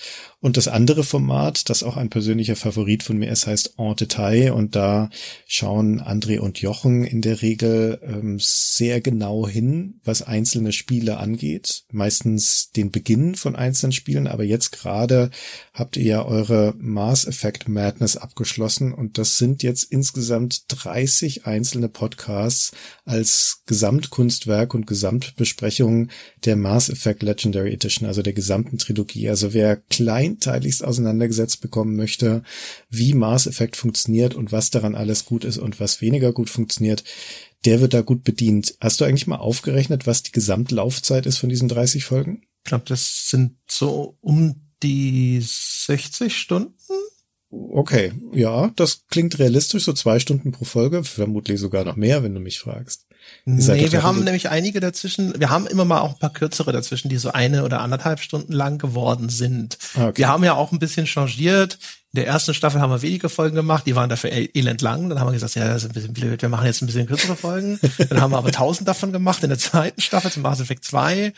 Und das andere Format, das auch ein persönlicher Favorit von mir ist, heißt En Detail. Und da schauen André und Jochen in der Regel ähm, sehr genau hin, was einzelne Spiele angeht. Meistens den Beginn von einzelnen Spielen. Aber jetzt gerade habt ihr ja eure Mass Effect Madness abgeschlossen. Und das sind jetzt insgesamt 30 einzelne Podcasts als Gesamtkunstwerk und Gesamtbesprechung der Mass Effect Legendary Edition, also der gesamten Trilogie. Also wer klein kleinteiligst auseinandergesetzt bekommen möchte, wie Mass Effect funktioniert und was daran alles gut ist und was weniger gut funktioniert, der wird da gut bedient. Hast du eigentlich mal aufgerechnet, was die Gesamtlaufzeit ist von diesen 30 Folgen? Ich glaube, das sind so um die 60 Stunden. Okay, ja, das klingt realistisch, so zwei Stunden pro Folge, vermutlich sogar noch mehr, wenn du mich fragst. Nee, wir haben nämlich einige dazwischen, wir haben immer mal auch ein paar kürzere dazwischen, die so eine oder anderthalb Stunden lang geworden sind. Ah, okay. Wir haben ja auch ein bisschen changiert. In der ersten Staffel haben wir wenige Folgen gemacht, die waren dafür elend lang. Dann haben wir gesagt, ja, das ist ein bisschen blöd, wir machen jetzt ein bisschen kürzere Folgen. [laughs] Dann haben wir aber tausend davon gemacht in der zweiten Staffel zum Mass Effect 2.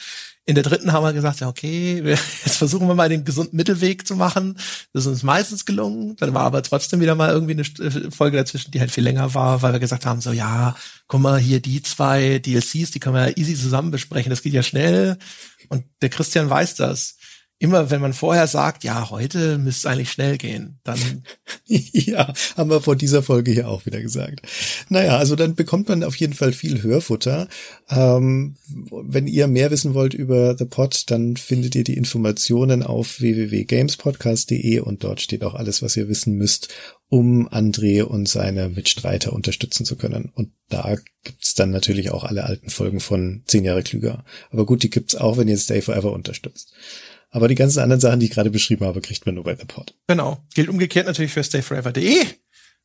In der dritten haben wir gesagt, ja, okay, [laughs] jetzt versuchen wir mal den gesunden Mittelweg zu machen. Das ist uns meistens gelungen. Dann war aber trotzdem wieder mal irgendwie eine Folge dazwischen, die halt viel länger war, weil wir gesagt haben, so, ja, guck mal, hier die zwei DLCs, die können wir ja easy zusammen besprechen. Das geht ja schnell. Und der Christian weiß das immer wenn man vorher sagt, ja, heute müsste es eigentlich schnell gehen, dann. [laughs] ja, haben wir vor dieser Folge hier auch wieder gesagt. Naja, also dann bekommt man auf jeden Fall viel Hörfutter. Ähm, wenn ihr mehr wissen wollt über The Pod, dann findet ihr die Informationen auf www.gamespodcast.de und dort steht auch alles, was ihr wissen müsst, um André und seine Mitstreiter unterstützen zu können. Und da gibt's dann natürlich auch alle alten Folgen von Zehn Jahre klüger. Aber gut, die gibt's auch, wenn ihr Stay Forever unterstützt. Aber die ganzen anderen Sachen, die ich gerade beschrieben habe, kriegt man nur bei The Pod. Genau. Gilt umgekehrt natürlich für stayforever.de.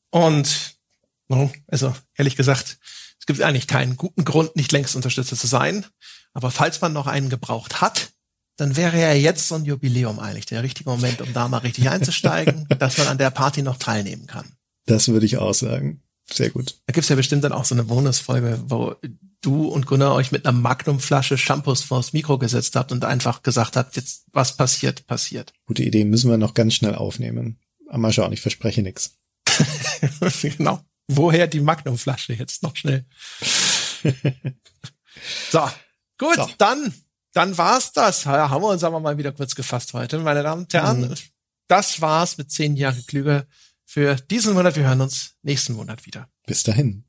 Und, also, ehrlich gesagt, es gibt eigentlich keinen guten Grund, nicht längst Unterstützer zu sein. Aber falls man noch einen gebraucht hat, dann wäre ja jetzt so ein Jubiläum eigentlich der richtige Moment, um da mal richtig einzusteigen, [laughs] dass man an der Party noch teilnehmen kann. Das würde ich auch sagen. Sehr gut. Da gibt's ja bestimmt dann auch so eine Bonusfolge, wo du und Gunnar euch mit einer Magnumflasche Shampoos vors Mikro gesetzt habt und einfach gesagt habt, jetzt was passiert, passiert. Gute Idee, müssen wir noch ganz schnell aufnehmen. Aber mal schauen, ich verspreche nichts. [laughs] genau. Woher die Magnumflasche jetzt noch schnell? [laughs] so, gut, so. dann, dann war's das. Ja, haben wir uns aber mal wieder kurz gefasst heute, meine Damen und Herren. Mhm. Das war's mit zehn Jahre klüger für diesen Monat. Wir hören uns nächsten Monat wieder. Bis dahin.